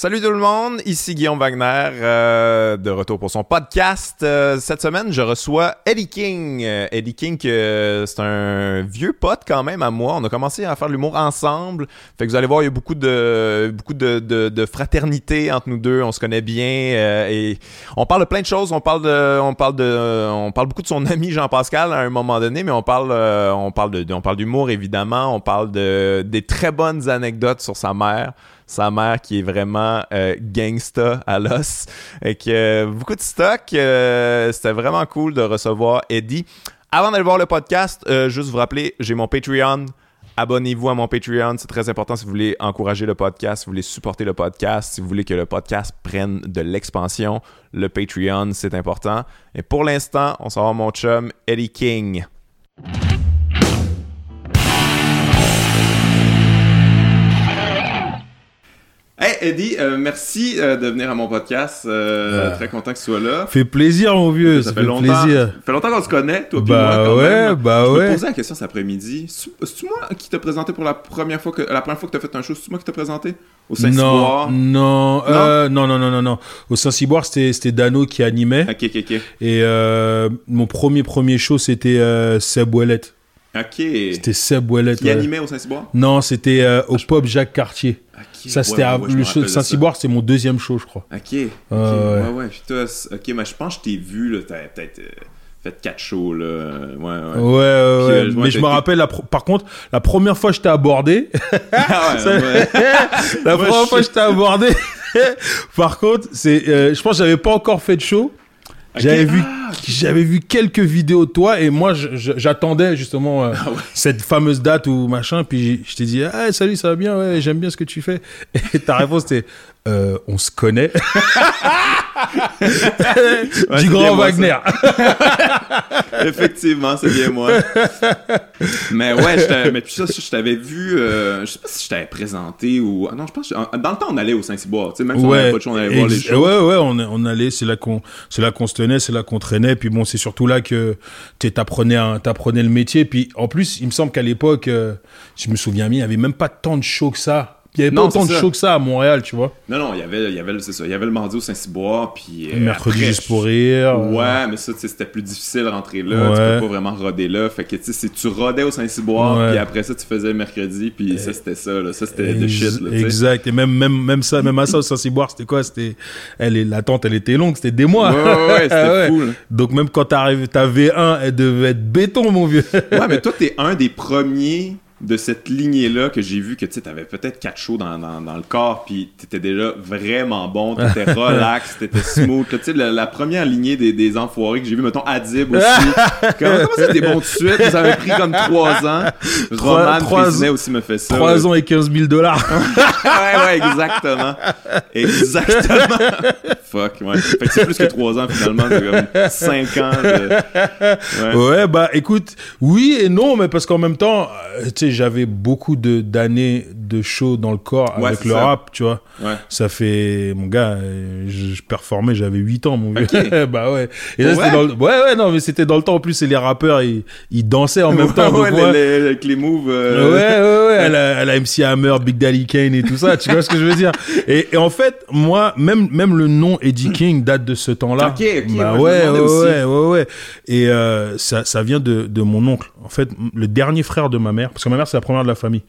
Salut tout le monde, ici Guillaume Wagner, euh, de retour pour son podcast. Euh, cette semaine, je reçois Eddie King. Euh, Eddie King, euh, c'est un vieux pote quand même à moi. On a commencé à faire l'humour ensemble. Fait que vous allez voir, il y a beaucoup de beaucoup de, fraternité entre nous deux. On se connaît bien et on parle de plein de choses. On parle de, on parle de, on parle beaucoup de son ami Jean-Pascal à un moment donné, mais on parle, on parle de, on parle d'humour évidemment. On parle de des très bonnes anecdotes sur sa mère sa mère qui est vraiment euh, gangsta à l'os. Et que euh, beaucoup de stock. euh, C'était vraiment cool de recevoir Eddie. Avant d'aller voir le podcast, juste vous rappeler, j'ai mon Patreon. Abonnez-vous à mon Patreon, c'est très important si vous voulez encourager le podcast, si vous voulez supporter le podcast, si vous voulez que le podcast prenne de l'expansion. Le Patreon, c'est important. Et pour l'instant, on s'en va mon chum Eddie King. Hey Eddie, euh, merci euh, de venir à mon podcast. Euh, Ah. Très content que tu sois là. Fait plaisir, mon vieux. Ça, Ça fait, fait longtemps. plaisir. Ça fait longtemps qu'on se connaît, toi puis Bah moi. Quand ouais, même. bah Je ouais. me posais la question cet après-midi. C'est- moi qui t'ai présenté pour la première fois que la première fois que t'as fait un show C'est-tu moi qui t'ai présenté? Au Non, Saint-Cyboire non, euh, non, non, non, non, non. Au Saint-Cyboire, c'était c'était Dano qui animait. Ok, ok, ok. Et mon premier premier show, c'était Seb Ouellet. Ok. C'était Seb Ouellet. Qui ouais. animait au Saint-Cyboire? Non, c'était au Pop Jacques Cartier. Ça, c'était ouais, le show de. Saint-Cyboire, c'était mon deuxième show, je crois. Ok. ouais. ouais, c'est- ok, mais je pense que je t'ai vu, là. T'avais peut-être euh, fait 4 shows, là. Ouais, ouais. Ouais. Puis, euh, Mais je me rappelle, la par contre, la première fois que je t'ai abordé, Ah ouais, Ça- la première fois que je t'ai abordé, par contre, c'est, euh, je pense que j'avais pas encore fait de show. J'avais vu, Ah, j'avais vu quelques vidéos de toi et moi j'attendais justement euh, Ah ouais. cette fameuse date ou machin. Puis je t'ai dit, ah, salut, ça va bien, ouais, j'aime bien ce que tu fais. Et ta réponse c'était, euh, on se connaît. Ouais, du grand Wagner. Effectivement, c'est bien moi. mais ouais, je t'avais- mais puis ça, je t'avais vu, euh, je sais pas si je t'avais présenté ou. ah Non, je pense que dans le temps, on allait au Saint-Cyboire. Tu sais, même si on avait pas de show, on allait voir les shows. ouais, ouais, on, on allait, c'est là qu'on, qu'on se tenait, c'est là qu'on traînait. Puis bon, c'est surtout là que t'apprenais le métier. Puis en plus, il me semble qu'à l'époque, euh, je me souviens bien, il y avait même pas tant de shows que ça. Il y avait Non, pas autant de shows que ça à Montréal, tu vois. Non, non, il y avait, il y avait, le- ça, il y avait le mardi au Saint-Cyboire, puis. euh, Mercredi après, juste pour rire. euh, Ouais, mais ça, tu c'était plus difficile de rentrer là. Tu Ouais. peux pas vraiment roder là. Fait que, tu sais, tu rodais au Saint-Cyboire, Ouais. puis après ça, tu faisais le mercredi, puis ça, c'était ça, là. Ça, c'était de shit, là. tu. Exact. Et même, même, même ça, même à ça, au Saint-Cyboire, c'était quoi? C'était, l'attente, elle était longue, c'était des mois. Ouais, ouais, c'était fou, là. Donc même quand t'arrives, ta V1, elle devait être béton, mon vieux. Ouais, mais toi, t'es un des premiers de cette lignée-là que j'ai vu que tu sais, t'avais peut-être quatre shows dans, dans, dans le corps, puis t'étais déjà vraiment bon, t'étais relax, t'étais smooth. là. Tu sais, la, la première lignée des, des enfoirés que j'ai vu, mettons Adib aussi. comment, comment ça, t'es bon tout de suite? Ça avait pris comme trois ans. Trois- Roman trois- aussi me fait ça. 3 ans et 15 000 dollars. ouais, ouais, exactement. Exactement. Fuck, ouais. Fait que c'est plus que trois ans finalement, c'est comme cinq ans de... Ouais. Ouais, bah écoute, oui et non, mais parce qu'en même temps, euh, tu sais, j'avais beaucoup de d'années de show dans le corps Ouais, avec le ça. rap, tu vois. Ouais. Ça fait, mon gars, euh, je, je performais, j'avais 8 ans, mon vieux. Ok. bah ouais. Et Pour là, c'était vrai dans le... Ouais, ouais, non, mais c'était dans le temps en plus, et les rappeurs, ils, ils dansaient en même temps. donc ouais, moi- les, les- avec les moves... euh, Ouais, ouais, ouais, elle a, elle a MC Hammer, Big Daddy Kane et tout ça, tu vois ce que je veux dire. Et, et en fait, moi, même, même le nom Eddie King date de ce temps-là. Ok, ok, Bah ouais, ouais, ouais, ouais, ouais. Et euh, ça, ça vient de, de mon oncle. En fait, le dernier frère de ma mère, parce que ma mère, c'est la première de la famille.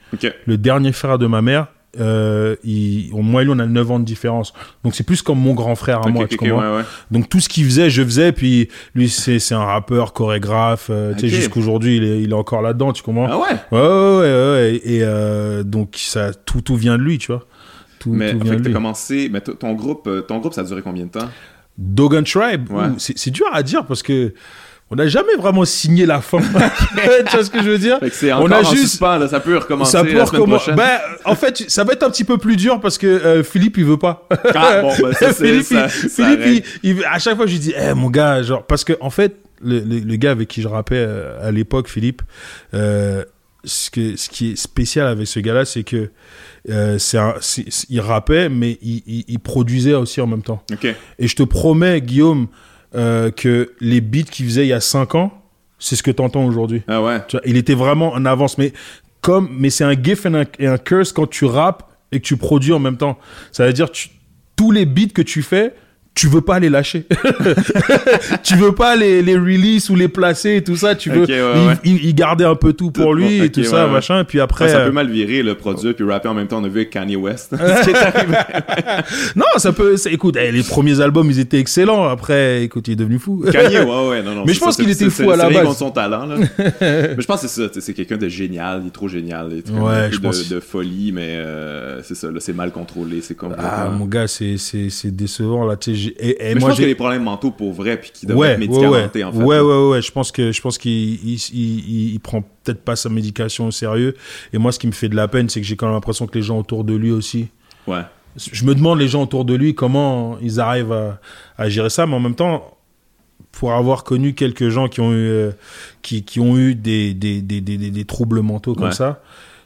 Le dernier frère de ma mère, euh, il, moi et lui, on a 9 ans de différence. Donc c'est plus comme mon grand frère à moi, ok, tu ok, comprends? ouais, ouais. donc tout ce qu'il faisait, je faisais. Puis lui, c'est un rappeur, chorégraphe. euh, Tu sais, Ok. jusqu'aujourd'hui, il est, il est encore là-dedans, tu comprends? Ah ouais? Ouais, ouais, ouais. Et euh, donc ça, tout, tout vient de lui, tu vois. Tout, Mais tout vient de lui. commencé... Mais ton groupe, euh, ton groupe, ça a duré combien de temps? Dogan Tribe, c'est dur à dire parce que on n'a jamais vraiment signé la fin. tu vois ce que je veux dire c'est On a juste- suspens, là. Ça peut recommencer ça peut la prochaine. Ben, en fait, ça va être un petit peu plus dur parce que euh, Philippe, il veut pas. Ah, bon, ben ça, c'est... Philippe, ça, il- ça Philippe, règle. il- il- à chaque fois, je lui dis, eh, mon gars, genre, parce que, en fait, le, le, le gars avec qui je rappais euh, à l'époque, Philippe, euh, ce, que, ce qui est spécial avec ce gars-là, c'est que euh, un- il rappait, mais il, il, il produisait aussi en même temps. Ok. Et je te promets, Guillaume, euh, que les beats qu'il faisait il y a 5 ans, c'est ce que tu entends aujourd'hui. Ah ouais? Tu vois, il était vraiment en avance. Mais, comme, mais c'est un gift et un, et un curse quand tu rappes et que tu produis en même temps. Ça veut dire tu tous les beats que tu fais, tu veux pas les lâcher. tu veux pas les, les release ou les placer et tout ça. Tu veux Ok, ouais, il, ouais. il- il gardait un peu tout pour lui et tout ça, ouais, machin. Et puis après, ça euh, peut mal virer, le produire puis rapper en même temps. On a vu avec Kanye West. Ce qui est arrivé. non, ça peut. Écoute, eh, les premiers albums, ils étaient excellents. Après, écoute, il est devenu fou. Kanye, ouais, ouais, non, non. Mais je pense qu'il était fou à la base. son talent, là. mais je pense que c'est ça, c'est quelqu'un de génial, il est trop génial. Il est trop- je de, pense. de folie, mais euh, c'est ça, c'est mal contrôlé, c'est complètement... Ah, mon gars, c'est décevant là. Tu et, et mais moi, je pense qu'il y a j'ai des problèmes mentaux pour vrai, puis qui devraient ouais, être médicamentés, ouais, en fait. ouais, ouais, ouais. Je pense que je pense qu'il il, il, il- il prend peut-être pas sa médication au sérieux. Et moi, ce qui me fait de la peine, c'est que j'ai quand même l'impression que les gens autour de lui aussi. Ouais. Je me demande les gens autour de lui comment ils arrivent à, à gérer ça, mais en même temps, pour avoir connu quelques gens qui ont eu euh, qui, qui ont eu des des, des, des, des- troubles mentaux comme ça,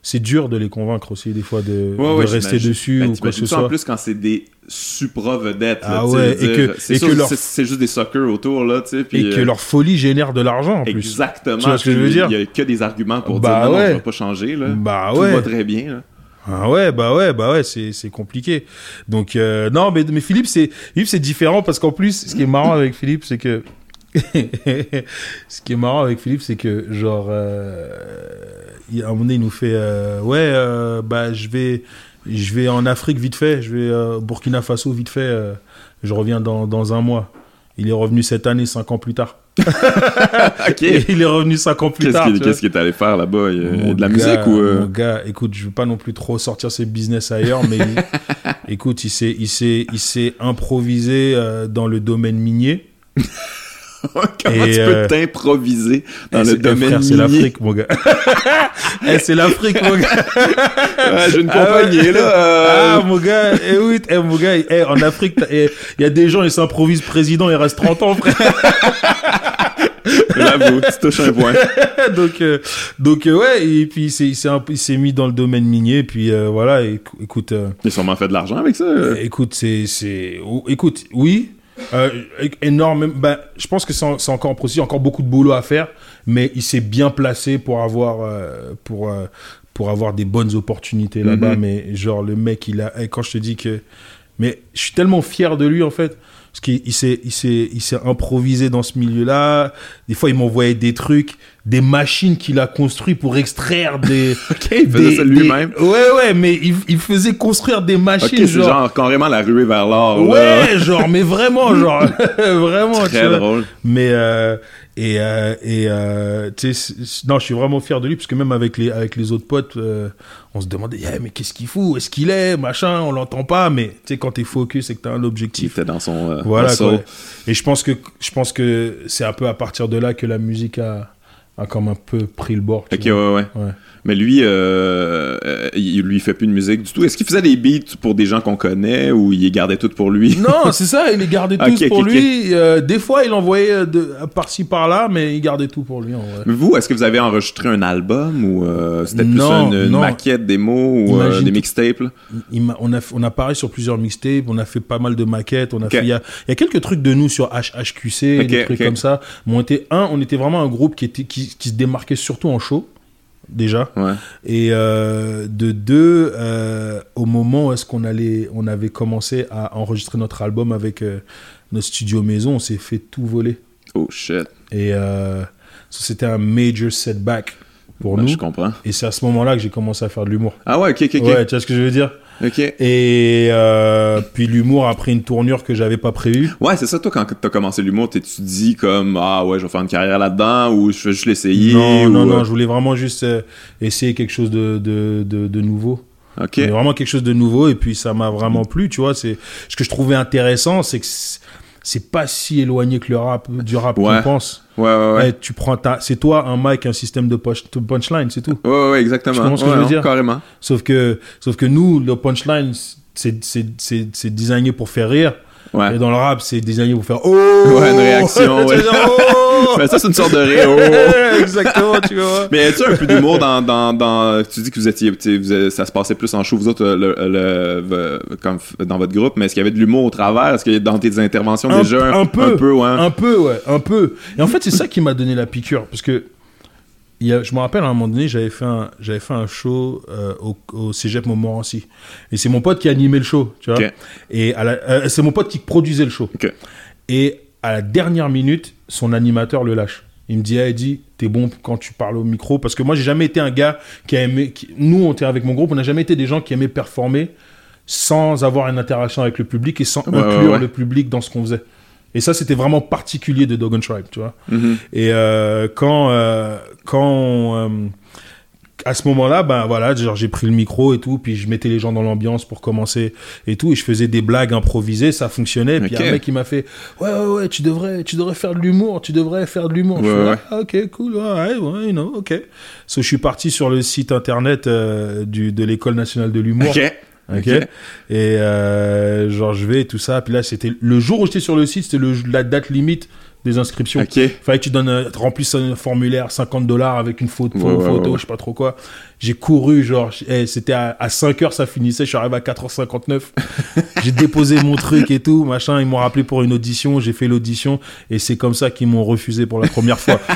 c'est dur de les convaincre aussi des fois de, Ouais, de ouais, rester dessus Ben, ou quoi que ce ça, En soit. plus, quand c'est des supra-vedettes, là, Ah ouais, je et que- c'est leur- juste des suckers autour, là, tu sais. Et que euh, leur folie génère de l'argent en plus. Exactement. Tu vois ce que je veux dire? Il y a que des arguments pour Bah dire non, non, ouais. ça va pas changer, là. Bah Tout ouais. va très bien, là. Ah ouais, bah ouais, bah ouais, c'est c'est compliqué. Donc euh, non, mais mais Philippe c'est Philippe c'est différent parce qu'en plus, ce qui est marrant avec Philippe, c'est que ce qui est marrant avec Philippe, c'est que genre euh, il- à un moment donné, il nous fait euh, ouais, euh, bah je vais je vais en Afrique vite fait, je vais au Burkina Faso vite fait, je reviens dans dans un mois. Il est revenu cette année, cinq ans plus tard. Il est revenu cinq ans plus Qu'est-ce tard. qu'il qu'est-ce qu'il est allé faire là-bas? De la gars, musique ou... Mon gars, écoute, je veux pas non plus trop sortir ses business ailleurs, mais il- écoute, il s'est, il s'est, il s'est improvisé dans le domaine minier. Comment Et, tu euh, peux t'improviser dans Eh, le c'est- eh, domaine frère, c'est minier? l'Afrique, mon gars. Eh, c'est l'Afrique, mon gars. J'ai une Ah compagnie, là. Ah, euh, mon gars, eh oui, eh, mon gars, eh, en Afrique, eh, il y a des gens, ils s'improvisent président, il reste 30 ans, frère. J'avoue, tu touches un point. donc, euh, donc euh, ouais, et puis il s'est, mis dans le domaine minier, puis euh, voilà, écou- écoute. euh, Il a sûrement fait de l'argent avec ça. Euh, écoute, c'est, c'est, ou- écoute, oui, euh, énorme. Ben, je pense que c'est, en- c'est encore en processus, encore beaucoup de boulot à faire, mais il s'est bien placé pour avoir, euh, pour, euh, pour avoir des bonnes opportunités là-bas. Mhm. Mais genre le mec, il a, quand je te dis que, mais je suis tellement fier de lui en fait. Parce qu'il il s'est, il s'est, il s'est improvisé dans ce milieu-là. Des fois, il m'envoyait des trucs, des machines qu'il a construites pour extraire des. OK, il faisait des- ça lui-même. des- Ouais, ouais, mais il, il faisait construire des machines. genre, genre carrément la ruée vers l'or. là. Ouais, genre, mais vraiment, genre, vraiment, tu Très vois. drôle. Mais, euh, et, euh, et, euh, tu sais, non, je suis vraiment fier de lui, parce que même avec les, avec les autres potes, euh, on se demandait, Eh, mais qu'est-ce qu'il fout? Est-ce qu'il est? Machin, on l'entend pas, mais, tu sais, quand t'es focus et que t'as un Il objectif. était dans son... euh, Voilà, quoi. Et je pense que, je pense que c'est un peu à partir de là que la musique a, a comme un peu pris le bord. tu Ok, vois. ouais, ouais. Ouais. Mais lui, euh, euh, il lui fait plus de musique du tout. Est-ce qu'il faisait des beats pour des gens qu'on connaît ou il les gardait tout pour lui? Non, c'est ça, il les gardait tous Ok, ok, pour lui. Euh, des fois, il envoyait euh, de, par-ci par-là, mais il gardait tout pour lui en vrai. Mais vous, est-ce que vous avez enregistré un album ou euh, c'était plus une, une non. maquette, des mots ou des mixtapes? on, a, on a parlé sur plusieurs mixtapes, on a fait pas mal de maquettes, on a Ok. fait, il y a, il y a quelques trucs de nous sur HHQC, des trucs comme ça. Mais on était, un, on était vraiment un groupe qui, était, qui, qui se démarquait surtout en show, déjà. Ouais. Et euh, de deux, euh, au moment où est-ce qu'on allait, on avait commencé à enregistrer notre album avec euh, notre studio maison, on s'est fait tout voler. Oh shit. Et euh, c'était un major setback pour Ouais, nous. Je comprends. Et c'est à ce moment-là que j'ai commencé à faire de l'humour. Ah ouais, ok, ok, ok. Ouais, tu vois ce que je veux dire? Ok. Et euh, puis l'humour a pris une tournure que j'avais pas prévue. Ouais, c'est ça, toi, quand t'as commencé l'humour, t'es- tu te dis comme, ah ouais, je vais faire une carrière là-dedans ou je vais juste l'essayer? Non, ou, non, euh, non, je voulais vraiment juste euh, essayer quelque chose de, de, de, de nouveau. Ok. Mais vraiment quelque chose de nouveau et puis ça m'a vraiment plu, tu vois. C'est ce que je trouvais intéressant, c'est que c'est- pas si éloigné que le rap du rap Ouais. qu'on pense. Ouais, ouais, ouais. Ouais, tu prends ta, c'est toi un mic, un système de punch- de punchline, c'est tout. Ouais, ouais, ouais, exactement. Tu comprends ce que Ouais, je veux non, dire? Carrément. Sauf que, sauf que nous, le punchline, c'est c'est c'est c'est designé pour faire rire. Ouais. Et dans le rap, c'est designé pour faire oh. Ouais, une réaction, Tu ouais. oh Mais ça, c'est une sorte de rire. oh. Exactement, tu vois. Mais as-tu un peu d'humour dans, dans, dans. Tu dis que vous étiez. tu vous ça se passait plus en show, vous autres, le, le- le- comme dans votre groupe, mais est-ce qu'il y avait de l'humour au travers? Est-ce qu'il y a dans tes interventions Un- déjà un peu. Un peu, ouais? Un peu, ouais, un peu. Et en fait, c'est ça qui m'a donné la piqûre. Parce que il y a- je me rappelle à un moment donné, j'avais fait un, j'avais fait un show euh, au, au Cégep Montmorency. Et c'est mon pote qui animait le show, tu vois. Et euh, c'est mon pote qui produisait le show. Et à la dernière minute, son animateur le lâche. Il me dit, hey, Eddie, t'es bon quand tu parles au micro. Parce que moi, j'ai jamais été un gars qui a aimé. qui- Nous, on était avec mon groupe, on n'a jamais été des gens qui aimaient performer sans avoir une interaction avec le public et sans Ouais, inclure ouais, ouais. le public dans ce qu'on faisait. Et ça, c'était vraiment particulier de Dog and Tribe, tu vois. Mhm. Et euh, quand, euh, quand euh, à ce moment-là, ben voilà, genre j'ai pris le micro et tout, puis je mettais les gens dans l'ambiance pour commencer et tout, et je faisais des blagues improvisées, ça fonctionnait. Puis il y a un mec qui m'a fait, ouais ouais ouais, tu devrais, tu devrais faire de l'humour, tu devrais faire de l'humour. Je Ouais, ouais. Ah, ok, cool, ouais, ouais, non, ok. So, je suis parti sur le site internet euh, du de l'école nationale de l'humour. Ok. Et euh, genre je vais et tout ça. Puis là c'était le jour où j'étais sur le site, c'était la date limite des inscriptions. Ok. Fallait que tu donnes, euh, remplisses un formulaire 50 dollars avec une photo, Ouais, ouais, photo ouais. je sais pas trop quoi. J'ai couru, genre, eh, c'était à, à 5 heures, ça finissait, je suis arrivé à 4h59. j'ai déposé mon truc et tout, machin. Ils m'ont rappelé pour une audition, j'ai fait l'audition et c'est comme ça qu'ils m'ont refusé pour la première fois.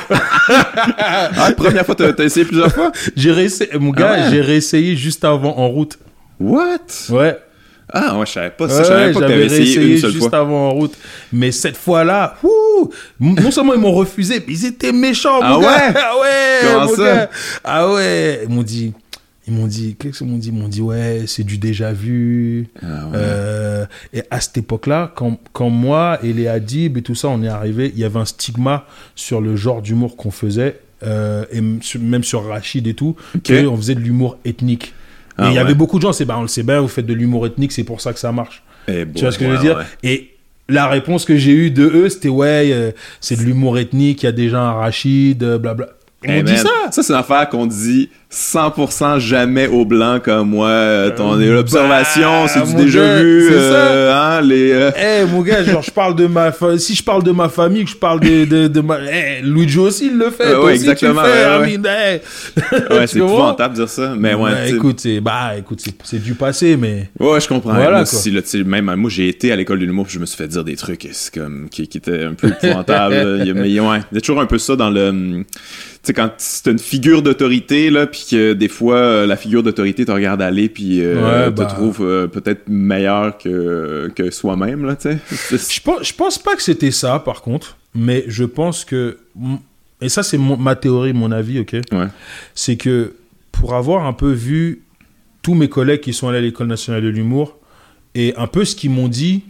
Ah, première fois, t'as essayé plusieurs fois? j'ai réessayé, mon gars, Ah ouais. j'ai réessayé juste avant en route. What? Ouais. Ah, ouais, je savais pas ça. Je savais pas que j'avais t'avais essayé une seule juste fois. avant en route. Mais cette fois-là, non seulement ils m'ont refusé, mais ils étaient méchants, Ah mon gars. ouais? Ah ouais, Comment mon ça? gars. Ah ouais, ils m'ont dit, ils m'ont dit, qu'est-ce qu'ils m'ont dit? Ils m'ont dit, ouais, c'est du déjà vu. Ah, ouais. Euh, et à cette époque-là, quand, quand moi et les Hadib et tout ça, on est arrivé, il y avait un stigma sur le genre d'humour qu'on faisait, euh, et même sur Rachid et tout, Ok. qu'on faisait de l'humour ethnique. Et Ah il y ouais. avait beaucoup de gens, c'est bah, on le sait bien, vous faites de l'humour ethnique, c'est pour ça que ça marche. Eh, Tu vois ce que ouais, je veux dire ouais. Et la réponse que j'ai eue de eux, c'était ouais, euh, c'est de l'humour ethnique, il y a déjà un Rachid, euh, blabla. Eh, m'ont dit man, ça Ça, c'est une affaire qu'on dit 100% jamais aux blancs comme moi. Euh, Ton Euh, observation, bah, c'est du déjà gars, vu. euh, hein, les, euh, Eh mon gars, genre je parle de ma fa- si je parle de ma famille, que je parle de de, de ma eh, Luigi aussi il le fait, Ouais, toi ouais, exactement, fais, ouais, ouais. Eh. ouais, c'est épouvantable de dire ça. Mais ouais, Bah, écoute, c'est bah écoute, c'est du passé mais Ouais, je comprends. Voilà, là, même moi, j'ai été à l'école de l'humour, je me suis fait dire des trucs c'est comme, qui, qui étaient un peu épouvantables. Il y a- mais ouais, il y a toujours un peu ça dans le... hum, Tu sais, quand c'est une figure d'autorité, là, puis que des fois, euh, la figure d'autorité te regarde aller, puis euh, Ouais, te bah. trouve euh, peut-être meilleur que, que soi-même, là, tu sais. C'est- Je pense, je pense pas que c'était ça, par contre, mais je pense que. Et ça, c'est ma théorie, mon avis, ok? Ouais. C'est que pour avoir un peu vu tous mes collègues qui sont allés à l'École nationale de l'humour et un peu ce qu'ils m'ont dit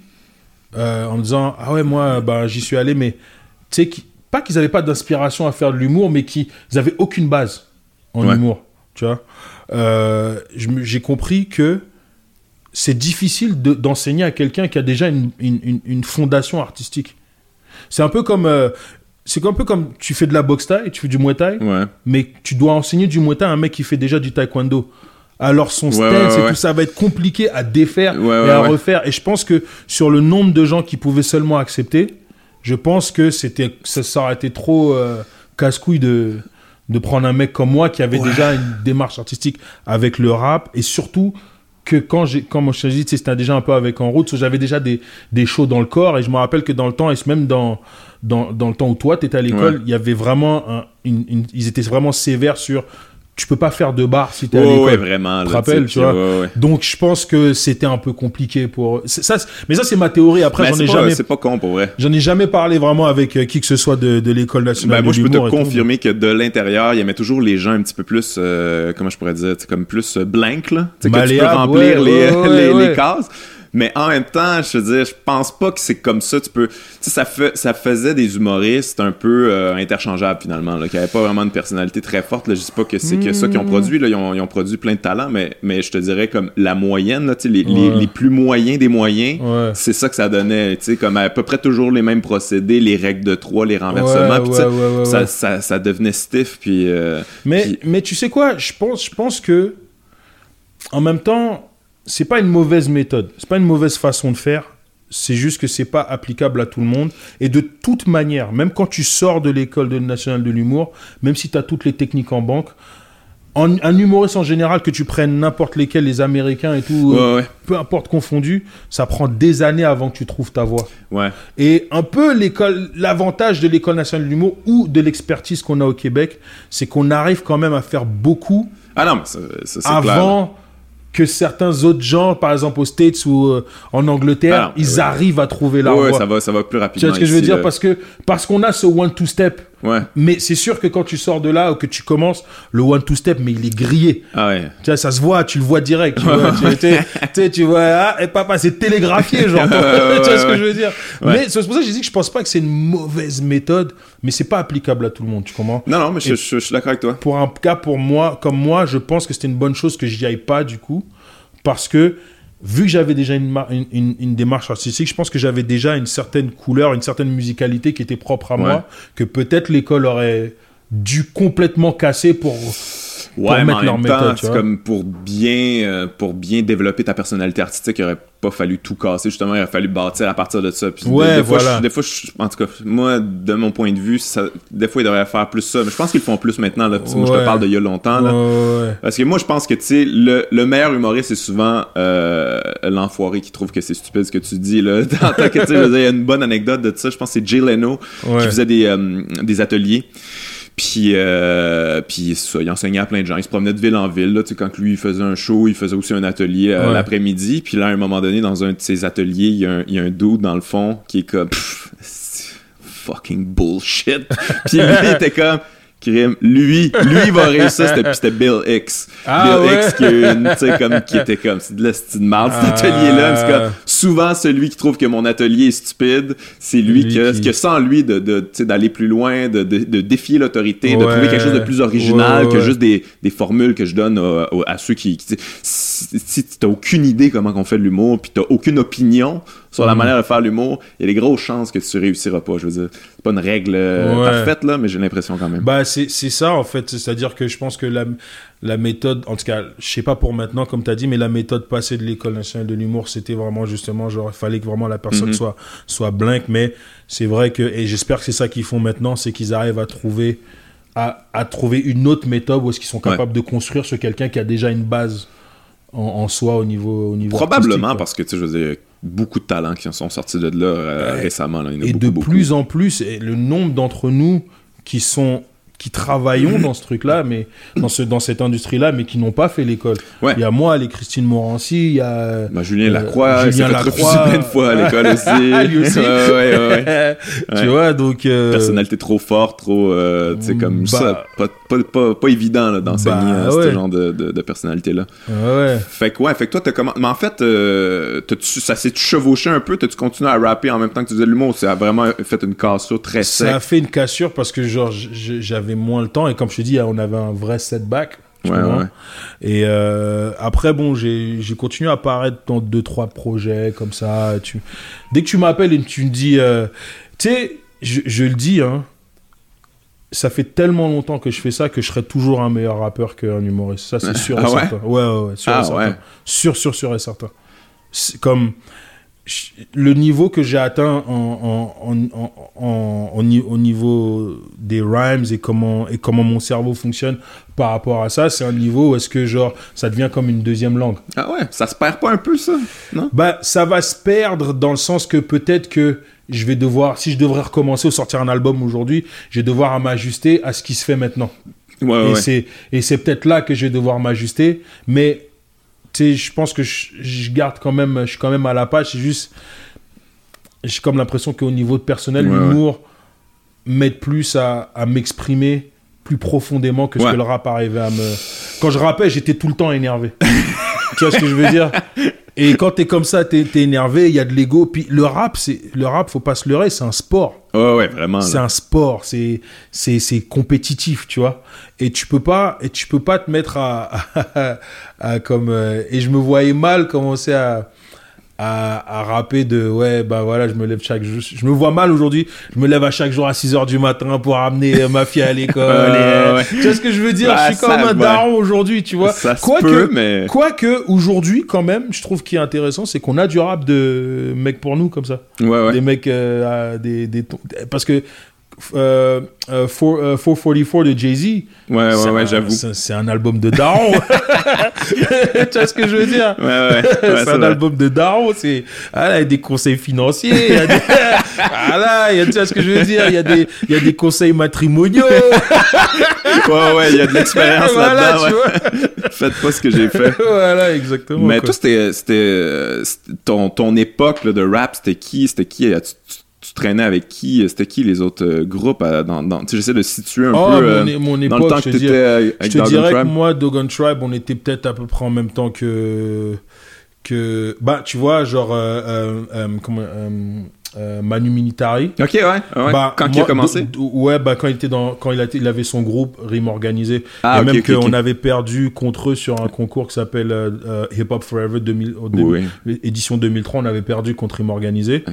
euh, en me disant Ah ouais, moi, bah, j'y suis allé, mais tu sais, pas qu'ils n'avaient pas d'inspiration à faire de l'humour, mais qu'ils n'avaient aucune base en Ouais. humour, tu vois. Euh, J'ai compris que c'est difficile de- d'enseigner à quelqu'un qui a déjà une, une- fondation artistique. C'est un peu comme. euh, c'est un peu comme tu fais de la boxe thaï, tu fais du muay thai, Ouais. mais tu dois enseigner du muay thai à un mec qui fait déjà du taekwondo. Alors son Ouais, stance ouais, et tout ça va être compliqué à défaire et à refaire. Et je pense que sur le nombre de gens qui pouvaient seulement accepter, je pense que c'était ça, ça aurait été trop euh, casse-couille de de prendre un mec comme moi qui avait Ouais. déjà une démarche artistique avec le rap et surtout que quand j'ai quand moi je dit c'était déjà un peu avec en route j'avais déjà des des shows dans le corps et je me rappelle que dans le temps et même dans dans, dans le temps où toi tu étais à l'école Ouais. il y avait vraiment un, une, une- ils étaient vraiment sévères sur tu peux pas faire de bar si tu es à l'école ouais, vraiment. Tu te rappelles, tu vois. ouais, ouais. donc je pense que c'était un peu compliqué pour ça mais ça c'est ma théorie après j'en ai pas- jamais C'est pas con pour vrai. j'en ai jamais parlé vraiment avec euh, qui que ce soit de, de l'école nationale Ben, moi, de je peux te tout. confirmer que de l'intérieur, il y avait toujours les gens un petit peu plus, euh, comment je pourrais dire, comme plus euh, blank, là. Sais, que tu peux remplir les, les, cases. Mais en même temps, je veux dire, je pense pas que c'est comme ça. Tu peux, tu sais, ça, fait, ça faisait des humoristes un peu euh, interchangeables finalement, là, qui avaient pas vraiment une personnalité très forte. Là. Je dis pas que c'est que ça qu'ils ont Hmm. produit. Là, ils ont, ils ont produit plein de talents, mais, mais je te dirais comme la moyenne, là, les, plus moyens des moyens. Ouais. C'est ça que ça donnait, tu sais, comme à peu près toujours les mêmes procédés, les règles de trois, les renversements, Ouais, ça, ouais. ça, ça devenait stiff, puis... euh, Mais, tu sais quoi, je pense, je pense que, en même temps, c'est pas une mauvaise méthode, c'est pas une mauvaise façon de faire. C'est juste que c'est pas applicable à tout le monde. Et de toute manière, même quand tu sors de l'école nationale de l'humour, même si tu as toutes les techniques en banque, en- un humoriste en général, que tu prennes n'importe lesquels, les Américains et tout, euh, Ouais, peu importe confondu, ça prend des années avant que tu trouves ta voix. Ouais. Et un peu l'école, l'avantage de l'école nationale de l'humour ou de l'expertise qu'on a au Québec, c'est qu'on arrive quand même à faire beaucoup Ah non, mais ça, ça, c'est clair. Que certains autres gens, par exemple aux States ou euh, en Angleterre, Ah ils ouais. arrivement à trouver leur Ouais, ouais, ça va, ça va plus Tu rapidement. vois ce que je veux dire? là. Parce que parce qu'on a ce one-two step. Ouais. Mais c'est sûr que quand tu sors de là ou que tu commences, le one-two step, mais il est grillé. Ah ouais. Tu vois, ça se voit, tu le vois direct. Tu vois, tu, sais, tu vois, ah, et papa, c'est télégraphié, genre. tu vois ce que je veux dire? Mais c'est pour ça que j'ai dit que je pense pas que c'est une mauvaise méthode, mais c'est pas applicable à tout le monde, tu comprends? Non, non, mais je, je- je suis d'accord avec toi. Pour un cas, pour moi, comme moi, je pense que c'était une bonne chose que j'y aille pas, du coup, parce que vu que j'avais déjà une, mar- une, une- une démarche artistique, je pense que j'avais déjà une certaine couleur, une certaine musicalité qui était propre à Ouais. moi, que peut-être l'école aurait dû complètement casser pour pour Ouais, mais en leur même méthode, temps, c'est comme pour bien, euh, pour bien développer ta personnalité artistique, il aurait pas fallu tout casser. Justement, il aurait fallu bâtir à partir de ça. Puis Ouais, des, fois, voilà. je- des fois, je- en tout cas, moi, de mon point de vue, ça, des fois, ils devraient faire plus ça. Mais je pense qu'ils le font plus maintenant. Là, Moi, je te parle d'il y a longtemps. Là. Ouais. Parce que moi, je pense que, tu sais, le, le meilleur humoriste, c'est souvent euh, l'enfoiré qui trouve que c'est stupide ce que tu dis, là. Que, veux dire, il y a une bonne anecdote de ça. Je pense que c'est Jay Leno qui faisait des, euh, des ateliers. Puis, euh, puis ça, il enseignait à plein de gens. Il se promenait de ville en ville. Là, tu sais, quand lui, il faisait un show, il faisait aussi un atelier euh, Ouais. l'après-midi. Puis là, à un moment donné, dans un de ses ateliers, il y a un, il y a un dude dans le fond qui est comme... Pff, fucking bullshit. puis lui, il était comme... Crime. Lui, lui, il va réussir, c'était, Bill X. Ah, Bill ouais. X qui, une, comme, qui était comme, c'est de la style marde, cet Ah. atelier-là. C'est comme, souvent, celui qui trouve que mon atelier est stupide, c'est lui, Lui que, qui- que sans lui, de, de, tu sais, d'aller plus loin, de, de, de défier l'autorité, de trouver quelque chose de plus original Ouais, que juste des, des formules que je donne à, à ceux qui, qui- si, si t'as aucune idée comment on fait de l'humour, puis t'as aucune opinion sur la Mm. manière de faire l'humour, il y a des grosses chances que tu réussiras pas. Je veux dire, c'est pas une règle euh, Ouais. parfaite, là, mais j'ai l'impression quand même. Bah, c'est c'est ça, en fait. C'est-à-dire que je pense que la, la méthode, en tout cas, je sais pas pour maintenant, comme tu as dit, mais la méthode passée de l'École nationale de l'humour, c'était vraiment justement, genre, il fallait que vraiment la personne Mhm. soit, soit blinque. Mais c'est vrai que, et j'espère que c'est ça qu'ils font maintenant, c'est qu'ils arrivent à trouver, à, à trouver une autre méthode où est-ce qu'ils sont Ouais. capables de construire sur quelqu'un qui a déjà une base en, en soi au niveau, au niveau Probablement parce que, tu sais, je veux dire, beaucoup de talents qui sont sortis de là euh, récemment. Là. Il y en a et beaucoup, de beaucoup. plus en plus, et le nombre d'entre nous qui sont qui travaillons dans ce truc-là, mais dans ce dans cette industrie-là, mais qui n'ont pas fait l'école. Ouais. Il y a moi, les Christine Morancy, il y a Bah, Julien Euh, Lacroix, s'est Julien Lacroix. plein de fois à l'école aussi. Lui aussi. Ouais, ouais, tu vois, donc euh, Personnalité trop forte, trop, euh, tu sais, comme Bah. ça. Pas, pas, pas, pas évident là, d'enseigner Bah, ce genre de, de, de personnalité-là. ouais. Fait que ouais, fait que toi, t'as comment... Mais en fait, euh, t'as-tu- ça s'est chevauché un peu? T'as-tu continué à rapper en même temps que tu faisais l'humour? Ça a vraiment fait une cassure très Ça sec. a fait une cassure parce que genre j- j- j'avais moins le temps et comme je te dis, on avait un vrai setback. Ouais, ouais. Et euh, après, bon, j'ai continué à apparaître dans deux, trois projets comme ça. Tu... Dès que tu m'appelles et tu me dis... euh, Tu sais, je, je le dis, hein, ça fait tellement longtemps que je fais ça que je serai toujours un meilleur rappeur qu'un humoriste. Ça, c'est sûr et Ah ouais? certain. Ouais, ouais, ouais. Sûr Ah et certain. Sûr, sûr, sûr et certain. Comme le niveau que j'ai atteint en, en, en, en- en- au ni- au niveau des rhymes et comment, et comment mon cerveau fonctionne par rapport à ça, c'est un niveau où est-ce que genre ça devient comme une deuxième langue. Ah ouais, ça se perd pas un peu, ça? Non? Bah, ça va se perdre dans le sens que peut-être que je vais devoir, si je devrais recommencer ou sortir un album aujourd'hui, je vais devoir m'ajuster à ce qui se fait maintenant. Ouais, et ouais. c'est et c'est peut-être là que je vais devoir m'ajuster mais tu sais je pense que je, je garde quand même je suis quand même à la page c'est juste j'ai comme l'impression qu'au niveau personnel Ouais, l'humour m'aide plus à, à m'exprimer plus profondément que ce Ouais. que le rap arrivait à me quand je rappais j'étais tout le temps énervé. Tu vois ce que je veux dire? Et quand t'es comme ça t'es es énervé il y a de l'ego puis le rap c'est le rap faut pas se leurrer c'est un sport Ouais, ouais, vraiment. c'est un sport, c'est c'est c'est compétitif, tu vois. Et tu peux pas et tu peux pas te mettre à, à, à comme euh, et je me voyais mal commencer à à, à rapper de ouais bah voilà je me lève chaque jour je me vois mal aujourd'hui je me lève à chaque jour à 6 heures du matin pour amener euh, ma fille à l'école euh, ouais. tu vois ce que je veux dire? Ouais, je suis comme un ouais. daron aujourd'hui tu vois Ça se Quoique- peut, mais... quoique aujourd'hui quand même je trouve qu'il est intéressant c'est qu'on a du rap de mecs pour nous comme ça Ouais, ouais. des mecs euh, à- des, des parce que euh, euh, four- euh, 444 de Jay-Z. Ouais, ouais, ouais, j'avoue. C'est un album de daron. tu vois ce que je veux dire? Ouais, ouais, ouais. c'est un vrai. album de daron, c'est ah là, il y a des conseils financiers, il y a des ah là, il y a tu vois ce que je veux dire, il y a des il y a des conseils matrimoniaux. Ouais, ouais, il y a de l'expérience Voilà, là-dedans. ouais. Faites pas ce que j'ai fait. voilà, exactement. Mais quoi. toi, c'était, c'était, euh, ton, ton époque là, de rap, c'était qui? C'était qui? Tu traînais avec qui? C'était qui les autres euh, groupes? euh, dans, dans, j'essaie de situer un Oh, peu mon, euh, é- mon dans époque, le temps je que te dirais, avec je te que moi, Dogon Tribe, on était peut-être à peu près en même temps que que bah tu vois genre euh, euh, euh, comment euh, Manu Militari. Ok, ouais. ouais. Bah, Quand il moi, a commencé? Ouais, bah quand il était dans, quand il, a, il avait son groupe Rime Organisé. Ah, et même qu'on avait perdu contre eux sur un concours qui s'appelle euh, euh, Hip Hop Forever 2000, au début- Oui. édition 2003, on avait perdu contre Rime Organisé.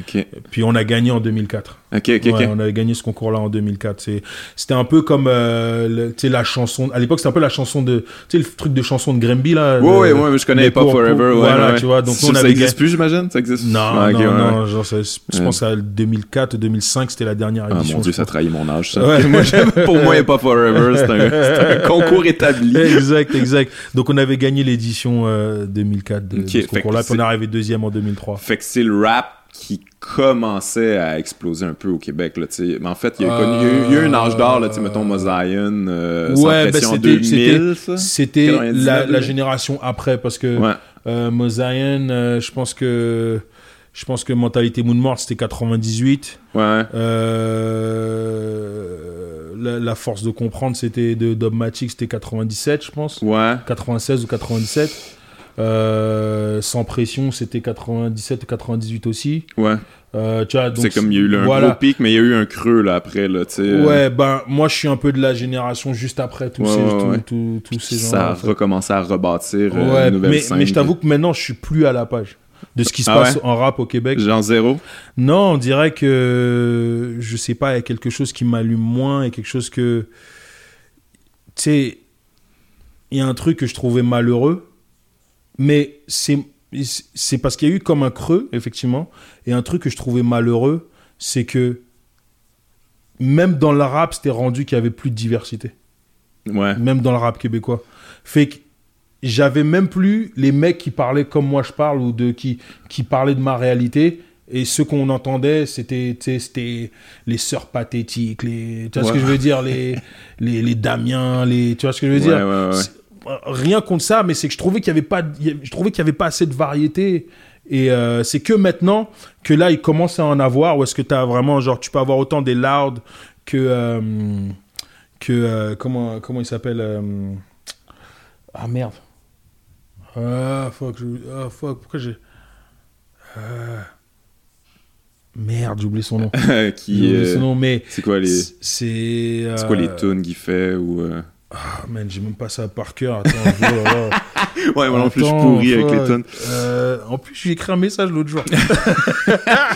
Puis on a gagné en 2004. Ok, ok. ok. Ouais, on avait gagné ce concours-là en 2004. C'est- C'était un peu comme euh, le- la chanson. À l'époque, c'était un peu la chanson de. Tu sais, le truc de chanson de Grimby, là. Ouais, le- ouais, je connais pas pour- Forever. pour- ouais, voilà, ouais. tu vois, donc on ça existe plus, j'imagine? Ça existe? Non, Ah, non, ouais, non, genre, ça- je pense à 2004, 2005, c'était la dernière Ah édition. mon dieu, ça trahit mon âge, ça. Ouais. Moi, pour moi, pas Forever, c'est un, concours établi. exact, exact. Donc on avait gagné l'édition euh, 2004 de, Ok, de ce concours-là, puis on est arrivé deuxième en 2003. Fait que c'est le rap qui commençait à exploser un peu au Québec, là. Mais en fait, il y a, a eu- il y a eu un âge d'or, là, mettons, Mosaïen, euh, Ouais, ben, c'était- 2000, ça? C'était 99, la, génération après, parce que Ouais. euh, Mosaïen, euh, je pense que je pense que Mentalité Moon Mort, c'était 98. Ouais. Euh, la, la force de comprendre, c'était de Dogmatic, c'était 97, je pense. Ouais. 96 ou 97. Euh, sans pression, c'était 97 ou 98 aussi. Ouais. Euh, tu vois, donc C'est comme il y a eu un voilà. gros pic, mais il y a eu un creux, là, après, là, Ouais, ben moi je suis un peu de la génération juste après tous Ouais, ces, ouais, tous- ouais. ces gens. Ça a recommencé à rebâtir euh, Ouais, une nouvelle mais, scène. mais je t'avoue que maintenant je suis plus à la page de ce qui se Ah passe en rap au Québec. Genre zéro? Non, on dirait que je sais pas, il y a quelque chose qui m'allume moins et quelque chose que tu sais, il y a un truc que je trouvais malheureux, mais c'est c'est parce qu'il y a eu comme un creux effectivement et un truc que je trouvais malheureux, c'est que même dans le rap, c'était rendu qu'il y avait plus de diversité Ouais. même dans le rap québécois. Fait que j'avais même plus les mecs qui parlaient comme moi je parle ou de qui qui parlaient de ma réalité et ce qu'on entendait c'était c'était les sœurs pathétiques les tu vois ce que je veux dire les les les Damien les tu vois ce que je veux Ouais, dire? ouais, ouais. C'est- rien contre ça mais c'est que je trouvais qu'il y avait pas je trouvais qu'il y avait pas assez de variété et euh, c'est que maintenant que là il commence à en avoir où est-ce que tu as vraiment genre tu peux avoir autant des loud que euh, que euh, comment comment il s'appelle ah merde ah fuck je- ah, fuck pourquoi j'ai Euh, merde j'ai oublié son nom qui, oublié son nom mais c'est quoi les, c'est quoi les tunes qu'il fait ou. Ah man j'ai même pas ça par cœur attends. Ouais, moi non plus, je suis Attends, pourri avec les tunes. Euh, en plus j'ai écrit un message l'autre jour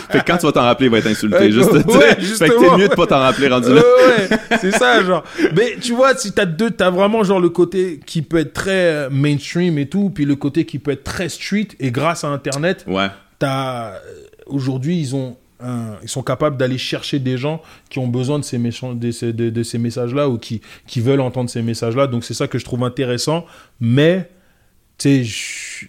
Fait que quand tu vas t'en rappeler, il va être insulté. Ouais, juste, ouais. Fait que t'es mieux de pas t'en rappeler rendu là. Ouais, ouais, c'est ça, genre. Mais tu vois, si t'as deux, t'as vraiment genre le côté qui peut être très euh, mainstream et tout, puis le côté qui peut être très street, et grâce à Internet, Ouais. t'as. euh, Aujourd'hui, ils ont. Un- ils sont capables d'aller chercher des gens qui ont besoin de ces, de ces, de, de ces messages-là ou qui, qui veulent entendre ces messages-là. Donc, c'est ça que je trouve intéressant. Mais, tu sais, je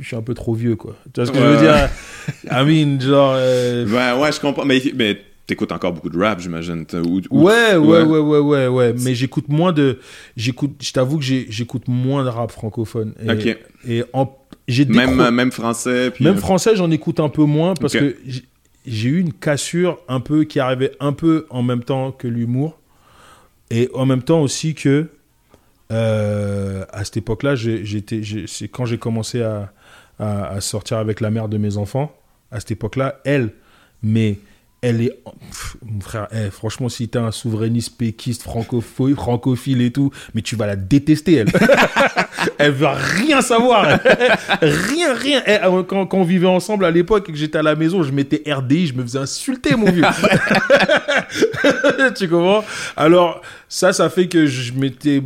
je suis un peu trop vieux, quoi. Tu vois ce que je Ouais, veux dire I mean, genre. euh, Ouais, ouais, je comprends. Mais, mais t'écoutes encore beaucoup de rap, j'imagine. t'as- ou- ou- Ouais, ouais, ouais. ouais, ouais, ouais, ouais. Mais j'écoute moins de. J'écoute. Je t'avoue que j'écoute moins de rap francophone. Et, Ok. Et en, Même, décro- même français. Puis, même français, j'en écoute un peu moins parce que j'ai- eu une cassure un peu qui arrivait un peu en même temps que l'humour et en même temps aussi que euh, à cette époque-là, j'étais, c'est quand j'ai commencé à, à, à sortir avec la mère de mes enfants. À cette époque-là, elle, mais elle est, Pff, mon frère, eh, franchement, si t'es un souverainiste péquiste, francophile, francophile et tout, mais tu vas la détester, elle. elle veut rien savoir. rien, rien. Eh, euh, quand, quand on vivait ensemble à l'époque et que j'étais à la maison, je mettais RDI, je me faisais insulter, mon vieux. tu comprends? Alors, ça, ça fait que je m'étais,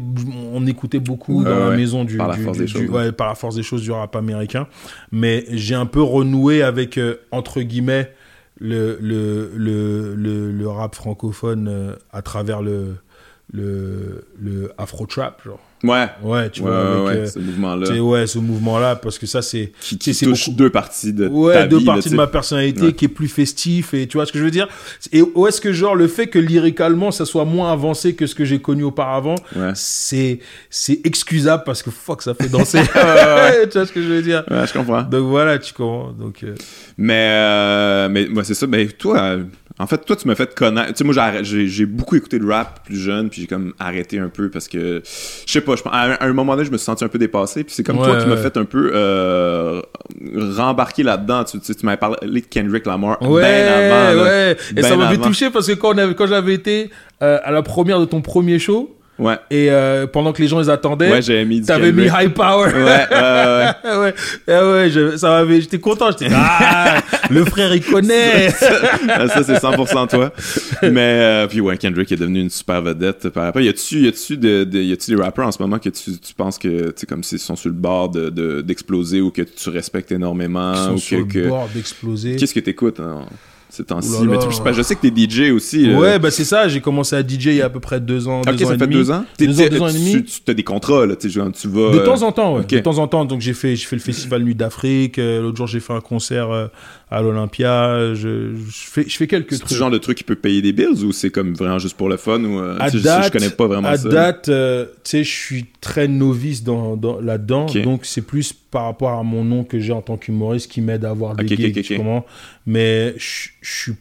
on écoutait beaucoup dans Ouais, la maison du, Par la du- force du- des du- choses. ouais, par la force des choses du rap américain. Mais j'ai un peu renoué avec, euh, entre guillemets, le, le, le, le, rap francophone euh, à travers le, le, le afro-trap, genre. Ouais. Ouais, tu ouais, vois, avec, ouais, euh, ce mouvement-là. ouais, ce mouvement-là, parce que ça, c'est. Qui, c'est touche beaucoup- deux parties de Ouais, ta deux vie. parties de ma personnalité Ouais. qui est plus festif, et tu vois ce que je veux dire? Et où est-ce que, genre, le fait que lyricalement, ça soit moins avancé que ce que j'ai connu auparavant, Ouais. c'est c'est excusable parce que fuck, ça fait danser. tu vois ce que je veux dire? Ouais, je comprends. Donc voilà, tu comprends. Donc, euh, Mais, euh, mais ouais, c'est ça. Ben, toi, en fait, toi, tu m'as fait connaître. Tu sais, moi, j'ai beaucoup écouté de rap plus jeune, puis j'ai comme arrêté un peu parce que, je sais pas, à un, à un moment donné, je me suis senti un peu dépassé, puis c'est comme toi qui m'as fait un peu euh, rembarquer là-dedans. Tu, tu, tu m'avais parlé de Kendrick Lamar Ouais, bien avant. là. ouais. Et Ben ça m'avait avant. touché parce que quand, on avait- quand j'avais été euh, à la première de ton premier show, Ouais, et euh, pendant que les gens les attendaient, ouais, j'avais mis t'avais mis. High Power. Ouais, ouais, ouais. ouais, ouais, je- ça m'avait, j'étais content, j'étais ah, le frère il connaît. Ah, ça c'est 100% toi mais euh, puis ouais Kendrick est devenu une super vedette par rapport y a-tu y a-tu de, de- y a-tu des rappers en ce moment que tu, tu penses que tu comme s'ils sont sur le bord de, de- d'exploser ou que tu respectes énormément Ils sont ou sur que, le bord d'exploser. qu'est-ce que t'écoutes hein, ces temps-ci mais là. tu, je, je sais que t'es DJ aussi. Ouais, bah c'est ça, j'ai commencé à DJ il y a à peu près deux ans, ok deux ans ça et fait demi. deux ans Deux ans, t'es- deux ans et tu- demi. tu as des contrats là tu sais vas De euh, temps en temps, ouais. De temps en temps. Donc j'ai fait, j'ai fait le festival Nuit d'Afrique. euh, L'autre jour j'ai fait un concert euh, à l'Olympia. Je, je fais, je fais quelques c'est ce genre de truc qui peut payer des bills ou c'est comme vraiment juste pour le fun ou euh, à sais, je- date, je, connais pas vraiment à ça date, euh, tu sais, je suis très novice dans, dans- là-dedans. Donc c'est plus par rapport à mon nom que j'ai en tant qu'humoriste qui m'aide à avoir des Ok, ok, gigs, Mais je suis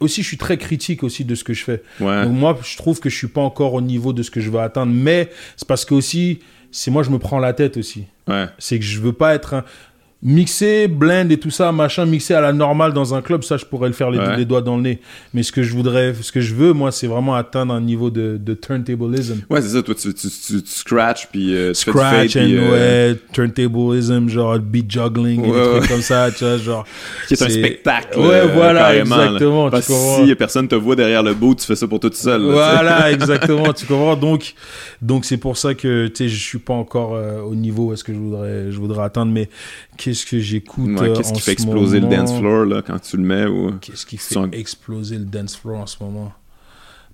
aussi je suis très critique aussi de ce que je fais. ouais. Donc moi, je trouve que je suis pas encore au niveau de ce que je veux atteindre, mais c'est parce que aussi, c'est moi je me prends la tête aussi. ouais. C'est que je veux pas être un mixé, blend et tout ça, machin, mixé à la normale dans un club, ça je pourrais le faire les, Ouais. les doigts dans le nez. Mais ce que je voudrais, ce que je veux, moi, c'est vraiment atteindre un niveau de, de turntablism. ouais c'est ça toi tu, tu, tu, tu scratch puis euh, Scratch fade, and puis, euh, ouais, turntablism, genre beat juggling et Ouais, des ouais. trucs comme ça, tu vois, genre. qui est un spectacle. Ouais, euh, voilà, là. exactement, tu Parce que comprends. si personne te voit derrière le bout, tu fais ça pour toi tout seul. là, Voilà, exactement, tu comprends. Donc, donc c'est pour ça que tu sais, je suis pas encore euh, au niveau où est-ce que je voudrais, je voudrais atteindre. Mais qu'est-ce que j'écoute. Ouais, euh, Qu'est-ce qui fait exploser moment le dance floor là, quand tu le mets ou... Qu'est-ce qui fait exploser le dance floor en ce moment?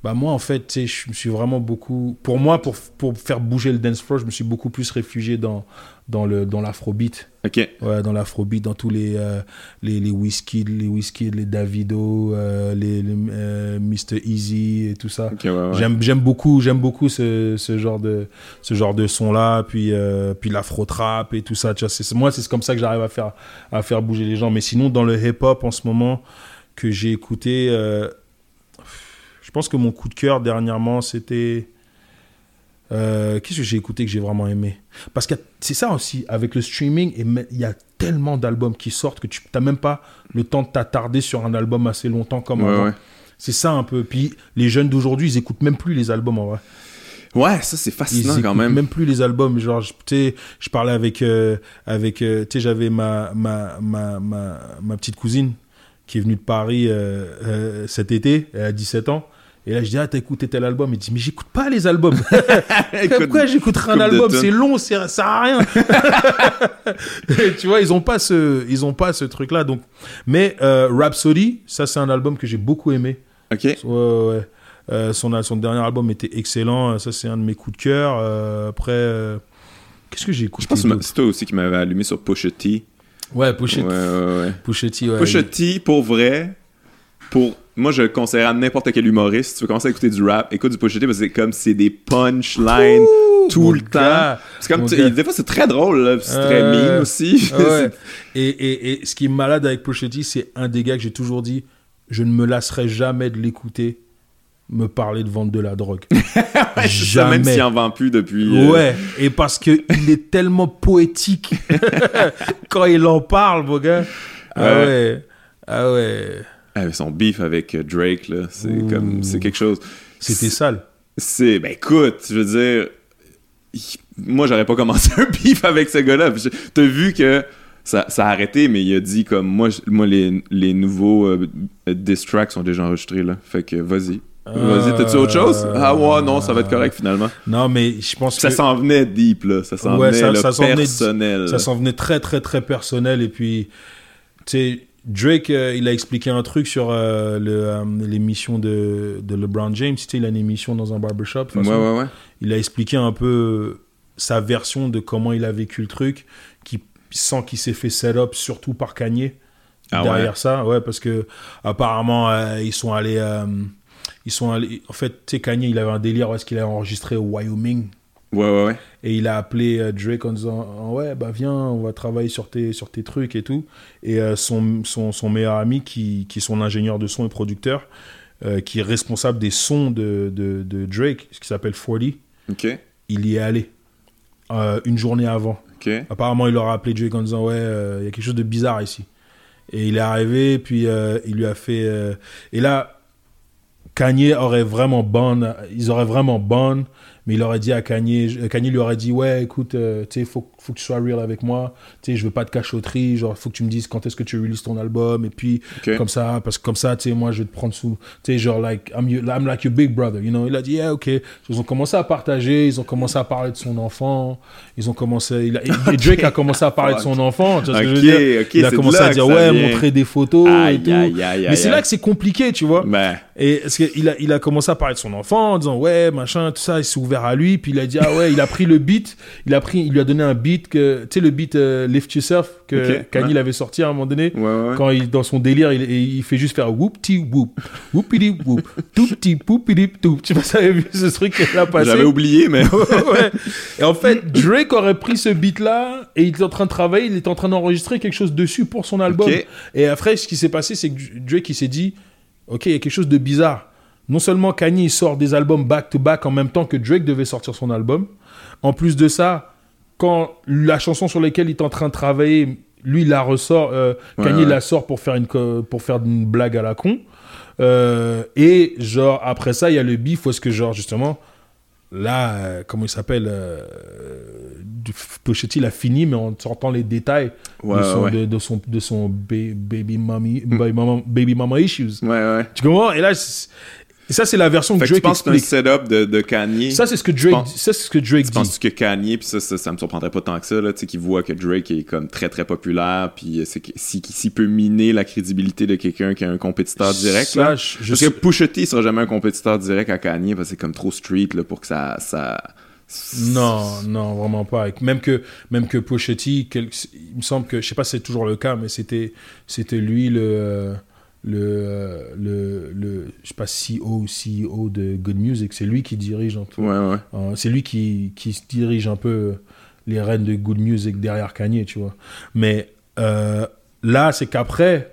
Bah moi, en fait, je me suis vraiment beaucoup. Pour moi, pour pour faire bouger le dance floor, je me suis beaucoup plus réfugié dans dans le dans l'afrobeat. Ok. Ouais, dans l'afrobeat, dans tous les, euh, les, les Wizkid, les Wizkid, les Davido, euh, les, les, euh, Mr. Easy et tout ça. Ok, ouais, ouais. J'aime j'aime beaucoup j'aime beaucoup ce, ce genre de ce genre de son là puis puis l'afro trap et tout ça tu vois c'est moi c'est comme ça que j'arrive à faire à faire bouger les gens mais sinon dans le hip hop en ce moment que j'ai écouté je pense que mon coup de cœur dernièrement c'était euh, qu'est-ce que j'ai écouté que j'ai vraiment aimé? Parce que c'est ça aussi avec le streaming il y a tellement d'albums qui sortent que tu n'as même pas le temps de t'attarder sur un album assez longtemps comme Ouais. C'est ça un peu. Puis les jeunes d'aujourd'hui, ils écoutent même plus les albums en vrai. Ouais, ça c'est fascinant quand même. même plus les albums. Genre, je- tu sais, je parlais avec, euh, avec, euh, tu sais, j'avais ma, ma, ma, ma, ma petite cousine qui est venue de Paris cet été. Elle a 17 ans. Et là, je dis, ah, t'as écouté tel album? Il dit, mais j'écoute pas les albums. Pourquoi j'écouterais un album? C'est long, ça sert à rien. Tu vois, ils ont pas ce, ils ont pas ce truc-là. Donc, mais euh, Rhapsody, ça, c'est un album que j'ai beaucoup aimé. Ok. Ouais, ouais. Euh, son, son dernier album était excellent. Ça, c'est un de mes coups de cœur. Euh, après, euh, qu'est-ce que j'ai écouté Je pense que c'est toi aussi qui m'avais allumé sur Pusha T. Ouais, Pusha, Ouais, ouais, ouais. Pusha T, ouais. Pusha T, pour vrai, pour moi, je le conseillerais à n'importe quel humoriste. Si tu veux commencer à écouter du rap, écoute du Pusha T parce que c'est comme c'est des punchlines tout le temps. C'est comme tu- des fois c'est très drôle, c'est très Euh, mean aussi. Ah ouais. et, et, et ce qui est malade avec Pusha T, c'est un des gars que j'ai toujours dit je ne me lasserai jamais de l'écouter me parler de vente de la drogue. Ouais, ça, même Jamais. s'il en vend plus depuis. euh, Ouais, et parce que il est tellement poétique quand il en parle, mon gars. Ah Ouais. ouais. Ah ouais. Avec son beef avec euh, Drake, là, c'est comme c'est quelque chose. C'était sale. C'est ben écoute, je veux dire, moi j'aurais pas commencé un beef avec ce gars-là. T'as vu que ça, ça a arrêté, mais il a dit comme moi, moi les, les nouveaux euh, diss tracks sont déjà enregistrés là. Fait que vas-y. Vas-y, t'as-tu autre chose? Ah ouais, non, ça va être correct finalement. Non, mais je pense Ça que s'en venait deep, là. Ça s'en Ouais, venait ça- là, ça s'en venait- personnel. ça s'en venait très, très, très personnel. Et puis, tu sais, Drake, euh, il a expliqué un truc sur euh, euh, l'émission de, de LeBron James. Tu sais, il a une émission dans un barbershop. Ouais, ouais, ouais. Il a expliqué un peu sa version de comment il a vécu le truc, qui sent qu'il s'est fait set-up surtout par Kanye Ah derrière ça. Ouais, parce que apparemment ils sont allés, ils sont allés. En fait, tu sais, Kanye, il avait un délire parce qu'il a enregistré au Wyoming. Ouais, ouais, ouais. Et il a appelé euh, Drake en disant Ah Ouais, bah viens, on va travailler sur tes, sur tes trucs et tout. Et euh, son, son, son meilleur ami, qui, qui est son ingénieur de son et producteur, euh, qui est responsable des sons de, de, de Drake, ce qui s'appelle 40, Ok, il y est allé euh, une journée avant. Apparemment, il leur a appelé Drake en disant Ouais, euh, il y a quelque chose de bizarre ici. Et il est arrivé, puis euh, il lui a fait. euh, et là, Kanye aurait vraiment ban, ils auraient vraiment ban, mais il aurait dit à Kanye, euh, Kanye lui aurait dit ouais, écoute, euh, tu sais, faut, faut que tu sois real avec moi, tu sais, je veux pas de cachotterie, genre, faut que tu me dises quand est-ce que tu releases ton album, et puis comme ça, parce que comme ça, tu sais, moi, je vais te prendre sous, tu sais, genre like I'm, like your big brother, you know? Il a dit yeah, ok. Ils ont commencé à partager, ils ont commencé à parler de son enfant, ils ont commencé, il a- et Drake a commencé à parler de son enfant, tu vois ce que je veux Ok, dire? ok, Il a commencé à dire ouais, vient. montrer des photos et Aïe, tout. aïe, aïe, Mais c'est là que c'est compliqué, tu vois. Et qu'il a, il a commencé à parler de son enfant en disant ouais machin tout ça il s'est ouvert à lui puis il a dit ah ouais il a pris le beat il a pris il lui a donné un beat que tu sais le beat euh, Lift Yourself que Kanye ouais. l'avait sorti à un moment donné ouais, ouais. quand il dans son délire il, il fait juste faire whoop ti whoop whoopity whoop tout petit poupidi tout tu sais pas si vu ce truc qu'il a passé J'avais oublié, mais. ouais. Et en fait, Drake aurait pris ce beat-là et il était en train de travailler, il était en train d'enregistrer quelque chose dessus pour son album. Et après, ce qui s'est passé, c'est que Drake, il s'est dit, OK, il y a quelque chose de bizarre. Non seulement Kanye sort des albums back-to-back en même temps que Drake devait sortir son album. En plus de ça, quand la chanson sur laquelle il est en train de travailler, lui, il la ressort, euh, Ouais, Kanye ouais. la sort pour faire une, pour faire une blague à la con. Euh, et genre, après ça, il y a le bif où est-ce que, genre, justement, là, euh, comment il s'appelle euh, Pochetti il a fini, mais en sortant les détails Ouais, de, son, ouais. de, de son, de son ba- baby, mommy, baby, mama, baby mama issues. Ouais. Tu comprends? Et là, et ça, c'est la version que Fait que Drake penses que c'est un explique. setup de, de Kanye? Ça, c'est ce que Drake, penses- ça, c'est ce que Drake Tu dit. penses que Kanye, puis ça, ça, ça me surprendrait pas tant que ça, là, tu sais, qu'il voit que Drake est comme très très populaire, puis euh, c'est si- s'il peut miner la crédibilité de quelqu'un qui a un compétiteur direct, Ça, là. je- Parce que Pusha T sera jamais un compétiteur direct à Kanye, parce que c'est comme trop street, là, pour que ça. ça... Non, non, vraiment pas. Même que, même que quel- il me semble que, je sais pas si c'est toujours le cas, mais c'était, c'était lui le, le, le, le, je sais pas, CEO CEO de Good Music. C'est lui qui dirige un peu. Ouais, ouais. Euh, c'est lui qui, qui dirige un peu les rênes de Good Music derrière Kanye, tu vois. Mais euh, là, c'est qu'après,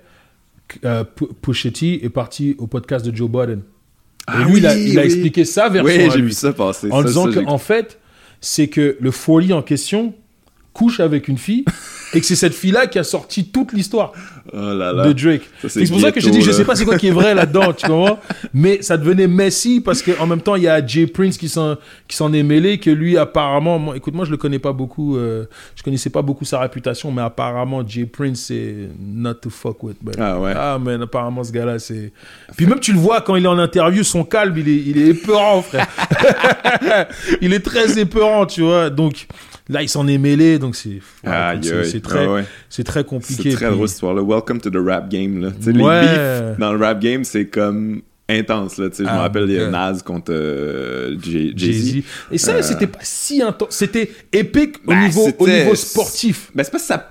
euh, P- Pusha T est parti au podcast de Joe Biden. Et Ah lui, il a, oui, il a oui. expliqué sa version. Oui, j'ai vu ça passer. en Ça, disant ça, que j'ai- en fait, c'est que le folie en question couche avec une fille et que c'est cette fille-là qui a sorti toute l'histoire Oh là là. de Drake. C'est pour ça que je te dis, je sais pas c'est quoi qui est vrai là-dedans, tu comprends Mais ça devenait messy parce qu'en même temps, il y a Jay Prince qui s'en qui s'en est mêlé, que lui apparemment, moi, écoute, moi je le connais pas beaucoup, euh, je connaissais pas beaucoup sa réputation, mais apparemment Jay Prince c'est not to fuck with. man. Ah ouais. Ah man, apparemment ce gars-là c'est. Puis même tu le vois quand il est en interview, son calme, il est il est épeurant, frère. il est très épeurant, tu vois. Donc là, il s'en est mêlé, donc c'est c'est- très Ah ouais. c'est très compliqué. C'est très puis- drôle cette histoire-là. Welcome to the rap game. Là. Ouais. Les beefs dans le rap game, c'est comme intense. Là. Tu sais, Je Ah, me rappelle les ok. Nas contre euh, Jay- Jay-Z. Et ça, Euh, c'était pas si intense. C'était épique au, Ben, niveau, au niveau sportif. Ben, c'est pas ça.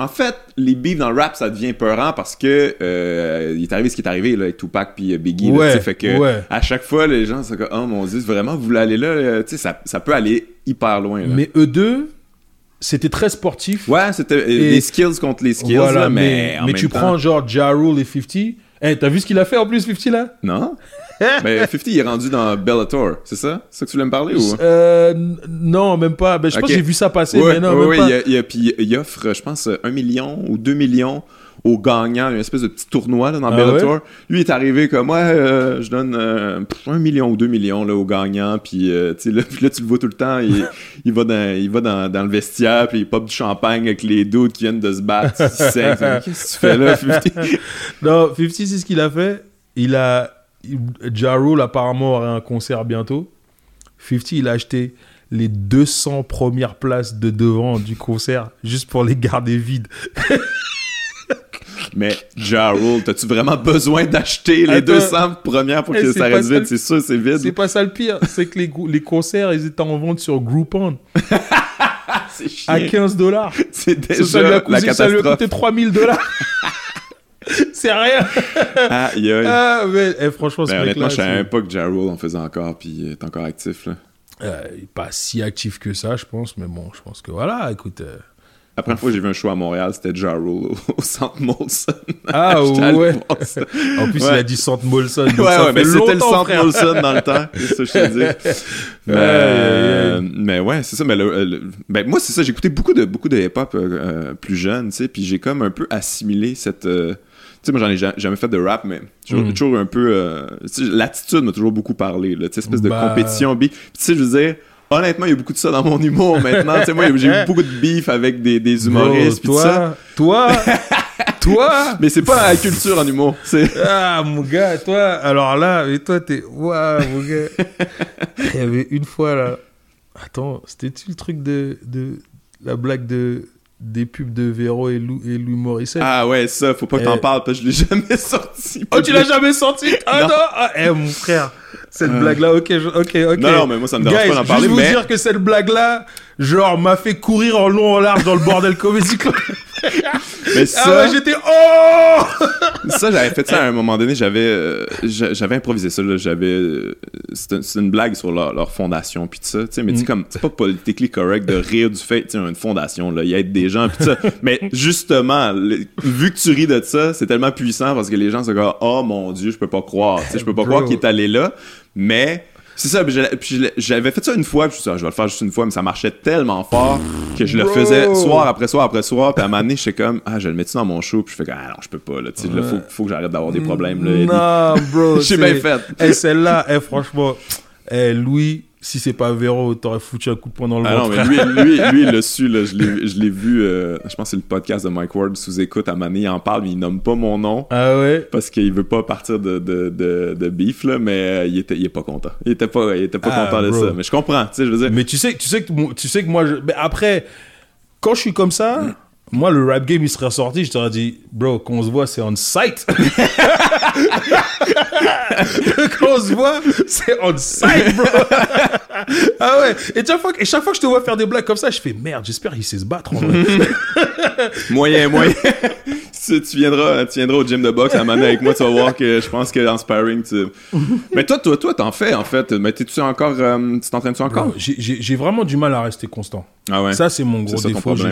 En fait, les beefs dans le rap, ça devient peurant parce que euh, il est arrivé ce qui est arrivé là, avec Tupac puis euh, Biggie. là, Ouais, sais, fait que ouais. à chaque fois, les gens sont comme Oh mon dieu, vraiment, vous voulez aller là, tu sais, ça, ça peut aller hyper loin. Là. Mais eux deux, c'était très sportif. Ouais, c'était euh, les skills contre les skills, Voilà, là, mais, mais, tu temps- prends genre Ja Rule et 50. Eh, t'as vu ce qu'il a fait en plus, 50 là? Non? mais 50, il est rendu dans Bellator, c'est ça? C'est ça que tu voulais me parler ou? Euh, Non, même pas. Ben, je pense Ok. que j'ai vu ça passer, Ouais, mais non, ouais, même ouais, pas. il, a- il a- puis il offre, je pense, un million ou deux millions aux gagnants, une espèce de petit tournoi là, dans Ah Bellator. Lui est arrivé comme, ouais, euh, je donne euh, un million ou deux millions là, aux gagnants, puis euh, là, tu le vois tout le temps, il, il va, dans, il va dans, dans le vestiaire, puis il pop du champagne avec les doutes qui viennent de se battre. Qu'est-ce que tu fais là, 50? Non, 50, c'est ce qu'il a fait. Il a. Ja Rule, apparemment, aurait un concert bientôt. 50, il a acheté les 200 premières places de devant du concert juste pour les garder vides. Mais Ja Rule, t'as-tu vraiment besoin d'acheter les Attends. 200 premières pour Eh, que ça reste vide? C'est sûr, c'est vide. C'est pas ça le pire, c'est que les, concerts, ils étaient en vente sur Groupon C'est chiant. à 15 dollars. C'est Ça, ça lui déjà a la coûté, ça lui a catastrophe. coûté 3000 dollars. c'est rien. Aïe, aïe. Ah, mais eh, franchement, ce Ben, honnêtement, mec-là, je savais pas que Ja Rule en faisait encore, puis il est encore actif, là. Euh, pas si actif que ça, je pense, mais bon, je pense que voilà, écoute. euh, La première fois que j'ai vu un show à Montréal, c'était Ja Rule au, au centre Molson. Ah ouais. En plus, Ouais. il a dit Centre Molson. donc Ouais, ça ouais, mais c'était le centre frère. Molson dans le temps. C'est ça que je te dis. Mais, euh, mais ouais, c'est ça. Mais le- le- ben, moi, c'est ça. J'écoutais beaucoup de, beaucoup de hip-hop euh, euh, plus jeune, tu sais. Puis j'ai comme un peu assimilé cette. euh, tu sais, moi, j'en ai ja- jamais fait de rap, mais toujours, Mm. toujours un peu. euh, L'attitude m'a toujours beaucoup parlé, là. Tu sais, espèce de Bah. compétition. Puis, tu sais, je veux dire. Honnêtement, il y a beaucoup de ça dans mon humour maintenant. Tu sais, moi, j'ai eu beaucoup de beef avec des, des humoristes. Bro, tout ça. toi, toi, toi. Mais c'est pas la culture en humour. C'est. Ah, mon gars, toi, alors là, mais toi, t'es. Waouh, mon gars. Il y avait une fois, là. Attends, c'était-tu le truc de, de. La blague de. Des pubs de Véro et Lou, et Louis Morissette? Ah ouais, ça, faut pas que t'en Eh. parles parce que je l'ai jamais sorti. Oh, tu l'as jamais senti Ah Non. non, Ah, Eh, mon frère, cette Euh. blague-là, ok, je- ok, ok. Non, non, mais moi, ça me dérange Guys, pas d'en parler, juste vous mais- dire que cette blague-là, genre, m'a fait courir en long, en large dans le bordel Comedy Club. Mais Ah ça, ouais, j'étais... Oh ça j'avais fait ça à un moment donné. J'avais, euh, j'a- j'avais improvisé ça. Là, j'avais, euh, c'est, un- c'est une blague sur leur, leur fondation puis ça. Tu sais, mais tu sais, Mm. comme c'est pas politically correct de rire du fait, tu une fondation là, il y a des gens puis ça. mais justement, le- vu que tu ris de ça, c'est tellement puissant parce que les gens sont comme, oh mon dieu, je peux pas croire. Tu sais, je peux pas Bro. croire qu'il est allé là. Mais c'est ça, puis je- je- j'avais fait ça une fois, puis je me suis dit, Ah, je vais le faire juste une fois, mais ça marchait tellement fort que je le Bro. faisais soir après soir après soir, puis à un moment donné, j'étais comme, ah, je le mets-tu dans mon show, puis je fais comme, ah non, je peux pas, là, tu sais, là, faut, faut que j'arrête d'avoir des problèmes, là. Eddie. Non, bro. J'ai bien fait. Eh, celle-là, eh, franchement, eh, Louis, si c'est pas Véro, t'aurais foutu un coup de poing dans le Ah non, mais lui, lui, lui, il l'a su, là, je l'ai vu, euh, je pense que c'est le podcast de Mike Ward sous écoute, à donné, il en parle, mais il nomme pas mon nom. Ah ouais? Parce qu'il veut pas partir de, de, de, de beef, là, mais euh, il, était, il est pas content. Il était pas, il était pas Ah, content de ça. Mais je comprends, tu sais, je veux dire. Mais tu sais, tu sais que, moi- tu sais que moi, je- mais après, quand je suis comme ça, moi, le rap game, il serait ressorti, je t'aurais dit, bro, quand on se voit, c'est on site. quand on se voit, c'est on site, bro. ah ouais. Et chaque, fois, que- et chaque fois que je te vois faire des blagues comme ça, je fais merde, j'espère qu'il sait se battre. en vrai. Moyen, moyen. Tu, tu viendras, tu viendras au gym de boxe à donné avec moi, tu vas voir que je pense que en sparring, tu. Mais toi, toi, toi, t'en fais en fait. Mais t'es-tu encore, euh, tu t'entraînes-tu encore? J'ai vraiment du mal à rester constant. Ah ouais? Ça, c'est mon gros C'est ça défaut. J'ai-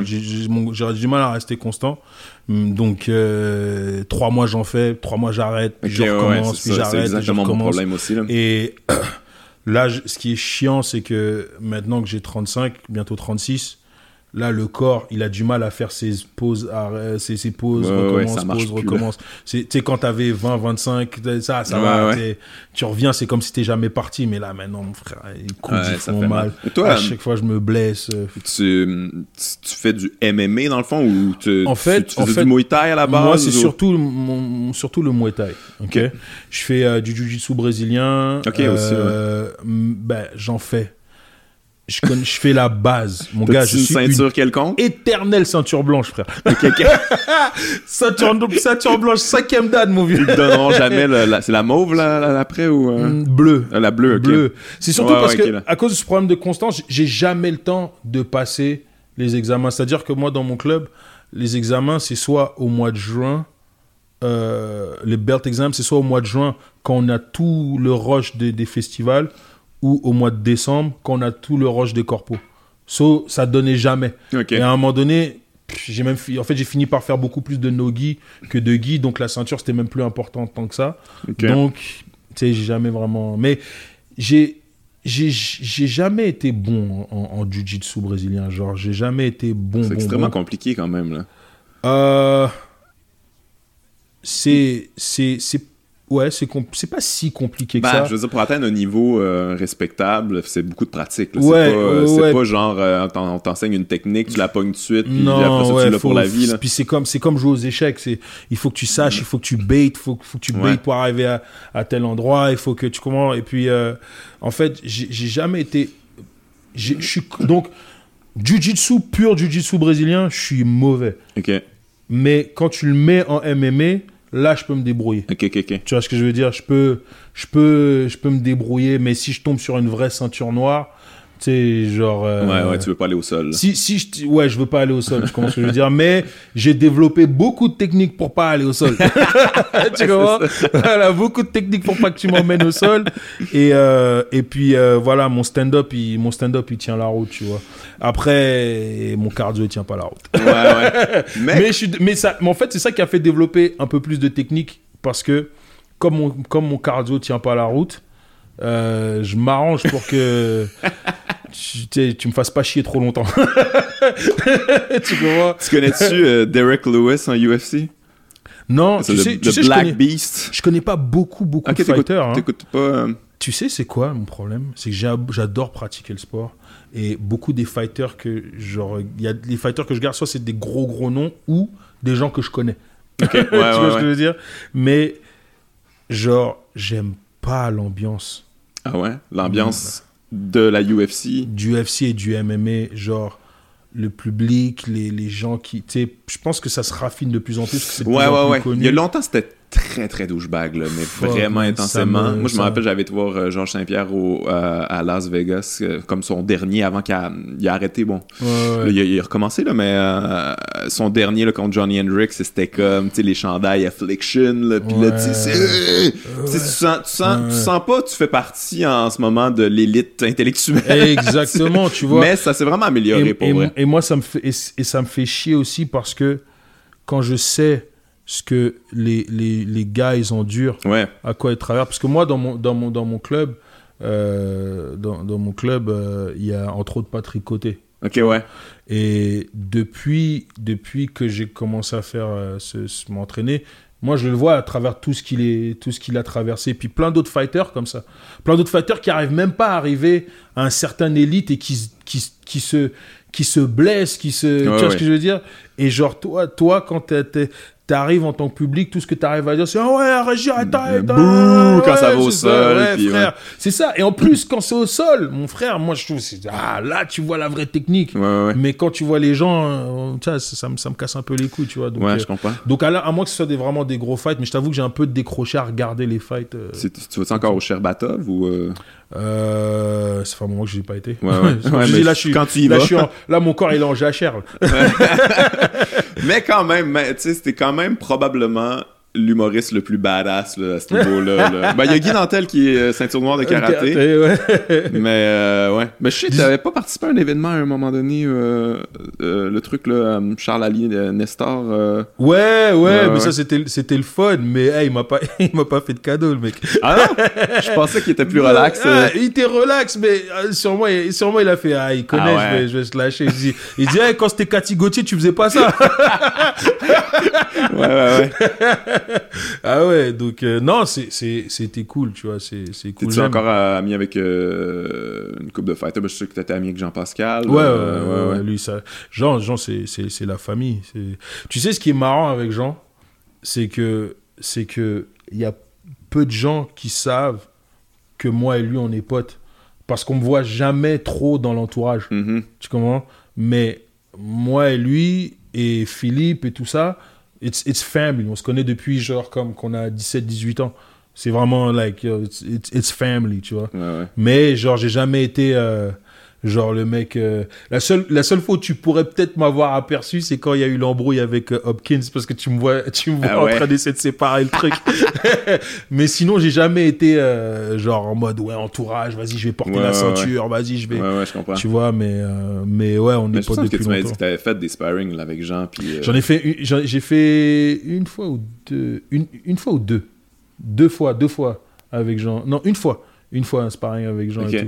du mal à rester constant. Hum, Donc, euh, trois mois, j'en fais. Trois mois, j'arrête. Puis je ouais, recommence. c'est puis c'est j'arrête. puis je exactement mon problème aussi là. Et là, ce qui est chiant, c'est que maintenant que j'ai 35, bientôt 36, là, le corps, il a du mal à faire ses pauses, arrêt- ses, ses pauses, Ouais, ouais, recommence, pause, là. recommence. C'est- Tu sais, quand t'avais 20, 25, ça, ça Ouais, va. ouais. Tu reviens, c'est comme si t'es jamais parti. Mais là, maintenant, mon frère, les coups, Ouais, ils font mal. mal. Et toi, à euh, chaque fois, je me blesse. euh, Tu, tu fais du MMA dans le fond ou tu, En fait- tu, tu faisais en fait, du Muay Thai à la base Moi, c'est ou- surtout, mon- surtout le Muay Thai. ok? Ok. Je fais euh, du Jiu-Jitsu brésilien. Ok, aussi, euh, ben, j'en fais. Je, connais, je fais la base. Mon gars, je une suis ceinture une quelconque? éternelle ceinture blanche, frère. Ceinture, ceinture blanche, cinquième date, mon vieux. Ils te donneront jamais c'est la mauve là, là, après ou euh, Mm, Bleu. euh, la bleue. Bleu. C'est surtout Ouais, parce ouais, que, à cause de ce problème de constance, j'ai jamais le temps de passer les examens. C'est-à-dire que moi, dans mon club, les examens, c'est soit au mois de juin, euh, les belt exams, c'est soit au mois de juin, quand on a tout le rush des, des festivals, ou au mois de décembre, quand on a tout le rush des corpos. So, ça donnait jamais. Et à un moment donné, j'ai même en fait, j'ai fini par faire beaucoup plus de no-gi que de gi, donc la ceinture, c'était même plus important tant que ça. Donc, tu sais, j'ai jamais vraiment. Mais j'ai. J'ai j'ai jamais été bon en, en jiu-jitsu brésilien. Genre, j'ai jamais été bon. c'est bon, extrêmement bon. compliqué quand même là. Euh, c'est. C'est. Ouais, c'est c'est pas si compliqué que Ben, ça. je veux dire, pour atteindre un niveau euh, respectable, c'est beaucoup de pratique. là. Ouais, c'est pas, euh, ouais, c'est ouais. pas genre, euh, on t'en- on t'enseigne une technique, tu la pognes tout de suite, puis non, après ça, ouais, tu l'as pour la vie. Là. Puis c'est comme, c'est comme jouer aux échecs. C'est, il faut que tu saches, il faut que tu bait, il faut, faut que tu bait Ouais. pour arriver à, à tel endroit. Il faut que tu. Et puis, en fait, j'ai jamais été. Je suis donc jiu-jitsu pur jiu-jitsu brésilien. Je suis mauvais. Ok. Mais quand tu le mets en MMA, là, je peux me débrouiller. Tu vois ce que je veux dire? Je peux, je peux, je peux me débrouiller, mais si je tombe sur une vraie ceinture noire, tu sais, genre. euh, Ouais, ouais, tu veux pas aller au sol. Si, si je, ouais, je veux pas aller au sol, je comprends ce que je veux dire, mais j'ai développé beaucoup de techniques pour pas aller au sol. tu comprends? Voilà, beaucoup de techniques pour pas que tu m'emmènes au sol. Et, euh, et puis, euh, voilà, mon stand-up, il, mon stand-up, il tient la route, tu vois. Après, mon cardio, il tient pas la route. Ouais, ouais. Mais, Mais, je suis, mais, ça, mais en fait, c'est ça qui a fait développer un peu plus de technique parce que comme mon, comme mon cardio tient pas la route, je m'arrange pour que tu, me fasses pas chier trop longtemps. tu comprends? Tu connais-tu euh, Derek Lewis en UFC? Non, C'est tu le, sais, le tu sais je, Black connais, Beast. je connais pas beaucoup, beaucoup de fighters. hein. pas. euh, Tu sais, c'est quoi mon problème? C'est que j'a- j'adore pratiquer le sport. Et beaucoup des fighters que, genre, il y a des fighters que je garde, soit c'est des gros, gros noms ou des gens que je connais. Ouais, tu vois ouais, ce que ouais. je veux dire? Mais, genre, j'aime pas l'ambiance Ah ouais? L'ambiance de la UFC. du UFC et du MMA. Genre, le public, les, les gens qui. Je pense que ça se raffine de plus en plus. que de Ouais, plus ouais, plus ouais. connu. Il y a longtemps, c'était très, très douchebag, là, mais Fuck, vraiment intensément. me- Moi, je me rappelle, j'avais été voir euh, Georges Saint-Pierre au, euh, à Las Vegas, euh, comme son dernier avant qu'il a, il a arrêté. Bon, Ouais, ouais. Là, il, a, il a recommencé, là, mais euh, son dernier là, contre Johnny Hendricks, c'était comme, tu sais, les chandails Affliction, là, pis là, tu sens, tu, sens, tu sens pas, tu fais partie en ce moment de l'élite intellectuelle. Exactement, tu vois. Mais ça s'est vraiment amélioré et, pour et- vrai. et moi, ça me fait, et, et ça me fait chier aussi parce que quand je sais ce que les, les, les gars, ils endurent, Ouais, à quoi ils traversent. Parce que moi, dans mon, dans mon, dans mon club, euh, dans, dans mon club, euh, il y a entre autres Patrick Côté. ok, ouais. Et depuis, depuis que j'ai commencé à faire euh, ce, ce- m'entraîner, moi je le vois à travers tout ce qu'il est, tout ce qu'il a traversé. Puis plein d'autres fighters comme ça, plein d'autres fighters qui arrivent même pas à arriver à un certain élite et qui, qui, qui se, qui se blessent, qui se, tu vois ouais. ce que je veux dire? Et genre toi, toi quand t'es- T'arrives en tant que public, tout ce que t'arrives à dire, c'est ah ouais, Régis, arrête, arrête, Bouh, quand ça ouais, va au sol, ouais, puis frère. C'est ça. Et en plus, quand c'est au sol, mon frère, moi je trouve, c'est ah là, tu vois la vraie technique. Mais quand tu vois les gens, euh, vois, ça, ça me, ça me casse un peu les couilles, tu vois. Donc, Ouais, euh, je comprends. donc à, la- à moins que ce soit des, vraiment des gros fights, mais je t'avoue que j'ai un peu décroché à regarder les fights. euh, C'est- Tu vas-tu encore au Sherbatov ou. Euh, ça fait un moment que je n'y ai pas été. Ouais, ouais. Je Ouais, dis, là, je suis, quand tu y là, vas. je suis en- là, mon corps, il est en jachère. Mais quand même, tu sais, c'était quand même probablement l'humoriste le plus badass là, à ce niveau-là. là. Ben, il y a Guy Nantel qui est euh, ceinture noire de karaté. ouais. mais euh, ouais. Mais je sais, t'avais pas participé à un événement à un moment donné, euh, euh, le truc là, Charles Ali euh, Nestor. Ouais, ouais, mais ouais. ça c'était c'était le fun, mais hey, il m'a pas il m'a pas fait de cadeau le mec. Ah non, je pensais qu'il était plus relax. Ah, il était relax, mais sûrement, il- sûrement il a fait ah il connaît, Ah ouais. je, vais, je vais se lâcher. Il dit, il dit hey, quand c'était Cathy Gauthier, tu faisais pas ça? Ouais, ouais, ouais. Ah ouais, donc euh, non, c'était cool, tu vois, c'est cool. J'aime. encore ami avec euh, une coupe de fighters? Je sais que t'étais ami avec Jean-Pascal. Ouais, euh, ouais, ouais, ouais, lui, ça. Jean, Jean c'est, la famille. Tu sais, ce qui est marrant avec Jean, c'est que c'est que il y a peu de gens qui savent que moi et lui, on est potes. Parce qu'on me voit jamais trop dans l'entourage. Mhm. Tu comprends? Mais moi et lui, et Philippe et tout ça, it's, it's family. On se connaît depuis genre comme qu'on a 17-18 ans. C'est vraiment like, it's, it's, it's family, tu vois. Ouais, ouais. Mais genre, j'ai jamais été euh, genre le mec. euh, la seule la seule fois où tu pourrais peut-être m'avoir aperçu, c'est quand il y a eu l'embrouille avec euh, Hopkins parce que tu me vois tu me vois Ah en ouais. train d'essayer de séparer le truc. Mais sinon, j'ai jamais été euh, genre en mode ouais entourage, vas-y, je vais porter Ouais, la ouais, ceinture, vas-y, je vais. Ouais, ouais, je comprends. Tu vois, mais euh, mais ouais, on Mais est je pas pense que depuis tu longtemps. que t'avais fait des sparring là, avec Jean. Puis, euh, J'en ai fait, j'ai fait une fois ou deux, une, une fois ou deux, deux fois, deux fois avec Jean. Non, une fois, une fois un sparring avec Jean et tout.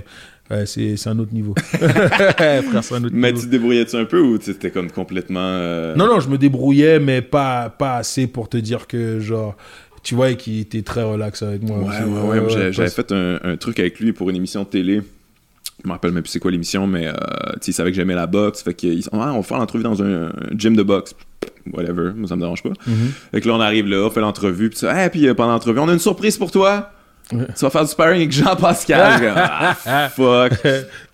Ouais, c'est, c'est un autre niveau. Frère, c'est un autre Mais niveau. tu te débrouillais-tu un peu ou c'était comme complètement. euh, Non, non, je me débrouillais, mais pas, pas assez pour te dire que genre, tu vois, qu'il était très relax avec moi. Ouais, ouais, ouais. j'avais- fait un, un truc avec lui pour une émission de télé. Je me rappelle même plus c'est quoi l'émission, mais euh, tu sais, il savait que j'aimais la boxe. Fait qu'ils ah, on va faire l'entrevue dans un, un gym de boxe. Whatever, moi ça me dérange pas. Mhm. Fait que là, on arrive là, on fait l'entrevue, puis ça, hey, puis euh, pendant l'entrevue, on a une surprise pour toi. Tu vas faire du sparring avec Jean-Pascal. Je suis comme, ah, fuck.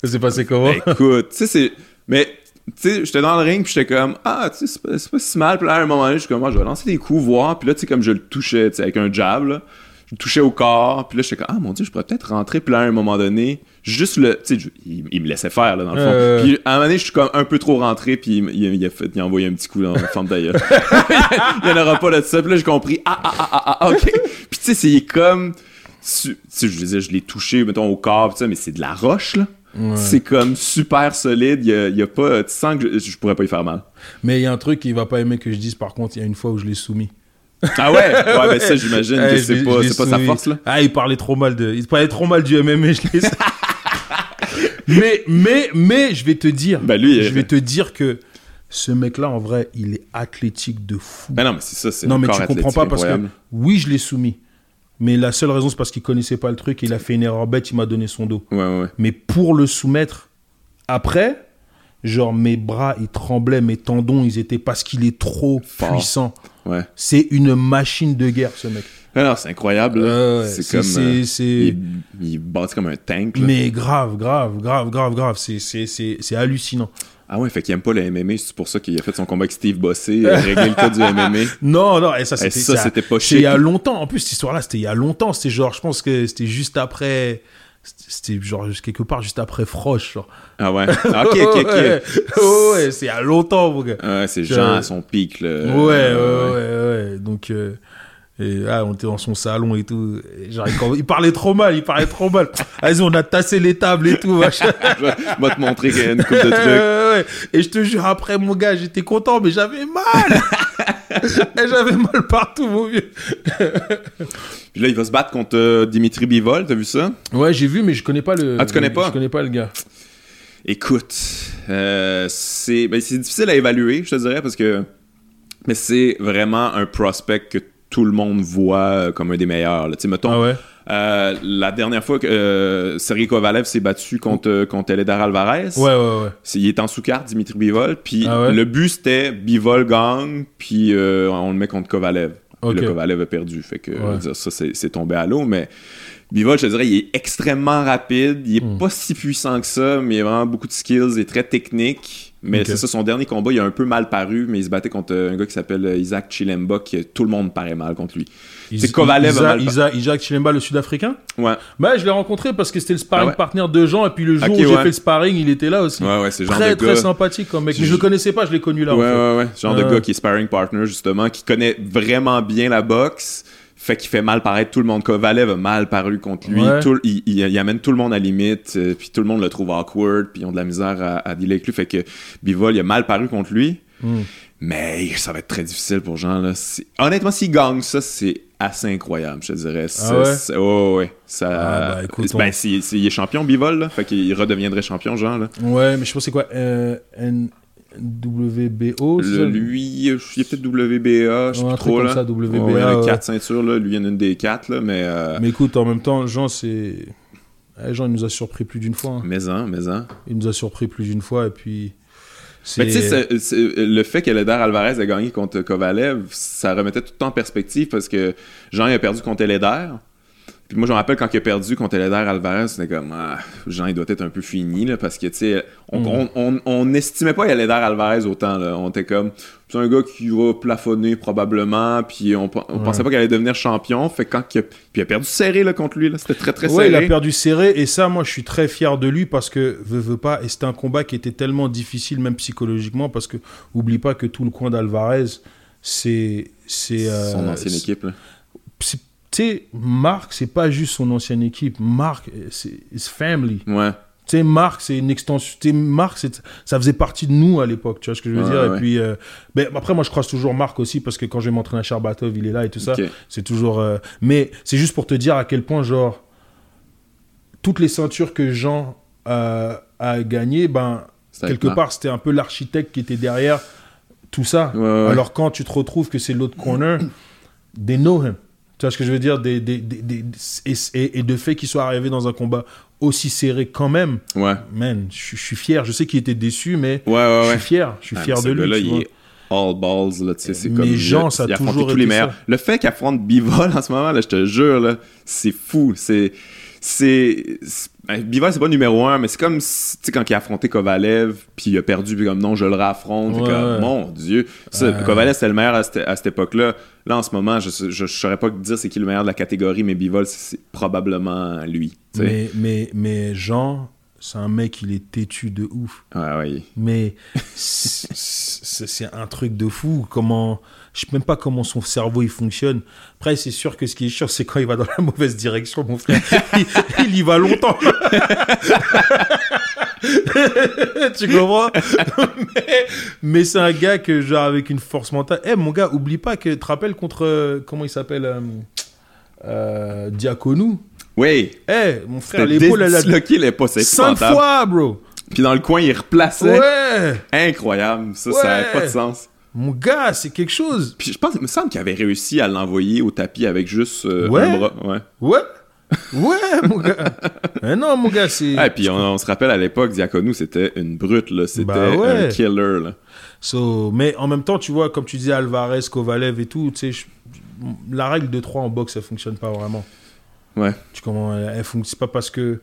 Ça s'est passé comment Écoute, tu sais, c'est. Mais tu sais, j'étais dans le ring, puis j'étais comme, ah, tu sais, c'est pas, c'est pas si mal. Puis là, à un moment donné, je suis comme, moi, je vais lancer des coups, voir. Puis là, tu sais, comme je le touchais, tu sais, avec un jab, là, je le touchais au corps. Puis là, j'étais comme, ah, mon Dieu, je pourrais peut-être rentrer. Puis là, à un moment donné, juste le, tu sais, il, il me laissait faire, là, dans le fond. Euh. Puis à un moment donné, je suis comme un peu trop rentré, puis il, il, il a fait, il a envoyé un petit coup dans la forme d'ailleurs. il y en aura pas là de ça. Puis là, j'ai compris, ah, ah, ah, ah, ah, ok. Puis tu sais, c'est comme, tu sais, je veux dire, je l'ai touché, mettons, au corps, mais c'est de la roche, là. Ouais. C'est comme super solide. Il y y a pas. Tu sens que je, je pourrais pas y faire mal. Mais il y a un truc qu'il va pas aimer que je dise, par contre, il y a une fois où je l'ai soumis. Ah ouais? Ouais, ben ça, j'imagine Eh, que c'est pas, pas sa force, là. Ah, il parlait trop mal de, il parlait trop mal du MMA, je l'ai. mais, mais, mais, je vais te dire, Ben lui, je euh, vais te dire que ce mec-là, en vrai, il est athlétique de fou. Ben non, mais c'est ça, c'est non, mais tu comprends pas parce que, oui, je l'ai soumis. Mais la seule raison, c'est parce qu'il connaissait pas le truc il a fait une erreur bête, il m'a donné son dos. Ouais, ouais. Mais pour le soumettre, après, genre mes bras, ils tremblaient, mes tendons, ils étaient parce qu'il est trop Fort. puissant. Ouais. C'est une machine de guerre, ce mec. Non, c'est incroyable, c'est comme. euh, il, il bâtit comme un tank, là. Mais grave, grave, grave, grave, grave. C'est, c'est, c'est, c'est hallucinant. Ah ouais, fait qu'il aime pas le MMA, c'est pour ça qu'il a fait son combat avec Steve Bossé, euh, régler le cas du MMA. Non, non, et ça, c'était, ça, c'était pas C'est il y chic. a longtemps. En plus, cette histoire-là, c'était il y a longtemps. C'était genre, je pense que c'était juste après. C'était genre quelque part juste après Froche. Genre. Ah ouais? Ah, ok, ok, ok. Ouais, ouais, c'est il y a longtemps, mon gars. Ah ouais, c'est Jean à son pic, là. Ouais, ouais, ouais, ouais. Donc, euh, et, ah, on était dans son salon et tout. Et genre, il, parlait trop mal, il parlait trop mal. Vas-y, on a tassé les tables et tout, machin. Je vais- je vais te montrer qu'il y a une coupe de trucs. Et je te jure, après, mon gars, j'étais content, mais j'avais mal. J'avais mal partout, mon vieux. Puis là, il va se battre contre euh, Dimitri Bivol, t'as vu ça? Ouais, j'ai vu, mais je connais pas le. Ah, tu connais pas? Je connais pas le gars. Écoute, euh, c'est ben, c'est difficile à évaluer, je te dirais, parce que. Mais c'est vraiment un prospect que tout le monde voit euh, comme un des meilleurs. Tu sais, mettons, Ah ouais? euh, la dernière fois que euh, Sergei Kovalev s'est battu contre, euh, contre Eledar Alvarez, Ouais, ouais, ouais. il est en sous-carte, Dimitri Bivol, puis Ah ouais? le but c'était Bivol gagne, puis euh, on le met contre Kovalev. Le Kovalev a perdu, fait que Ouais. dire, ça c'est c'est tombé à l'eau, mais Bivol, je te dirais, il est extrêmement rapide, il est Hmm. pas si puissant que ça, mais il a vraiment beaucoup de skills, il est très technique. Mais c'est ça, son dernier combat, il a un peu mal paru, mais il se battait contre euh, un gars qui s'appelle euh, Isaac Chilemba, qui tout le monde paraît mal contre lui. C'est Kovalev Isa, Isaac Chilemba, le sud-africain? Ouais, Bah, je l'ai rencontré parce que c'était le sparring Ah ouais? partner de Jean, et puis le jour où j'ai ouais. fait le sparring, il était là aussi. ouais, ouais, c'est genre très, de très gars. sympathique comme mec. Mais Je- le connaissais pas, je l'ai connu là. en Ouais, fait. ouais, ouais. Ce genre de Ouais. gars qui est sparring partner, justement, qui connaît vraiment bien la boxe, fait qu'il fait mal paraître tout le monde. Kovalev a mal paru contre lui. Ouais. Tout- il, il- il amène tout le monde à la limite, euh, puis tout le monde le trouve awkward, puis ils ont de la misère à, à dealer avec lui. Fait que Bivol, il a mal paru contre lui. Hmm. Mais ça va être très difficile pour Jean. Là. Honnêtement, s'il gagne ça, c'est assez incroyable, je te dirais. Ça- ouais? c'est- ouais, ouais. Ça, Ah, bah, écoute, ben, c'est- il est champion, Bivol, là. Fait qu'il redeviendrait champion, Jean. Là. Ouais, mais je pense que c'est quoi euh, ça Le- lui, il y a peut-être WBA, je sais plus trop comme là. ça, WBA, Ouais, quatre ceintures là, lui il y en a une des quatre là, mais euh, Mais écoute, en même temps, Jean, c'est. Eh, Jean, il nous a surpris plus d'une fois. hein. mais en, mais en. Il nous a surpris plus d'une fois, et puis. Mais tu sais, le fait que Eledar Alvarez a gagné contre Kovalev, ça remettait tout le temps en perspective parce que Jean il a perdu contre Eledar. Puis moi, je me rappelle quand il a perdu contre Eledar Alvarez, c'était comme, ah, Jean, il doit être un peu fini, là, parce que, tu sais, on, Mm. on, on, on n'estimait pas Eledar Alvarez autant, là. On était comme, c'est un gars qui va plafonner probablement, puis on, on Ouais. pensait pas qu'il allait devenir champion. Fait quand il a, puis il a perdu serré, là, contre lui, là. C'était très, très Ouais, serré. il a perdu serré et ça, moi, je suis très fier de lui parce que veut, veut pas. Et c'était un combat qui était tellement difficile, même psychologiquement, parce que oublie pas que tout le coin d'Alvarez, c'est c'est euh, Son ancienne c'est- équipe, là. Tu sais, Marc, c'est pas juste son ancienne équipe. Marc, c'est family. Ouais. Tu sais, Marc, c'est une extension. Tu sais, Marc, ça faisait partie de nous à l'époque. Tu vois ce que je veux dire? Ouais. Et puis, euh, ben, après, moi, je croise toujours Marc aussi parce que quand je vais m'entraîner à Charbatov, il est là et tout ça. C'est toujours. euh, Mais c'est juste pour te dire à quel point, genre, toutes les ceintures que Jean euh, a gagnées, ben, quelque part, c'était un peu l'architecte qui était derrière tout ça. Ouais, ouais. Alors, quand tu te retrouves que c'est l'autre corner, they know him. Tu vois ce que je veux dire? Des, des, des- des- et, et- et de fait qu'il soit arrivé dans un combat aussi serré quand même, Ouais. man, je je suis fier. Je sais qu'il était déçu, mais Ouais, ouais, je suis fier. Je suis Ah, fier de lui. tu il vois. est all balls, là, tu sais, c'est comme... Jean, il- ça a toujours tous les meilleurs. ça. Le fait qu'il affronte Bivol en ce moment, là, je te jure, là, c'est fou, c'est... c'est. ben, Bivol, c'est pas numéro un, mais c'est comme, tu sais, quand il a affronté Kovalev, puis il a perdu, puis comme non, je le Ouais, comme, mon Dieu. Ça, Ouais. Kovalev, c'était le meilleur à cette, à cette époque-là. Là, en ce moment, je, je, je saurais pas dire c'est qui le meilleur de la catégorie, mais Bivol, c'est, probablement lui. Mais, mais, mais Jean, c'est un mec, il est têtu de ouf. Ouais, ouais. Mais c'est un truc de fou. Comment, je sais même pas comment son cerveau il fonctionne. Après, c'est sûr que ce qui est sûr, c'est quand il va dans la mauvaise direction, mon frère. Il, il y va longtemps. tu comprends? Mais, mais c'est un gars que, genre, avec une force mentale. Eh, mon gars, oublie pas que tu te rappelles contre. euh, comment il s'appelle euh, euh, Diaconou. Oui. Eh, mon frère, l'épaule, elle a. disloqué, les pas, c'est Cinq fois, bro! Puis dans le coin, il replaçait. Ouais! Incroyable. Ça, ça n'avait Ouais. pas de sens. Mon gars, c'est quelque chose. Puis je pense, il me semble qu'il avait réussi à l'envoyer au tapis avec juste euh, Ouais. un bras. Ouais. Ouais. Ouais, mon gars. Mais non, mon gars, c'est. Ah, et puis on, on se rappelle à l'époque, Diaconou, c'était une brute, là. C'était Bah ouais. un killer, là. So, mais en même temps, tu vois, comme tu disais, Alvarez, Kovalev et tout, tu sais, la règle de 3 en boxe, elle fonctionne pas vraiment. Ouais. Tu comprends Elle elle fonctionne pas parce que,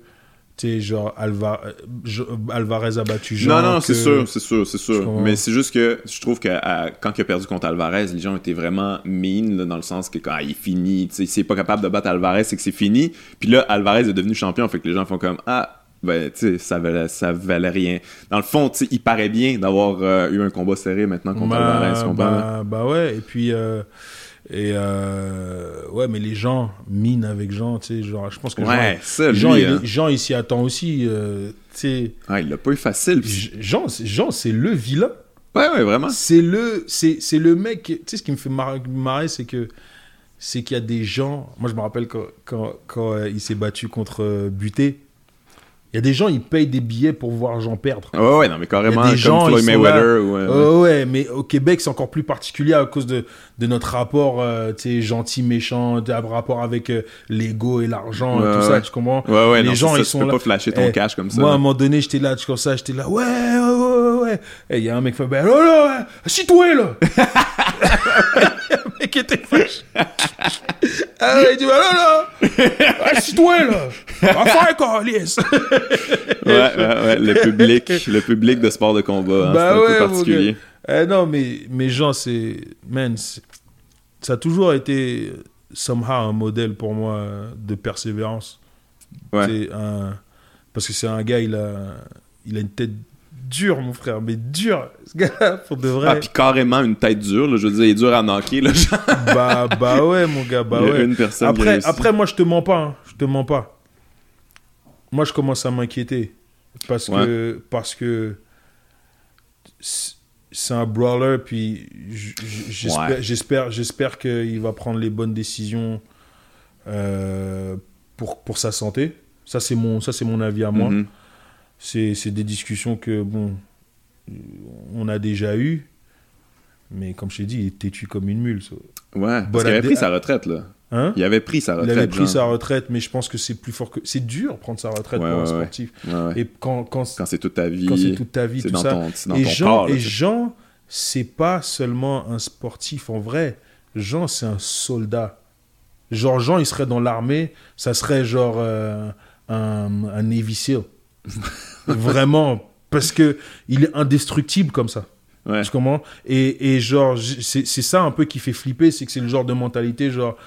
tu sais, genre, Alva- euh, je- Alvarez a battu Jean. non, non, que- c'est sûr, c'est sûr, c'est sûr. Mais c'est juste que je trouve que à- quand il a perdu contre Alvarez, les gens étaient vraiment mean, là, dans le sens que quand il est fini, tu sais, s'il est pas capable de battre Alvarez, c'est que c'est fini. Puis là, Alvarez est devenu champion, fait que les gens font comme Ah, ben, tu sais, ça valait, ça valait rien. Dans le fond, tu sais, il paraît bien d'avoir euh, eu un combat serré maintenant contre Bah, Alvarez. bah, bah ouais, et puis. euh, et euh, ouais, mais les gens minent avec Jean, tu sais, genre, je pense que Ouais, ça, Jean, lui, Jean, il, hein. Jean, il s'y attend aussi, euh, tu sais. Ah, il l'a pas eu facile. puis- Jean, c'est- Jean, c'est le vilain. Ouais, ouais, vraiment. C'est le, c'est, c'est le mec. Tu sais, ce qui me fait mar- marrer, c'est que c'est qu'il y a des gens. Moi, je me rappelle quand, quand, quand, euh, il s'est battu contre Buté. Il y a des gens, ils payent des billets pour voir Jean perdre. Ouais, ouais, non, mais carrément, comme des gens, Floyd Mayweather. ou, euh, Euh, ouais, mais au Québec, c'est encore plus particulier à cause de, de notre rapport, euh, tu sais, gentil, méchant, de- rapport avec euh, l'ego et l'argent et Ouais, tout ça, ouais. tu comprends? Ouais, ouais, Les non, gens, ça, ils tu sont peux là. pas flasher ton Eh, cash comme ça. Moi, à un là. moment donné, j'étais là, comme ça, j'étais là, ouais, ouais, ouais, ouais, ouais. Et il y a un mec qui fait, ben, oh là, ouais, assis-toi, là. le mec était fâché. ah ouais, il dit, ben, là, là, assis-toi, là. Va faire, Carlis. Ouais, ouais, ouais, le public, le public de sport de combat, hein, Bah c'est un ouais, peu mon particulier. Eh non, mais, mais Jean, c'est. Man, ça a toujours été, somehow, un modèle pour moi de persévérance. Ouais. Un- Parce que c'est un gars, il a, il a une tête dure, mon frère, mais dure. Ce gars, pour de vrai. Ah, puis carrément une tête dure, là, je veux dire, il est dur à knocker, là, genre, bah, bah ouais, mon gars, bah il y a ouais. une personne qui Après, après, moi, je te mens pas. hein. Je te mens pas. Moi, je commence à m'inquiéter. Parce que. Parce que. c'est- un brawler, puis j'espère Ouais. j'espère qu'il va prendre les bonnes décisions euh, pour, pour sa santé. Ça, c'est mon, ça, mon avis à moi. Mhm. C'est c'est des discussions que, bon, on a déjà eues. Mais comme je t'ai dit, il est têtu comme une mule. ça. Ouais, parce qu'il avait pris sa retraite, là. Hein? Il avait pris sa Il retraite. avait pris genre. sa retraite, mais je pense que c'est plus fort que. C'est dur prendre sa retraite Ouais, pour un ouais, sportif. Ouais, ouais. Et quand, quand, Quand c'est toute ta vie, quand c'est toute ta vie, tout ça. ton, c'est dans et ton Jean, corps. là, et c'est- Jean, c'est pas seulement un sportif en vrai. Jean, c'est un soldat. Genre, Jean, il serait dans l'armée, ça serait genre euh, un, un Navy SEAL. Vraiment. Parce que il est indestructible comme ça. Ouais. Tu comprends? Et, et genre, c'est c'est ça un peu qui fait flipper, c'est que c'est le genre de mentalité genre,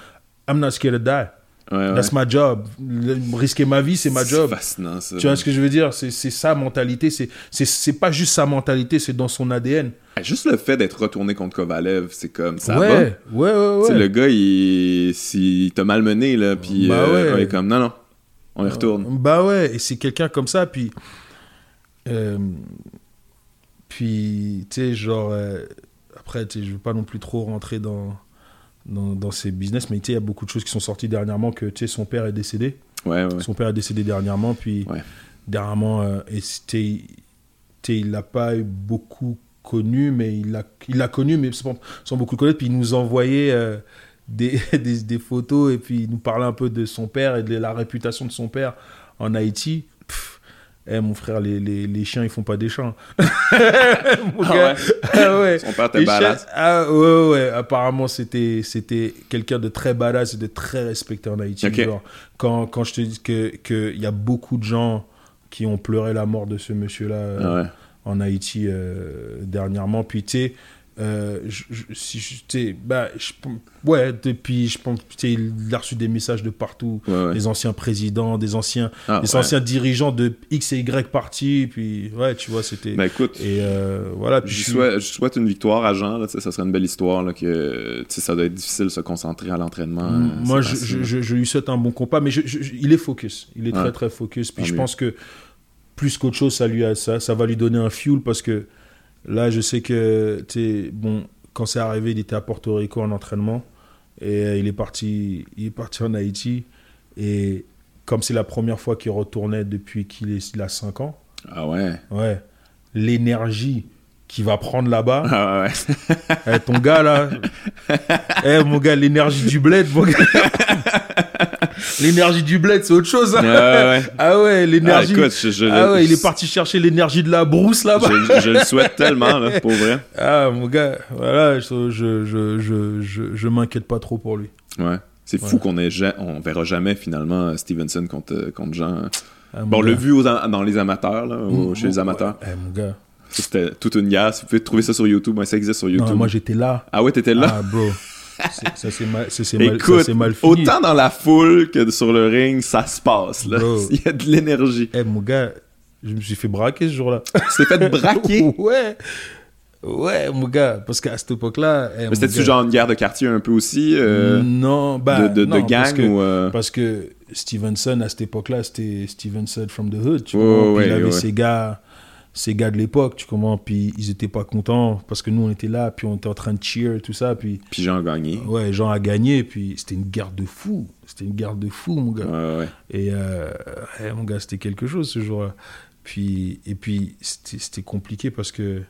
I'm not scared to die. Ouais, ouais. That's my job. Le- risquer ma vie, c'est ma job. fascinant, ça. Tu vois ce que je veux dire? C'est c'est sa mentalité. C'est c'est- c'est pas juste sa mentalité, c'est dans son ADN. Juste le fait d'être retourné contre Kovalev, c'est comme ça ouais, va. ouais, ouais, ouais. le gars, il, s'il t'a malmené, là, puis Bah euh, ouais. il est comme, non, non, on y retourne. Bah ouais, et c'est quelqu'un comme ça, puis. Euh, puis, tu sais, genre. euh, après, tu sais, je veux pas non plus trop rentrer dans, dans, dans ces business, mais tu sais, il y a beaucoup de choses qui sont sorties dernièrement que, tu sais, son père est décédé. Ouais, ouais. Son père est décédé dernièrement, puis Ouais. dernièrement, euh, et c'était, tu sais, il l'a pas beaucoup connu, mais il l'a, il connu, mais sans, sans beaucoup le connaître. Puis il nous envoyait euh, des, des, des photos et puis il nous parlait un peu de son père et de la réputation de son père en Haïti. Pff, Eh, mon frère, les, les, les chiens, ils font pas des chats. Mon Ah gars. ouais? Ah ouais. Son père était badass. Ah ouais, ouais. Apparemment, c'était, c'était quelqu'un de très badass et de très respecté en Haïti. Genre, quand, quand je te dis que, que y a beaucoup de gens qui ont pleuré la mort de ce monsieur-là euh, Ah ouais. en Haïti euh, dernièrement. Puis, tu sais, euh, je- je- si je- bah, je ouais, depuis, je pense, il a reçu des messages de partout. Ouais, ouais. Des anciens présidents, des anciens, Ah, des ouais. anciens dirigeants de X et Y partis. Puis, ouais, tu vois, c'était. Ben écoute, et euh, voilà. Puis je souhaite, souhaite une victoire à Jean. Là, ça serait une belle histoire. Là, que, ça doit être difficile de se concentrer à l'entraînement. M- euh, Moi, je, lui souhaite un bon compas, mais il est focus. Il est très, très focus. Puis Tant je mieux. pense que plus qu'autre chose, ça, lui a, ça, ça va lui donner un fuel parce que là, je sais que, bon, quand c'est arrivé, il était à Porto Rico en entraînement et euh, il est parti, il est parti en Haïti. Et comme c'est la première fois qu'il retournait depuis qu'il a 5 ans, Ah ouais. ouais, l'énergie qu'il va prendre là-bas, Ah ouais. eh, ton gars là, eh mon gars, l'énergie du bled, mon gars. l'énergie du bled, c'est autre chose. hein. Ouais. Ah ouais, Ah, l'énergie. écoute, je, je- Ah ouais, il est parti chercher l'énergie de la brousse là-bas. Je, je le souhaite tellement, là, pour vrai. Ah mon gars, voilà, je je je je je, je m'inquiète pas trop pour lui. Ouais. C'est fou qu'on ait on verra jamais finalement euh, Stevenson contre, contre Jean. Ah, mon Bon, on l'a vu aux dans les amateurs, là, au- Mm, chez les ouais. amateurs. Eh mon gars. C'était toute une. Si vous pouvez trouver ça sur YouTube, ouais, ça existe sur YouTube. Non, moi j'étais là. Ah ouais, t'étais là? Ah bro. Ça c'est mal, mal, Écoute, c'est mal fini. autant dans la foule que sur le ring, ça se passe. Là. Bro. Il y a de l'énergie. Eh mon gars, je me suis fait braquer ce jour-là. Tu t'es fait braquer? ouais. Ouais, mon gars, parce qu'à cette époque-là, eh, mon Mais C'était-tu genre une guerre de quartier un peu aussi? euh, non, bah, de, de, de non, parce que, ou. euh, parce que Stevenson à cette époque-là, c'était Stevenson from the hood, tu vois. Puis ouais, il avait ouais. ses gars, ses gars de l'époque, tu comprends? Puis ils étaient pas contents parce que nous on était là, puis on était en train de cheer tout ça, puis Puis Jean a gagné. ouais, Jean a gagné, puis c'était une guerre de fou, c'était une guerre de fou, mon gars. Ouais, ouais. Et euh, mon gars, c'était quelque chose ce jour-là. Puis, et puis, c'était compliqué parce que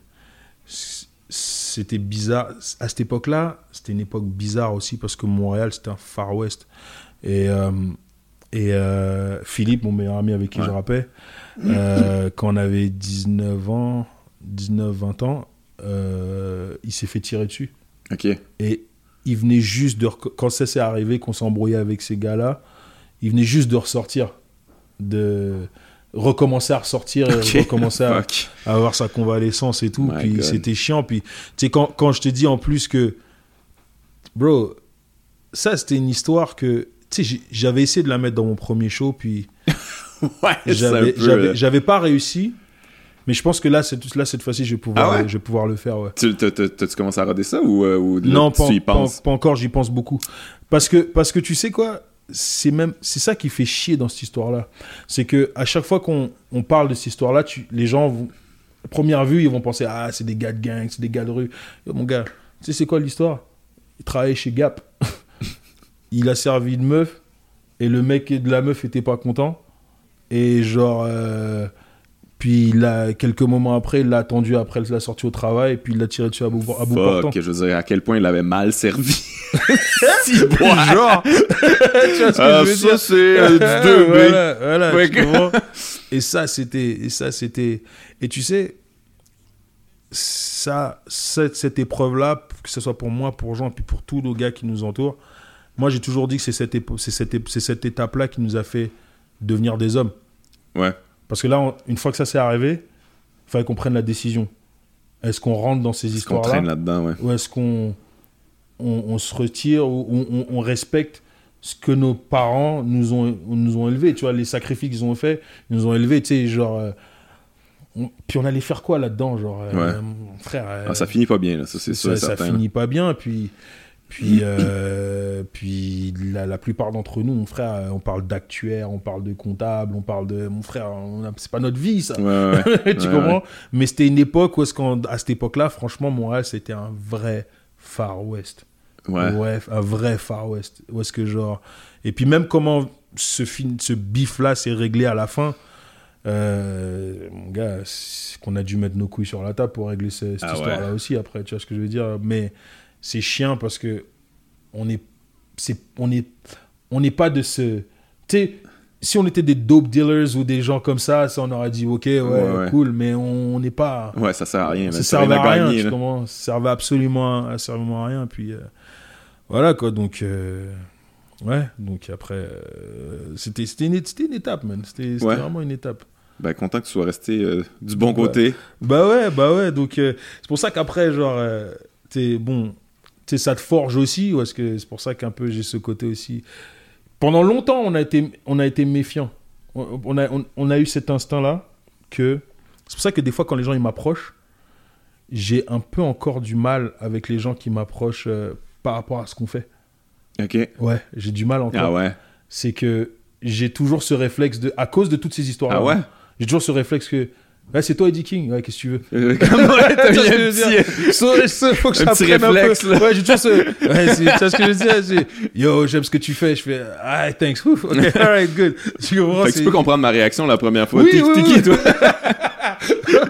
c'était bizarre. À cette époque-là, c'était une époque bizarre aussi parce que Montréal, c'était un Far West. Et, euh, et euh, Philippe, mon meilleur ami avec qui je rappais, euh, quand on avait 19 ans, 19-20 ans, euh, il s'est fait tirer dessus. Ok. Et il venait juste de. Quand ça s'est arrivé, qu'on s'embrouillait avec ces gars-là, il venait juste de ressortir. De recommencer à ressortir et recommencer à, avoir sa convalescence et tout. My puis c'était chiant. Puis, tu sais, quand, quand je te dis en plus que. Bro, ça, c'était une histoire que. Tu sais, j'avais essayé de la mettre dans mon premier show, puis Ouais, j'avais euh, j'avais pas réussi. Mais je pense que là, cette, là, cette fois-ci, je vais pouvoir, Ah ouais? je vais pouvoir le faire, ouais. Tu t'as- T'as-tu commencé à roder ça ou, euh, ou là, non, pas, tu y pas- penses? pas encore, j'y pense beaucoup. Parce que, parce que tu sais quoi? C'est même c'est ça qui fait chier dans cette histoire-là. C'est que à chaque fois qu'on on parle de cette histoire-là, tu- les gens, vont, à première vue, ils vont penser ah c'est des gars de gang, c'est des gars de rue. Yo, mon gars, tu sais c'est quoi l'histoire? Il travaillait chez Gap. il a servi une meuf et le mec de la meuf était pas content et genre euh, puis il a, quelques moments après, il l'a attendu après la sortie au travail et puis il l'a tiré dessus à bout, à bout portant. Je veux dire, à quel point il avait mal servi. si, Genre, tu vois ce que Ah, je veux ça, dire? c'est euh, du 2B. voilà, voilà, Ouais, tu Et ça, c'était, et ça, c'était, et tu sais, ça, cette, cette épreuve-là, que ce soit pour moi, pour Jean, puis pour tous nos gars qui nous entourent, moi, j'ai toujours dit que c'est cette, c'est cette, cette étape-là qui nous a fait devenir des hommes. Ouais. Parce que là, on- une fois que ça s'est arrivé, il fallait qu'on prenne la décision. Est-ce qu'on rentre dans ces qu'on histoires-là traîne là-dedans, ouais. ou est-ce qu'on on, on se retire ou on, respecte ce que nos parents nous ont, nous ont élevés, tu vois, les sacrifices qu'ils ont fait, ils nous ont élevés, tu sais, genre... euh, puis on allait faire quoi là-dedans, genre, euh, Ouais. mon frère... euh, Ah, ça finit pas bien, là, ça, c'est sûr ça, ça finit pas bien, puis... Puis, euh, puis la, la plupart d'entre nous, mon frère, on parle d'actuaire, on parle de comptable, on parle de... Mon frère, c'est pas notre vie, ça. Ouais, ouais. tu Ouais, comprends? Mais c'était une époque où, qu'en- à cette époque-là, franchement, Montréal, c'était un vrai Far West. Ouais. Ouais, un vrai Far West. Où est-ce que genre. Et puis même comment ce, film, ce bif-là s'est réglé à la fin. euh, mon gars, c'est qu'on a dû mettre nos couilles sur la table pour régler ce- cette Ah histoire-là aussi après, tu vois ce que je veux dire? Mais c'est chiant parce que on est, c'est, on est, on n'est pas de ce, tu sais, si on était des dope dealers ou des gens comme ça, ça on aurait dit ok, ouais, ouais. cool, mais on n'est pas. Ouais, ça sert à rien. ça man. servait à rien, gagner, tu comprends? Ça servait absolument, absolument à rien. Puis euh, voilà quoi, donc euh, ouais, donc après euh, c'était c'était une, c'était une étape, man. C'était c'était Ouais. vraiment une étape. Ben, content que tu sois resté euh, du bon côté. Bah ouais, bah ouais. Donc c'est pour ça qu'après, genre, t'es bon, sais, ça te forge aussi, parce que c'est pour ça qu'un peu j'ai ce côté aussi? Pendant longtemps, on a été, on a été méfiant. On, on a, on, on a eu cet instinct-là que c'est pour ça que des fois, quand les gens ils m'approchent, j'ai un peu encore du mal avec les gens qui m'approchent euh, par rapport à ce qu'on fait. Ok. Ouais, j'ai du mal encore. Ah ouais. C'est que j'ai toujours ce réflexe de, à cause de toutes ces histoires. Ah ouais? J'ai toujours ce réflexe que, ouais, c'est toi Eddie King. Ouais, qu'est-ce que tu veux? Euh, Comme ouais, t'as mis un petit. Ça, ça, faut que Un petit j'apprenne un réflexe, peu. là. Ouais, j'ai toujours ce. Ouais, c'est- tu vois ce que je veux dire? Yo, j'aime ce que tu fais. Je fais, ah, thanks. Ouf, ok, alright, good. Tu comprends Fait que tu peux comprendre ma réaction la première fois. Oui, T'es oui, t'es oui. qui, toi?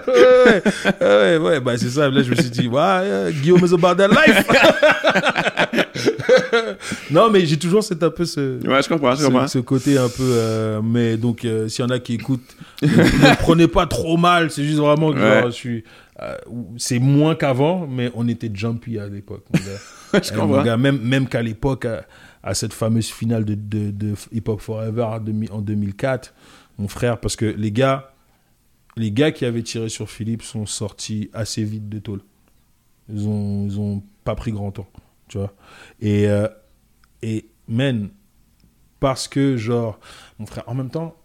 ouais, ouais, ouais, ouais, bah c'est ça. Là, je me suis dit, ouais, euh, Guillaume is about that life. non, mais j'ai toujours cet un peu ce. Ouais, je comprends, je ce, comprends. ce côté un peu euh, mais donc euh, s'il y en a qui écoutent ne, prenez pas trop mal c'est juste vraiment que Ouais. genre, je suis euh, c'est moins qu'avant mais on était jumpy à l'époque. Je Eh, mon comprends. gars, même même qu'à l'époque à, à cette fameuse finale de, de, de Hip Hop Forever en 2004 mon frère parce que les gars les gars qui avaient tiré sur Philippe sont sortis assez vite de tôle ils ont ils ont pas pris grand temps tu vois. Et euh, et man parce que genre mon frère en même temps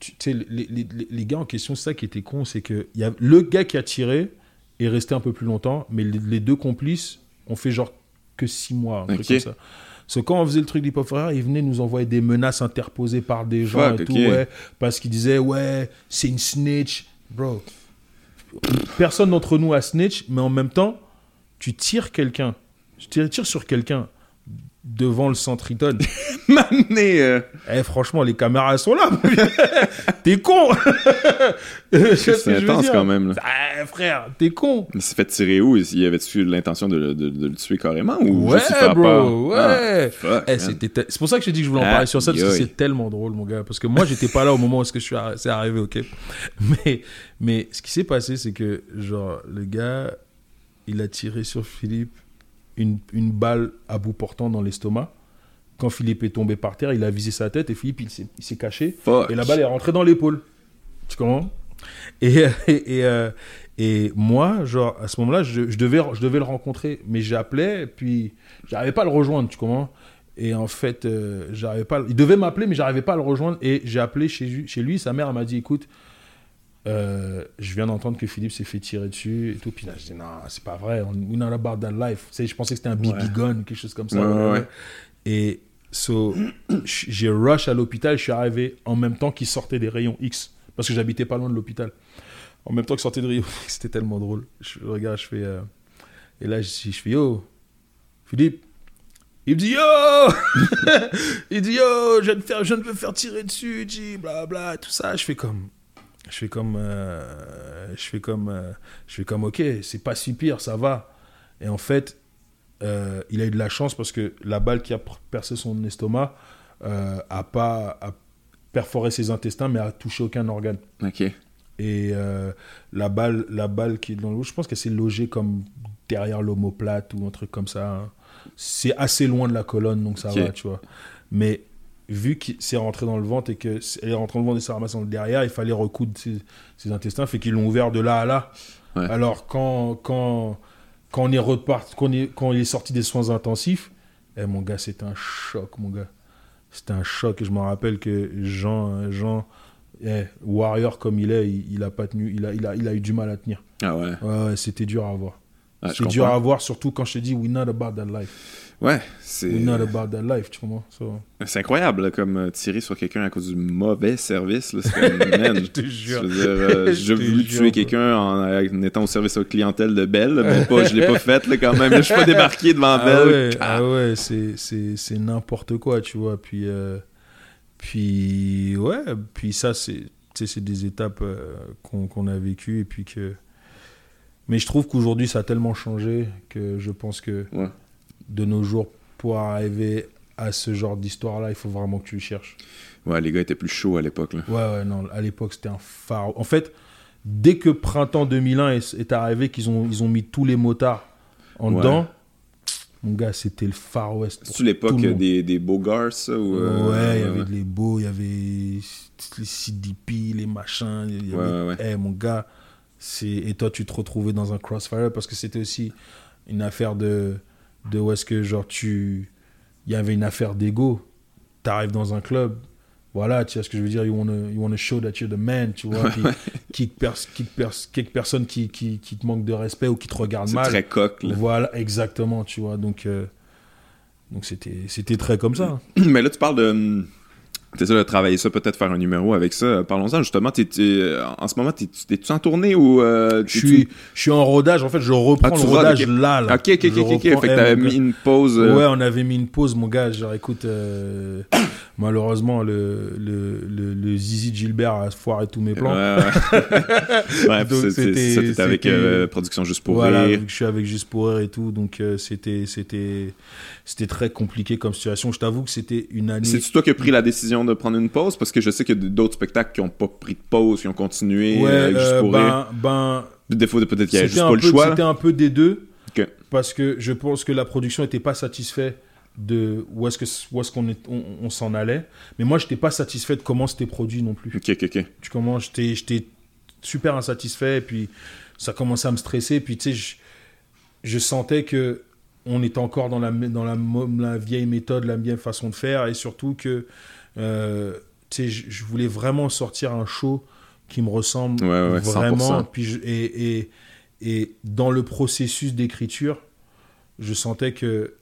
tu sais les, les, les- les gars en question c'est ça qui était con c'est que il y a le gars qui a tiré est resté un peu plus longtemps mais les, les deux complices ont fait genre que six mois un truc comme ça. Parce que quand on faisait le truc d'Hip Forever, ils venaient nous envoyer des menaces interposées par des gens Fuck, et tout, ouais, parce qu'ils disaient, ouais, c'est une snitch. Bro, personne d'entre nous a snitch, mais en même temps, tu tires quelqu'un, tu tires, tires sur quelqu'un devant le centriton. Mané, euh, Eh, franchement, les caméras sont là. t'es con. Je c'est intense quand même. là. Eh, frère, t'es con. Il s'est fait tirer où? Il avait-tu l'intention de, le- de- de le tuer carrément? Ou Ouais, juste faire bro, peur? ouais. Ah, Eh, C'est pour ça que je t'ai dit que je voulais en Ah, parler sur ça, parce que c'est tellement drôle, mon gars. Parce que moi, j'étais pas là au moment où je c'est arrivé, ok? Mais, mais ce qui s'est passé, c'est que, genre, le gars, il a tiré sur Philippe une, une balle à bout portant dans l'estomac. Quand Philippe est tombé par terre, il a visé sa tête et Philippe, il s'est il s'est caché. Fuck. Et la balle est rentrée dans l'épaule. Tu comprends? Et, et, et, euh, et moi, genre, à ce moment-là, je, je devais, je devais le rencontrer. Mais j'appelais, puis j'arrivais pas à le rejoindre, tu comprends? Et en fait, euh, j'arrivais pas. Il devait m'appeler, mais j'arrivais pas à le rejoindre. Et j'ai appelé chez, lui- chez lui. Sa mère elle m'a dit écoute, euh, je viens d'entendre que Philippe s'est fait tirer dessus et tout. Puis là, je dis non, c'est pas vrai. On, we're not about that life. Tu sais, je pensais que c'était un BB Ouais. gun, quelque chose comme ça. Ouais, ouais, ouais. Et so, j'ai rush à l'hôpital. Je suis arrivé en même temps qu'il sortait des rayons X. Parce que j'habitais pas loin de l'hôpital. En même temps qu'il sortait des rayons X, c'était tellement drôle. Je regarde, je fais. euh, et là, je, je fais Yo, Philippe. Il me dit Yo Il dit Yo, je viens, de faire, je viens de me faire tirer dessus, G, bla bla, tout ça. Je fais comme. Je fais comme. euh, je fais comme. euh, je fais comme, ok, c'est pas si pire, ça va. Et en fait, euh, il a eu de la chance parce que la balle qui a percé son estomac a pas a perforé ses intestins, mais a touché aucun organe. Ok. Et la balle, la balle qui est dans l'eau, je pense qu'elle s'est logée comme derrière l'omoplate ou un truc comme ça. hein. C'est assez loin de la colonne, donc ça va, tu vois. Mais vu que c'est rentré dans le ventre et que elle est rentrée dans le ventre et s'est ramassée dans le derrière, il fallait recoudre ses, ses intestins, fait qu'ils l'ont ouvert de là à là. Ouais. Alors quand quand quand on est repart, quand il est sorti des soins intensifs, eh, mon gars, c'était un choc, mon gars. C'était un choc et je me rappelle que Jean, Jean, eh, warrior comme il est, il, il a pas tenu, il a, il a, il a eu du mal à tenir. Ah ouais. Ouais, ouais, c'était dur à voir. Ah, c'est dur à voir, surtout quand je te dis, we're not about that life. Ouais, c'est We're not about that life, tu comprends? So, c'est incroyable là, comme euh, tirer sur quelqu'un à cause du mauvais service. là, C'est comme, man, Je te jure. Je veux dire, euh, j'ai voulu tuer quelqu'un en, en étant au service aux clientèles de Belle, mais pas, je l'ai pas fait là, quand même. Je suis pas débarqué devant ah Belle. ouais, Ah. ah ouais, c'est, c'est, c'est n'importe quoi, tu vois. Puis, euh, puis ouais, puis ça, c'est, des étapes euh, qu'on, qu'on a vécues et puis que. Mais je trouve qu'aujourd'hui, ça a tellement changé que je pense que Ouais. de nos jours, pour arriver à ce genre d'histoire-là, il faut vraiment que tu le cherches. Ouais, les gars étaient plus chauds à l'époque. Ouais, ouais, non, à l'époque, c'était un phare. En fait, dès que printemps 2001 est, est arrivé, qu'ils ont, ils ont mis tous les motards en Ouais. dedans, mon gars, c'était le Far West. C'est-tu l'époque des, des beaux ou, euh, Ouais, il y avait les beaux, il y avait les CDP, les machins. y Ouais, avait- ouais, ouais. Eh, mon gars, c'est... et toi, tu te retrouvais dans un crossfire parce que c'était aussi une affaire de, de où est-ce que, genre, tu. Il y avait une affaire d'ego. T'arrives dans un club, voilà, tu vois ce que je veux dire, you wanna, you wanna show that you're the man, tu vois. puis quelques, pers- quelques, pers- quelques personnes qui, qui, qui te manquent de respect ou qui te regardent C'est mal. très coq. là. Voilà, exactement, tu vois. Donc, euh, donc c'était, c'était très comme ça. Mais là, tu parles de. T'essaies de travailler ça, peut-être faire un numéro avec ça. Parlons-en justement. en ce moment, t'es- t'es-tu en tournée ou. euh, Je suis, je suis en rodage. En fait, je reprends Ah, le rodage là, là. Ok, ok, ok, ok. Fait que t'avais mis une pause. euh, Ouais, on avait mis une pause, mon gars. Genre, écoute, euh, malheureusement, le, le, le, le Zizi Gilbert a foiré tous mes plans. Ouais, ouais. c'est- c'est- c'était- ça, avec Production Juste pour voilà, rire. je suis avec Juste pour rire et tout, donc c'était, c'était, c'était très compliqué comme situation. Je t'avoue que c'était une année. C'est toi qui as pris la décision de prendre une pause? Parce que je sais qu'il y a d'autres spectacles qui n'ont pas pris de pause, qui ont continué Ouais, euh, juste euh, pour rire. ben, ben, Des fois, peut-être qu'il y avait juste un pas le peu- choix. C'était un peu des deux. Ok. Parce que je pense que la production n'était pas satisfaite de où est-ce que où est-ce qu'on est, on, on s'en allait. Mais moi, je n'étais pas satisfait de comment c'était produit non plus. Ok, ok, ok. Tu comment j'étais j'étais super insatisfait et puis ça commençait à me stresser puis tu sais je, je sentais que on était encore dans la dans la, mo- la vieille méthode, la vieille façon de faire et surtout que euh, je, voulais vraiment sortir un show qui me ressemble Ouais, ouais, vraiment 100%. puis je- et, et et dans le processus d'écriture, je sentais que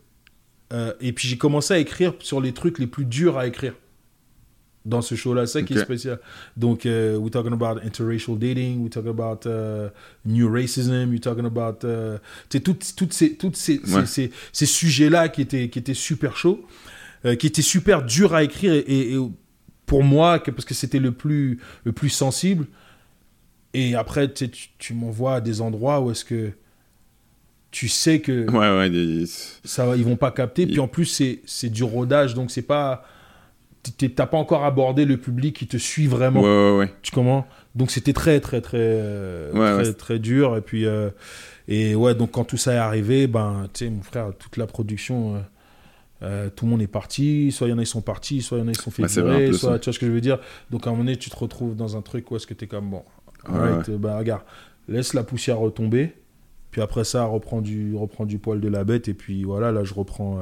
euh, et puis j'ai commencé à écrire sur les trucs les plus durs à écrire dans ce show-là. C'est ça qui est spécial. Donc, euh, we're talking about interracial dating, we're talking about euh, new racism, we're talking about... Tu sais, toutes, toutes ces, toutes ces, ces- Ouais. ces, ces sujets-là qui étaient, qui étaient super chauds, euh, qui étaient super durs à écrire, et, et- et pour moi, que- parce que c'était le plus, le plus sensible. Et après, tu, tu, m'envoies à des endroits où est-ce que tu sais que Ouais, ouais. des- ça ils vont pas capter. Puis en plus, c'est c'est du rodage, donc c'est pas. T'as pas encore abordé le public qui te suit vraiment. Ouais, ouais, ouais. Tu comment Donc c'était très, très, très, euh, Ouais, très, très dur. Et puis, euh, et ouais, donc quand tout ça est arrivé, ben, tu sais, mon frère, toute la production. euh, euh, tout le monde est parti, soit il y en a ils sont partis, soit il y en a ils sont fait virer, plus, soit tu vois ce que je veux dire? Donc à un moment donné, tu te retrouves dans un truc où est-ce que tu es comme bon, euh, bah regarde, laisse la poussière retomber, puis après ça reprend du reprend du poil de la bête et puis voilà là je reprends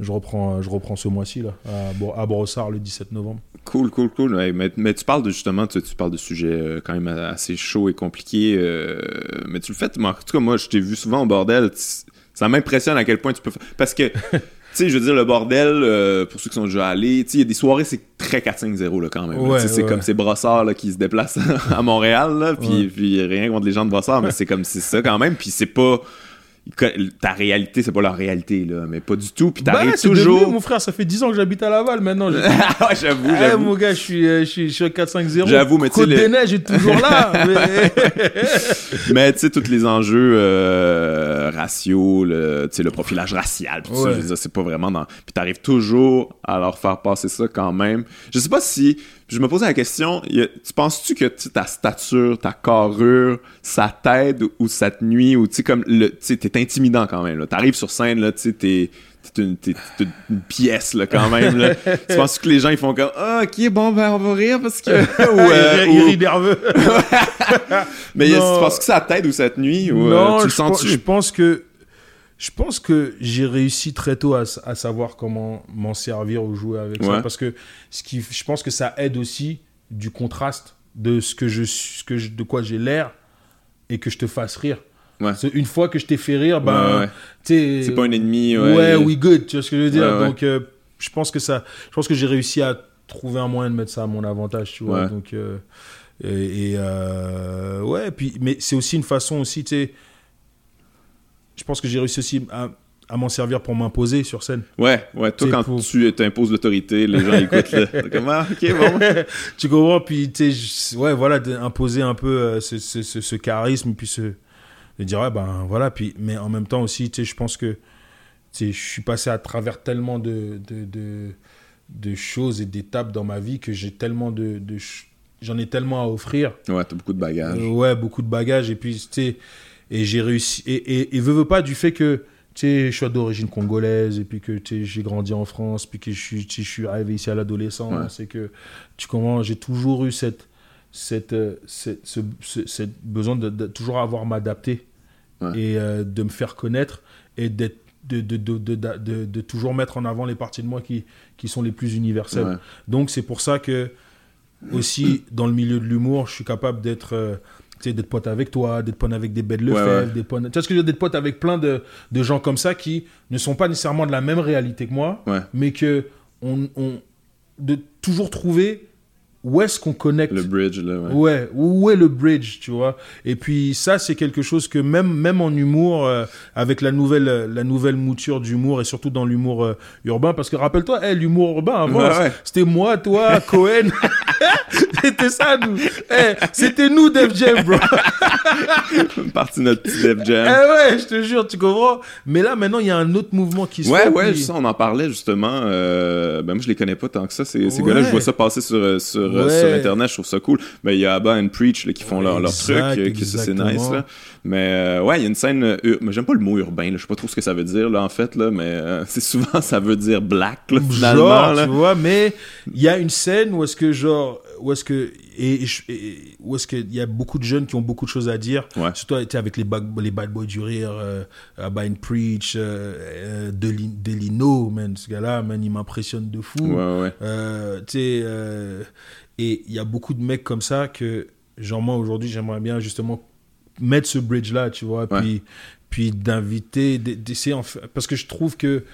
je reprends je reprends ce mois-ci là à, Bro- à Brossard le 17 novembre. Cool, cool, cool. Ouais, mais, mais tu parles de justement, tu, tu parles de sujets euh, quand même assez chauds et compliqués. euh, mais tu le fais, en tout cas, moi, je t'ai vu souvent au bordel. ça m'impressionne à quel point tu peux faire. Parce que, tu sais, je veux dire, le bordel, euh, pour ceux qui sont déjà allés, tu sais, il y a des soirées, c'est très 4-5-0 là, quand même. Ouais, c'est comme ces brossards là, qui se déplacent à Montréal. Là, puis, Ouais. puis rien contre les gens de brossard, mais c'est comme c'est ça quand même. Puis c'est pas. Ta réalité, c'est pas leur réalité, là, mais pas du tout. Puis t'arrives Bah, c'est toujours. devenu, mon frère, ça fait 10 ans que j'habite à Laval maintenant. ouais, j'avoue, Eh, j'avoue. mon gars, je suis, euh, je suis, je suis à 4-5-0. J'avoue, mais tu sais, les- Neiges est toujours là. mais- Mais tu sais, tous les enjeux euh, raciaux, le, tu sais, le profilage racial, pis ça, c'est pas vraiment dans... Puis t'arrives toujours à leur faire passer ça quand même. Je sais pas si... Je me posais la question, tu penses-tu que ta stature, ta carrure, ça t'aide ou ça te nuit, ou tu sais, comme, le- t'es intimidant quand même, là. T'arrives sur scène, là, tu t'es... T'es une, pièce, là, quand même, là. tu penses que les gens, ils font comme, ah, ok, bon, ben, on va rire parce que... ou, euh, il, rit nerveux. Mais tu penses que ça t'aide ou ça te nuit, ou euh, non, tu le sens-tu? je pense que je pense que j'ai réussi très tôt à, savoir comment m'en servir ou jouer avec Ouais. ça parce que ce qui je pense que ça aide aussi du contraste de ce que je ce que je- de quoi j'ai l'air et que je te fasse rire. Ouais. Une fois que je t'ai fait rire, ben, Ouais, C'est pas un ennemi, ouais. We good, tu vois ce que je veux dire? Donc, euh, je pense que ça, je pense que j'ai réussi à trouver un moyen de mettre ça à mon avantage, tu vois? Ouais. Donc, euh, et, et, euh, ouais, puis, mais c'est aussi une façon aussi, tu sais. Je pense que j'ai réussi aussi à, à m'en servir pour m'imposer sur scène. Ouais, ouais. Toi, quand pour- tu t'imposes l'autorité, les gens écoutent. Comme, ah, ok, bon. tu comprends? Puis, tu ouais, voilà, d'imposer un peu euh, ce, ce, ce- ce charisme, puis ce, de dire, ouais, ben voilà. Puis, mais en même temps aussi, tu sais, je pense que je suis passé à travers tellement de, de, de, de choses et d'étapes dans ma vie que j'ai tellement de, de j'en ai tellement à offrir. Ouais, t'as beaucoup de bagages. Euh, ouais, beaucoup de bagages. Et puis, tu sais, et j'ai réussi. Et, et, et veux, veux pas du fait que, tu sais, je suis d'origine congolaise, et puis que, j'ai grandi en France, puis que je suis, je suis arrivé ici à l'adolescence, et que, tu comprends, j'ai toujours eu cette, cette, euh, cette, ce, ce- cette besoin de, de toujours avoir m'adapter Ouais. et euh, de me faire connaître et d'être de, de, de, de, de- de- de toujours mettre en avant les parties de moi qui, qui sont les plus universelles. Ouais. Donc c'est pour ça que aussi dans le milieu de l'humour, je suis capable d'être euh, tu sais, d'être pote avec toi, d'être pote avec des Lefebvre, Ouais, ouais. des potes, tu vois ce que je veux dire, d'être pote avec plein de, de gens comme ça qui ne sont pas nécessairement de la même réalité que moi, Ouais. mais que on, on de toujours trouver où est-ce qu'on connecte Le bridge, là, ouais. Ouais, où est le bridge, tu vois? Et puis ça, c'est quelque chose que même même en humour, euh, avec la nouvelle euh, la nouvelle mouture d'humour et surtout dans l'humour euh, urbain, parce que rappelle-toi, hey, l'humour urbain avant, ouais. c'était moi, toi, Cohen, c'était ça nous. Hey, c'était nous Def Jam, bro. Partie de notre petit Def Eh Jam. ouais, je te jure, tu comprends? Mais là, maintenant, il y a un autre mouvement qui se Ouais, ouais, puis- ça, on en parlait justement. euh, ben moi, je les connais pas tant que ça. Ces, ces Ouais. gars-là, je vois ça passer sur, euh, sur, euh, Ouais. sur Internet, je trouve ça cool. Ben, il y a Abba and Preach là, qui font leur, leur truc, Exact, ça, c'est nice. Là. Mais euh, ouais, il y a une scène. euh, mais j'aime pas le mot urbain, je sais pas trop ce que ça veut dire, là, en fait, là, mais euh, c'est souvent ça veut dire black, là, finalement. genre, là. tu vois, mais il y a une scène où est-ce que genre, où est-ce que et, et où est-ce qu'il y a beaucoup de jeunes qui ont beaucoup de choses à dire, Ouais. surtout tu sais, avec les bad, les bad boys du rire, euh, Abba and Preach, euh, Deli- Delino, man, ce gars-là, man, il m'impressionne de fou. Ouais, ouais. Euh, tu sais, euh, et il y a beaucoup de mecs comme ça que, genre moi aujourd'hui, j'aimerais bien justement mettre ce bridge là, tu vois, Ouais. puis, puis d'inviter, d'essayer, parce que je trouve que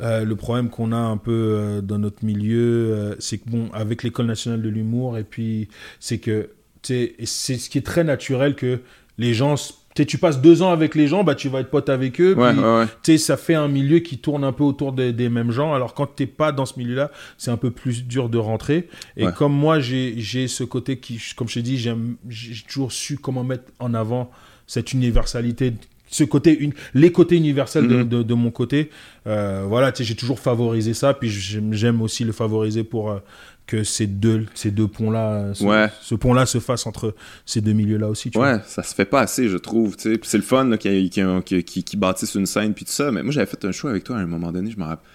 euh, le problème qu'on a un peu euh, dans notre milieu, euh, c'est que bon, avec l'école nationale de l'humour, et puis c'est que, c'est ce qui est très naturel que les gens, sais, tu passes deux ans avec les gens, bah tu vas être pote avec eux, Ouais, puis ouais, ouais. tu sais, ça fait un milieu qui tourne un peu autour des, des mêmes gens. Alors quand t'es pas dans ce milieu-là, c'est un peu plus dur de rentrer. Et comme moi, j'ai j'ai ce côté qui, comme je t'ai dit, j'aime- j'ai toujours su comment mettre en avant cette universalité, ce côté, une, les côtés universels de, Mhm. de, de mon côté. Euh, voilà, tu sais, j'ai toujours favorisé ça. Puis j'aime j'aime aussi le favoriser pour euh, que ces deux, ces deux ponts-là, euh, ce, Ouais. ce pont-là se fasse entre ces deux milieux-là aussi. Tu vois. Ouais, ça se fait pas assez, je trouve. c'est le fun là, qu'ils qu'ils bâtissent une scène puis tout ça. Mais moi, j'avais fait un show avec toi à un moment donné. Je me rappelle,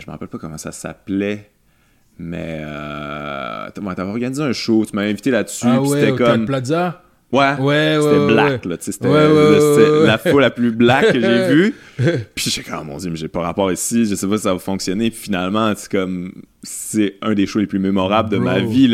je me rappelle pas comment ça s'appelait. Mais euh... t'avais organisé un show, tu m'avais invité là-dessus. Ah ouais, c'était comme. Plaza? Ouais, Ouais, c'était ouais, black, ouais. là. tu sais, C'était ouais. la foule la plus black que j'ai vue. Puis j'ai comme, oh mon dieu, mais j'ai pas rapport ici. Je sais pas si ça va fonctionner. Puis finalement, c'est comme. C'est un des shows les plus mémorables de Bro. ma vie.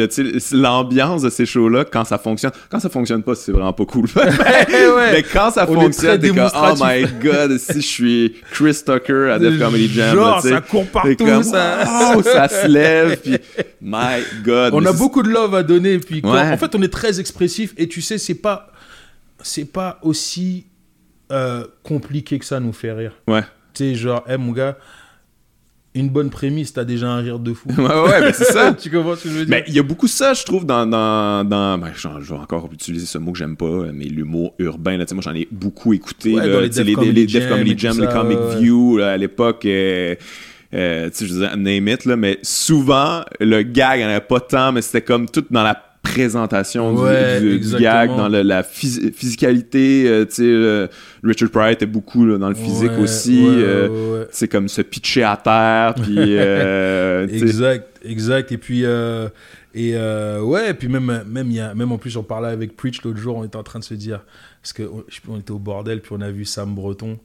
L'ambiance de ces shows-là, quand ça fonctionne. Quand ça fonctionne pas, c'est vraiment pas cool. ouais. Mais quand ça On fonctionne, t'es comme, oh my god, si je suis Chris Tucker à Def Comedy Jam. Genre, là, ça court partout, comme, ça. ça se lève. Puis, my god. On a beaucoup de love à donner. Puis Ouais. en fait, on est très expressif. Et tu sais, c'est pas, c'est pas aussi euh, compliqué que ça nous fait rire. Ouais. Tu sais, genre, hé mon gars, une bonne prémisse, t'as déjà un rire de fou. Ouais, ouais, mais c'est ça. tu comprends ce que je veux dire? Mais il y a beaucoup ça, je trouve, dans. dans, dans ben, je vais encore utiliser ce mot que j'aime pas, mais l'humour urbain. Là, tu sais, moi, j'en ai beaucoup écouté. Ouais, là, dans les Def les, Comedy les Jam Comedy les Comic ouais. View, là, à l'époque. euh, euh, tu sais, je disais, name it, là, mais souvent, le gag, il n'y en avait pas tant, mais c'était comme tout dans la présentation du- Ouais, du, du exactement. gag, dans le- la phys- physicalité. euh, tu sais, euh, Richard Pryor était beaucoup là, dans le physique Ouais, aussi. euh, ouais. C'est comme se pitcher à terre, puis... Exact, exact. Et puis, et euh, ouais, et puis même, même, y a, même en plus, on parlait avec Preach l'autre jour, on était en train de se dire, parce que on, était au bordel, puis on a vu Sam Breton.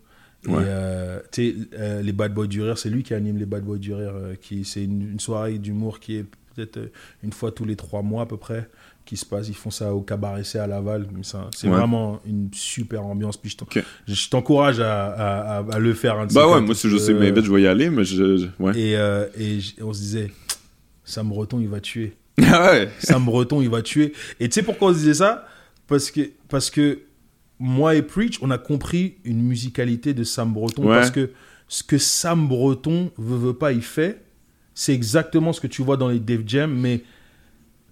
Ouais. Et euh, tu sais, euh, les Bad Boys du Rire, c'est lui qui anime les Bad Boys du Rire. qui, c'est une, une soirée d'humour qui est peut-être euh, une fois tous les trois mois à peu près qui se passe. Ils font ça au Cabaret C à Laval. C'est Ouais. vraiment une super ambiance. Puis je t'encourage à, à, à- à le faire. un de Bah ouais, moi, si je sais euh, m'invite, je vais y aller, mais je... je- ouais. et, euh, et on se disait, Sam Breton, il va tuer. Ah ouais. Sam Breton, il va tuer. Et tu sais pourquoi on se disait ça? Parce que, parce que moi et Preach, on a compris une musicalité de Sam Breton. Parce que ce que Sam Breton veut, veut pas, il fait, c'est exactement ce que tu vois dans les Def Jam, mais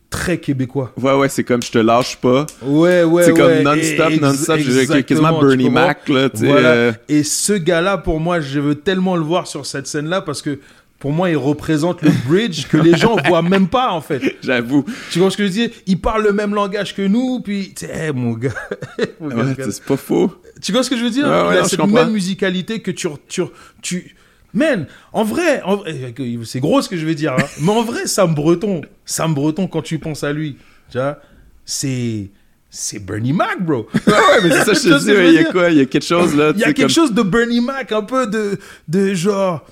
très québécois. Ouais, ouais, c'est comme je te lâche pas. Ouais, ouais, c'est comme non-stop, non-stop. quasiment Bernie? Mac, là. Voilà. euh, Et ce gars-là, pour moi, je veux tellement le voir sur cette scène-là parce que pour moi, il représente le bridge que les gens voient même pas, en fait. J'avoue. Tu vois ce que je veux dire? Il parle le même langage que nous, puis, tu hey, mon gars. Mon gars, Ouais, c'est pas faux. tu vois ce que je veux dire? Ouais, ouais, Il a cette même musicalité que tu, tu, tu... Man, en vrai, en vrai, c'est gros ce que je vais dire, hein, mais en vrai, Sam Breton, Sam Breton, quand tu penses à lui, tu vois, c'est, c'est Bernie Mac, bro. Ouais, mais c'est ça, je te dis, il y a quoi Il y a quelque chose là. Il y a quelque comme- chose de Bernie Mac, un peu de, de genre,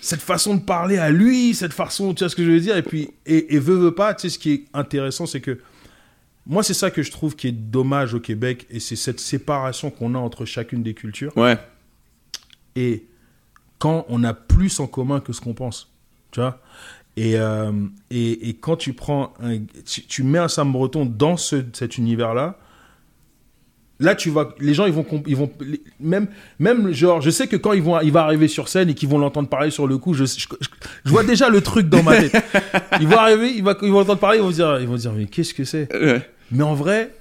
cette façon de parler à lui, cette façon, tu vois ce que je veux dire, et puis, et, et veut, veut pas, tu sais, ce qui est intéressant, c'est que, moi, c'est ça que je trouve qui est dommage au Québec, et c'est cette séparation qu'on a entre chacune des cultures. Ouais, et quand on a plus en commun que ce qu'on pense, tu vois. Et, euh, et, et quand tu prends, un, tu, tu mets un Sam Breton dans ce, cet univers-là, là tu vas, les gens ils vont, ils vont, même, même genre, je sais que quand ils vont, il va arriver sur scène et qu'ils vont l'entendre parler sur le coup, je, je, vois déjà le truc dans ma tête. Ils vont arriver, ils, va, ils vont entendre parler, ils vont dire, ils vont dire, mais qu'est-ce que c'est? Ouais. mais en vrai,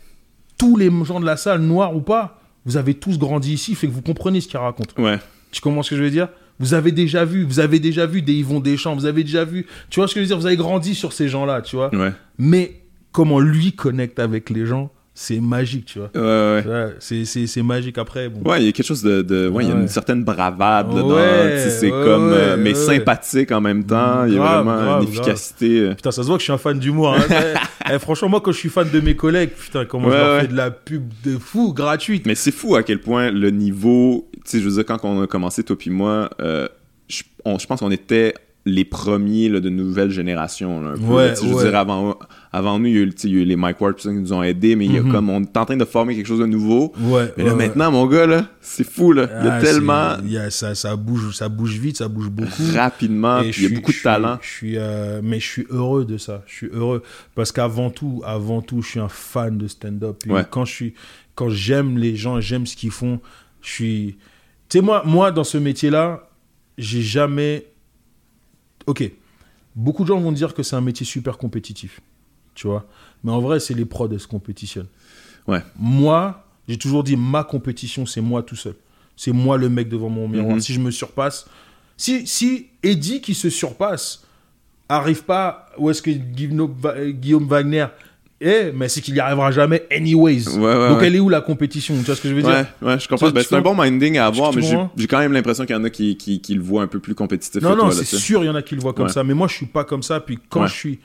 tous les gens de la salle, noirs ou pas, vous avez tous grandi ici, fait que vous comprenez ce qu'ils racontent. ouais. Tu comprends ce que je veux dire? Vous avez déjà vu, vous avez déjà vu des Yvon Deschamps, vous avez déjà vu, tu vois ce que je veux dire Vous avez grandi sur ces gens-là, tu vois. Ouais, Mais comment lui connecte avec les gens, c'est magique, tu vois. ouais, ouais. Ouais, c'est, c'est, c'est magique après. Bon. Ouais, il y a quelque chose de. de- ouais, il y a Ouais. une certaine bravade là, dans. Ouais, tu sais, c'est ouais, comme. euh, ouais, mais ouais. sympathique en même temps. Il y a vraiment grave, une efficacité. euh, Putain, ça se voit que je suis un fan d'humour. Hein. Eh, franchement, moi, quand je suis fan de mes collègues, putain, comment je Ouais, leur ouais. fais de la pub de fou, gratuite. Mais c'est fou à quel point le niveau. Tu sais, je veux dire, quand on a commencé, toi puis moi, euh, je, on- je pense qu'on était les premiers là, de nouvelle génération. là, un peu, Ouais, là, sais, je veux ouais. dire, avant, avant nous, il y a eu, tu sais, il y a eu les Mike Ward qui nous ont aidés, mais il y a Mhm. comme, on est en train de former quelque chose de nouveau. Ouais. Mais là, ouais, ouais. maintenant, mon gars, là, c'est fou, là. Il y a Ah, tellement ça, ça, bouge, ça bouge vite, ça bouge beaucoup. rapidement, Et puis il y a beaucoup de talent. Je suis, euh, mais je suis heureux de ça. Je suis heureux parce qu'avant tout, avant tout, je suis un fan de stand-up. Quand je suis, quand j'aime les gens, j'aime ce qu'ils font. Je suis, tu sais moi, moi dans ce métier-là, j'ai jamais. Ok, beaucoup de gens vont dire que c'est un métier super compétitif, tu vois. Mais en vrai, c'est les prods, elles se compétitionnent. Ouais. Moi, j'ai toujours dit ma compétition, c'est moi tout seul. C'est moi le mec devant mon miroir. Mhm. Si je me surpasse, si, si Eddie qui se surpasse arrive pas où est-ce que Guillaume, Va- Guillaume Wagner est, mais c'est qu'il y arrivera jamais anyways. Ouais, ouais, Donc ouais. elle est où la compétition? Tu vois ce que je veux dire? Ouais, ouais, je comprends. Ben, c'est un bon minding à avoir, mais j'ai quand même l'impression qu'il y en a qui, qui, qui le voient un peu plus compétitif Non, non, c'est sûr, il y en a qui le voient comme ça. Mais moi, je suis pas comme ça. Puis quand je suis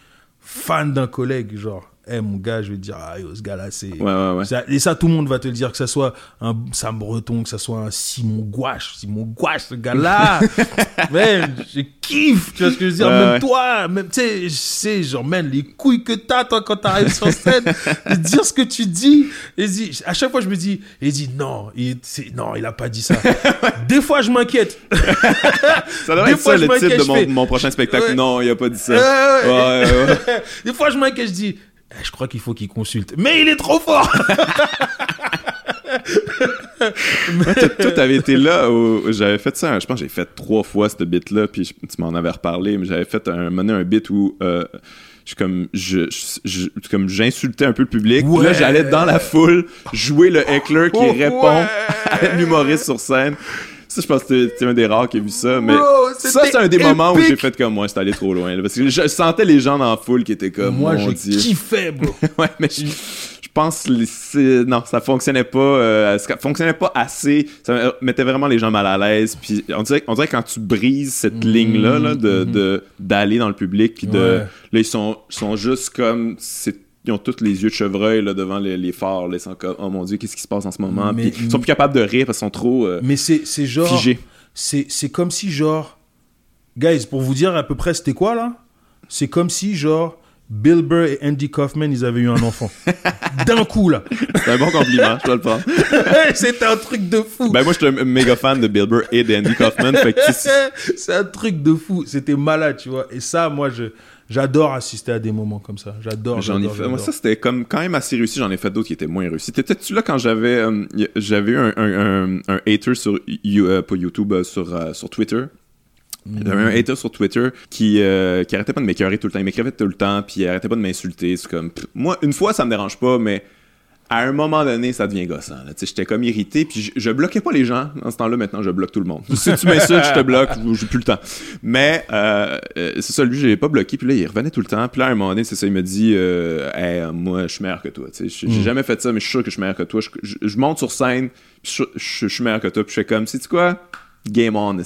fan d'un collègue, genre, hé mon gars, je vais te dire, ah yo, ce gars-là, c'est. Ouais, ouais, ouais. Ça- et ça, tout le monde va te le dire, que ça soit un Sam Breton, que ça soit un Simon Gouache. Simon Gouache, ce gars-là, man, je kiffe, tu vois ce que je veux dire. Même toi, même, tu sais, je sais, genre, man, les couilles que t'as, toi, quand t'arrives sur scène, de dire ce que tu dis. Et dis, à chaque fois, je me dis, et dis, non, il, non, il a pas dit ça. Des fois, je m'inquiète. Ça devrait Des être fois, ça le titre de mon, fais- mon prochain spectacle. Non, il a pas dit ça. Des fois, je m'inquiète, je dis, Eh, je crois qu'il faut qu'il consulte. Mais il est trop fort! Ouais, toi, t'avais été là où j'avais fait ça. Je pense que j'ai fait trois fois cette bit-là, puis je- tu m'en avais reparlé, mais j'avais fait un, un bit où euh, je comme je, je- je- comme j'insultais un peu le public. Puis Là, Ouais. j'allais dans la foule jouer le heckler qui Oh, répond ouais. à l'humoriste sur scène. Ça, je pense que t'es un des rares qui a vu ça, mais Bro, ça, c'est un des moments où j'ai fait comme moi, c'était allé trop loin. là, parce que je sentais les gens dans la foule qui étaient comme, Moi, Dieu. kiffais, bro. Ouais, mais je, je pense c'est- non, ça fonctionnait pas, euh, ça fonctionnait pas assez. Ça mettait vraiment les gens mal à l'aise. Puis on dirait, on dirait que quand tu brises cette ligne là, là, de de- d'aller dans le public, puis de Ouais. là ils sont ils sont juste comme c'est ils ont tous les yeux de chevreuil là, devant les, les phares, là, ils sont comme oh mon dieu qu'est-ce qui se passe en ce moment? Mais- Puis ils sont plus capables de rire parce qu'ils sont trop euh, Mais c'est, c'est genre. figés. C'est, c'est comme si, genre. Guys, pour vous dire à peu près c'était quoi, là? C'est comme si, genre. Bill Burr et Andy Kaufman, ils avaient eu un enfant. D'un coup, là. C'est un bon compliment, je dois le prendre. C'était un truc de fou. Ben moi je suis un méga fan de Bill Burr et d'Andy Kaufman, c'est un truc de fou. C'était malade, tu vois. Et ça, moi, je, j'adore assister à des moments comme ça. J'adore. J'en ai fait. Moi, ça, c'était comme quand même assez réussi. J'en ai fait d'autres qui étaient moins réussis. T'étais-tu là quand j'avais euh, j'avais eu un, un, un, un hater sur euh, pas YouTube, euh, sur, sur Twitter? Il y avait un hater sur Twitter qui, euh, qui arrêtait pas de m'écœurer tout le temps. Il m'écrivait tout le temps, puis il arrêtait pas de m'insulter. C'est comme. pff, moi, une fois, ça me dérange pas, mais à un moment donné, ça devient gossant. J'étais comme irrité, puis je, je bloquais pas les gens. Dans ce temps-là, maintenant, je bloque tout le monde. Si tu m'insultes, je te bloque, j'ai plus le temps. Mais euh, euh, c'est ça, lui, je l'ai pas bloqué, puis là, il revenait tout le temps. Puis là, à un moment donné, c'est ça, il me dit euh, Hey, moi, je suis meilleur que toi. J'ai Mm. jamais fait ça, mais je suis sûr que je suis meilleur que toi. Je, je- je monte sur scène, je suis meilleur que toi, puis je fais comme, sais-tu quoi? Game on,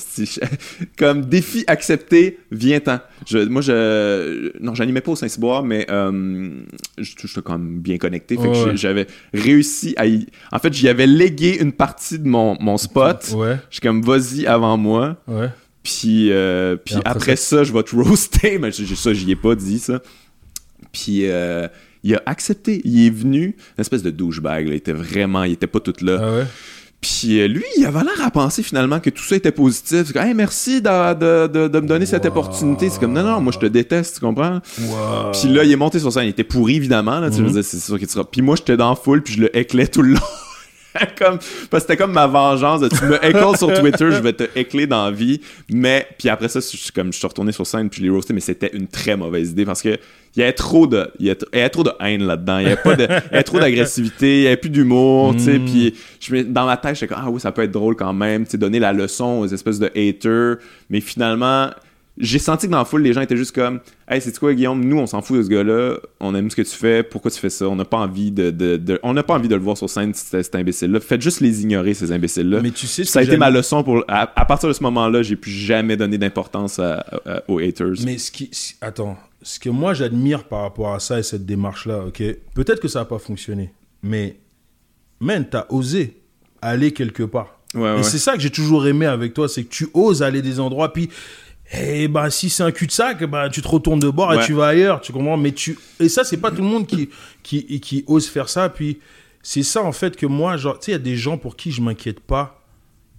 comme défi accepté, viens-t'en. Je, moi, je. Non, j'animais pas au Saint-Cyboire, mais euh, je- j'étais quand même bien connecté. Fait que Ouais. j'avais réussi à y... En fait, j'y avais légué une partie de mon, mon spot. Ouais, Je suis comme, vas-y avant moi. ouais. Puis, euh, puis après après, ça, je vais te roaster. Mais ça, j'y ai pas dit ça. Puis euh, il a accepté. Il est venu, une espèce de douchebag. Là. Il était vraiment, il était pas tout là. Ah ouais? Puis euh, lui, il avait l'air à penser finalement que tout ça était positif. C'est comme, hey, merci de, de, de, de me donner cette opportunité. C'est comme, non, non, moi je te déteste, tu comprends? Wow. Puis là, il est monté sur scène. Il était pourri, évidemment. Là, tu dire, c'est sûr qu'il sera. Puis moi, j'étais dans la foule, puis je le éclais tout le long. comme, parce que c'était comme ma vengeance. de, tu me écles sur Twitter, je vais te écler dans la vie. Mais, puis après ça, je suis comme, je suis retourné sur scène, puis je l'ai roasté, mais c'était une très mauvaise idée parce que il y avait trop de, il y avait, il y avait trop de haine là-dedans. Il y avait pas de, il y avait trop d'agressivité, il y avait plus d'humour, tu sais. Mm. Puis je dans ma tête, j'étais comme, ah oui, ça peut être drôle quand même, tu sais, donner la leçon aux espèces de haters. Mais finalement, j'ai senti que dans la foule, les gens étaient juste comme Hey, c'est quoi, Guillaume? Nous, on s'en fout de ce gars-là. On aime ce que tu fais. Pourquoi tu fais ça? On n'a pas envie de, de- de- on n'a pas envie de le voir sur scène, cet, imbécile-là. Faites juste les ignorer, ces imbéciles-là. Mais tu sais, ce Ça a été ma leçon pour. À, à partir de ce moment-là, j'ai plus jamais donné d'importance à- à- aux haters. Mais ce qui. Attends. Ce que moi j'admire par rapport à ça et cette démarche-là, ok? Peut-être que ça n'a pas fonctionné. Mais, man, t'as osé aller quelque part. Ouais, ouais. Et c'est ça que j'ai toujours aimé avec toi, c'est que tu oses aller des endroits, puis. Eh ben, si c'est un cul-de-sac, ben, tu te retournes de bord et tu vas ailleurs, tu comprends? Mais tu. Et ça, c'est pas tout le monde qui, qui, qui ose faire ça. Puis, c'est ça, en fait, que moi, genre, tu sais, il y a des gens pour qui je m'inquiète pas.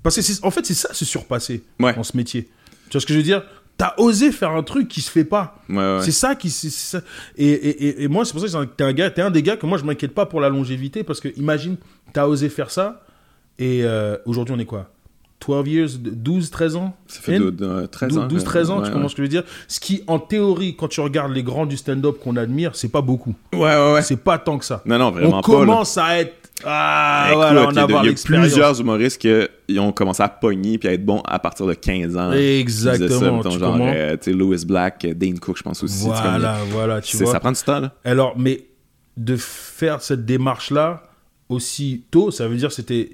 Parce que, c'est- en fait, c'est ça, se surpasser Ouais. dans ce métier. Tu vois ce que je veux dire? T'as osé faire un truc qui se fait pas. Ouais, ouais. C'est ça qui. ça. Et, et, et, et moi, c'est pour ça que t'es un, gars, t'es un des gars que moi, je m'inquiète pas pour la longévité. Parce que, imagine, t'as osé faire ça. Et euh, aujourd'hui, on est quoi? 12 years, 12, 13 ans? Ça fait de, de- 13 ans. 12, 13 ans, ouais, tu comprends ce que je veux dire? Ce qui, en théorie, quand tu regardes les grands du stand-up qu'on admire, c'est pas beaucoup. Ouais, ouais, ouais. C'est pas tant que ça. Non, non, vraiment on pas. là. commence à être. Ah, Écoute, on a, avoir il y a plusieurs humoristes qui ont commencé à pogner puis à être bons à partir de 15 ans. Exactement, ça, tu genre, euh, Lewis Black, euh, Dane Cook, je pense aussi. Voilà, voilà, tu vois. ça prend du temps, là. Alors, mais de faire cette démarche-là aussi tôt, ça veut dire c'était